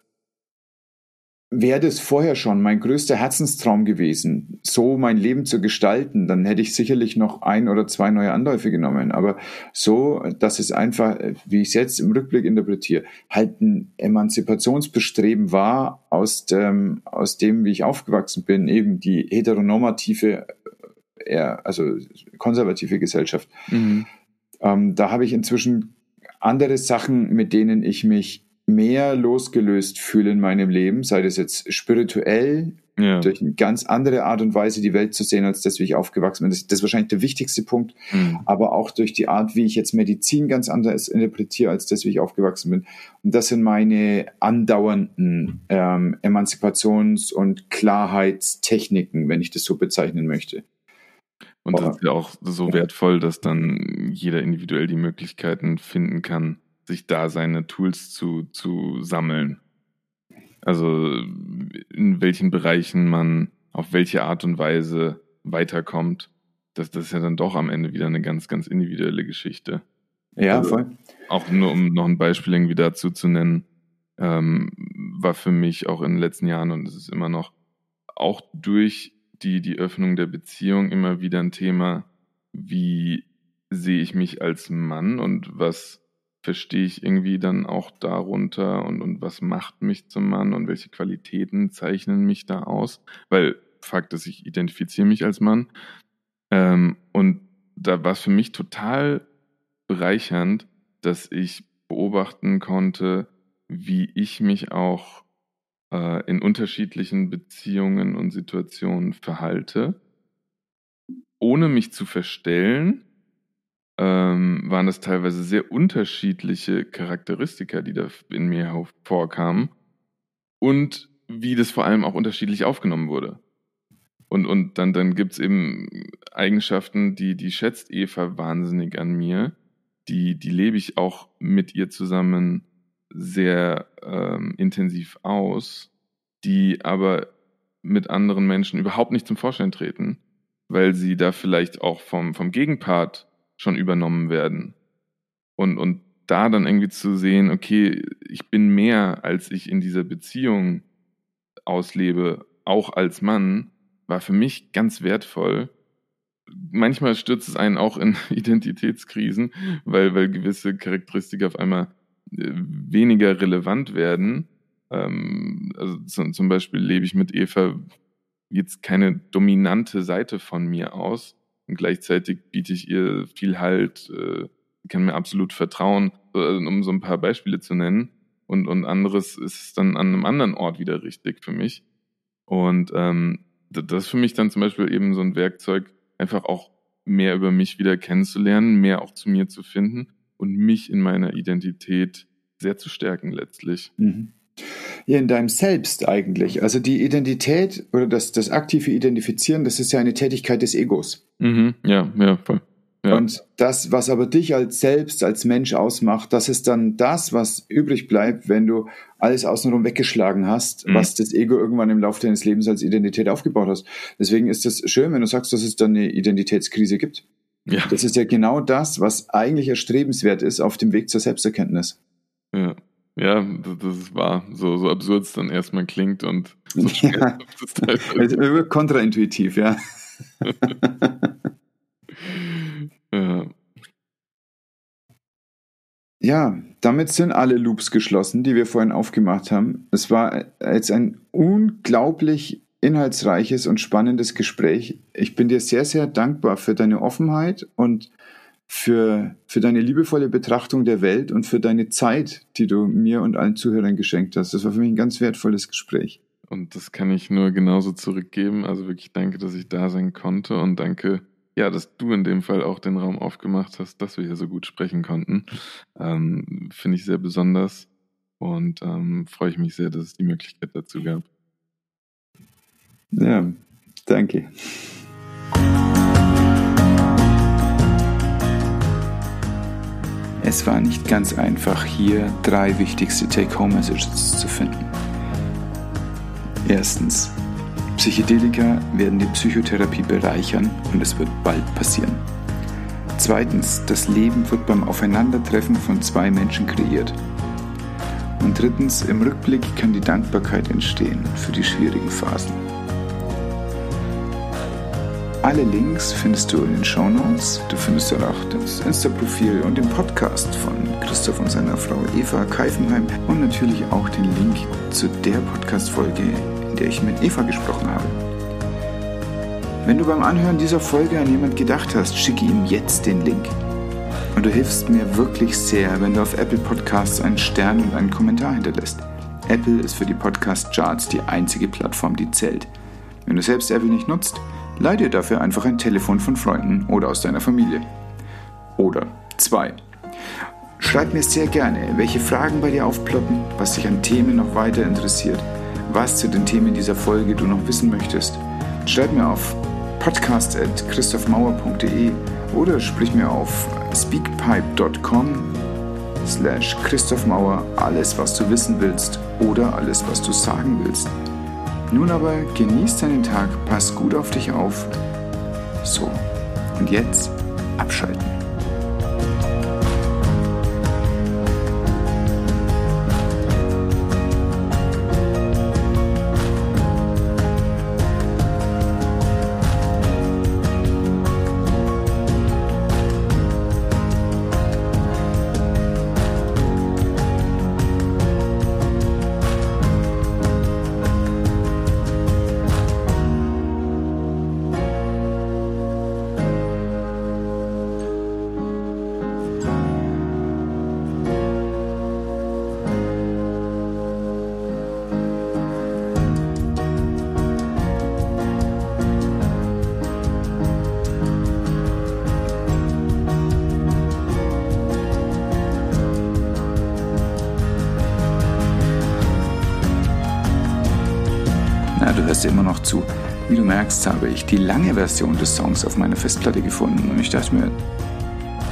wäre das vorher schon mein größter Herzenstraum gewesen, so mein Leben zu gestalten, dann hätte ich sicherlich noch ein oder zwei neue Anläufe genommen. Aber so, dass es einfach, wie ich es jetzt im Rückblick interpretiere, halt ein Emanzipationsbestreben war aus dem, aus dem, wie ich aufgewachsen bin, eben die heteronormative, eher, also konservative Gesellschaft. Mhm. Ähm, da habe ich inzwischen andere Sachen, mit denen ich mich mehr losgelöst fühle in meinem Leben, sei das jetzt spirituell, ja. durch eine ganz andere Art und Weise die Welt zu sehen, als das, wie ich aufgewachsen bin. Das, das ist wahrscheinlich der wichtigste Punkt, mhm. aber auch durch die Art, wie ich jetzt Medizin ganz anders interpretiere, als das, wie ich aufgewachsen bin. Und das sind meine andauernden ähm, Emanzipations- und Klarheitstechniken, wenn ich das so bezeichnen möchte. Und das ist ja auch so wertvoll, dass dann jeder individuell die Möglichkeiten finden kann, sich da seine Tools zu, zu sammeln. Also in welchen Bereichen man auf welche Art und Weise weiterkommt. Das, das ist ja dann doch am Ende wieder eine ganz, ganz individuelle Geschichte. Ja, also, voll. Auch nur um noch ein Beispiel irgendwie dazu zu nennen, ähm, war für mich auch in den letzten Jahren und es ist immer noch auch durch die, die Öffnung der Beziehung immer wieder ein Thema, wie sehe ich mich als Mann und was verstehe ich irgendwie dann auch darunter und, und was macht mich zum Mann und welche Qualitäten zeichnen mich da aus? Weil Fakt ist, ich identifiziere mich als Mann. Ähm, und da war es für mich total bereichernd, dass ich beobachten konnte, wie ich mich auch äh, in unterschiedlichen Beziehungen und Situationen verhalte, ohne mich zu verstellen, ähm, waren das teilweise sehr unterschiedliche Charakteristika, die da in mir vorkamen und wie das vor allem auch unterschiedlich aufgenommen wurde. Und, und dann, dann gibt es eben Eigenschaften, die, die schätzt Eva wahnsinnig an mir. Die, die lebe ich auch mit ihr zusammen sehr ähm, intensiv aus, die aber mit anderen Menschen überhaupt nicht zum Vorschein treten, weil sie da vielleicht auch vom, vom Gegenpart schon übernommen werden. Und, und da dann irgendwie zu sehen, okay, ich bin mehr, als ich in dieser Beziehung auslebe, auch als Mann, war für mich ganz wertvoll. Manchmal stürzt es einen auch in Identitätskrisen, weil, weil gewisse Charakteristika auf einmal äh, weniger relevant werden. ähm, also zum Beispiel lebe ich mit Eva jetzt keine dominante Seite von mir aus und gleichzeitig biete ich ihr viel Halt, äh, kann mir absolut vertrauen, äh, um so ein paar Beispiele zu nennen. Und, und anderes ist dann an einem anderen Ort wieder richtig für mich. Und ähm, das ist für mich dann zum Beispiel eben so ein Werkzeug, einfach auch mehr über mich wieder kennenzulernen, mehr auch zu mir zu finden und mich in meiner Identität sehr zu stärken letztlich. Mhm. Ja, in deinem Selbst eigentlich. Also die Identität oder das, das aktive Identifizieren, das ist ja eine Tätigkeit des Egos. Mhm. Ja, ja, voll. Ja. Und das, was aber dich als Selbst, als Mensch ausmacht, das ist dann das, was übrig bleibt, wenn du alles außenrum weggeschlagen hast, mhm. was das Ego irgendwann im Laufe deines Lebens als Identität aufgebaut hast. Deswegen ist es schön, wenn du sagst, dass es dann eine Identitätskrise gibt. Ja. Das ist ja genau das, was eigentlich erstrebenswert ist auf dem Weg zur Selbsterkenntnis. Ja. Ja, das ist wahr. So, so absurd es dann erstmal klingt und so ja. also kontraintuitiv, ja. ja. Ja, damit sind alle Loops geschlossen, die wir vorhin aufgemacht haben. Es war jetzt ein unglaublich inhaltsreiches und spannendes Gespräch. Ich bin dir sehr, sehr dankbar für deine Offenheit und für, für deine liebevolle Betrachtung der Welt und für deine Zeit, die du mir und allen Zuhörern geschenkt hast. Das war für mich ein ganz wertvolles Gespräch. Und das kann ich nur genauso zurückgeben. Also wirklich danke, dass ich da sein konnte und danke, ja, dass du in dem Fall auch den Raum aufgemacht hast, dass wir hier so gut sprechen konnten. Ähm, Finde ich sehr besonders und ähm, freue ich mich sehr, dass es die Möglichkeit dazu gab. Ja, danke. Es war nicht ganz einfach, hier drei wichtigste Take-Home-Messages zu finden. Erstens, Psychedelika werden die Psychotherapie bereichern und es wird bald passieren. Zweitens, das Leben wird beim Aufeinandertreffen von zwei Menschen kreiert. Und drittens, im Rückblick kann die Dankbarkeit entstehen für die schwierigen Phasen. Alle Links findest du in den Show Notes. Du findest dort auch das Insta-Profil und den Podcast von Christoph und seiner Frau Eva Keifenheim und natürlich auch den Link zu der Podcast-Folge, in der ich mit Eva gesprochen habe. Wenn du beim Anhören dieser Folge an jemand gedacht hast, schicke ihm jetzt den Link. Und du hilfst mir wirklich sehr, wenn du auf Apple Podcasts einen Stern und einen Kommentar hinterlässt. Apple ist für die Podcast-Charts die einzige Plattform, die zählt. Wenn du selbst Apple nicht nutzt, Leih dir dafür einfach ein Telefon von Freunden oder aus deiner Familie. Oder zwei. Schreib mir sehr gerne, welche Fragen bei dir aufploppen, was dich an Themen noch weiter interessiert, was zu den Themen dieser Folge du noch wissen möchtest. Schreib mir auf podcast.christophmauer.de oder sprich mir auf speakpipe.com slash Christoph Mauer alles, was du wissen willst oder alles, was du sagen willst. Nun aber genieß deinen Tag, pass gut auf dich auf. So, und jetzt abschalten. Merkst, habe ich die lange Version des Songs auf meiner Festplatte gefunden und ich dachte mir,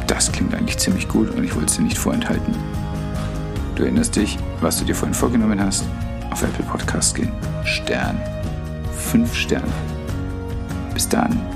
das klingt eigentlich ziemlich gut und ich wollte dir nicht vorenthalten. Du erinnerst dich, was du dir vorhin vorgenommen hast? Auf Apple Podcast gehen. Stern. Fünf Sterne. Bis dann.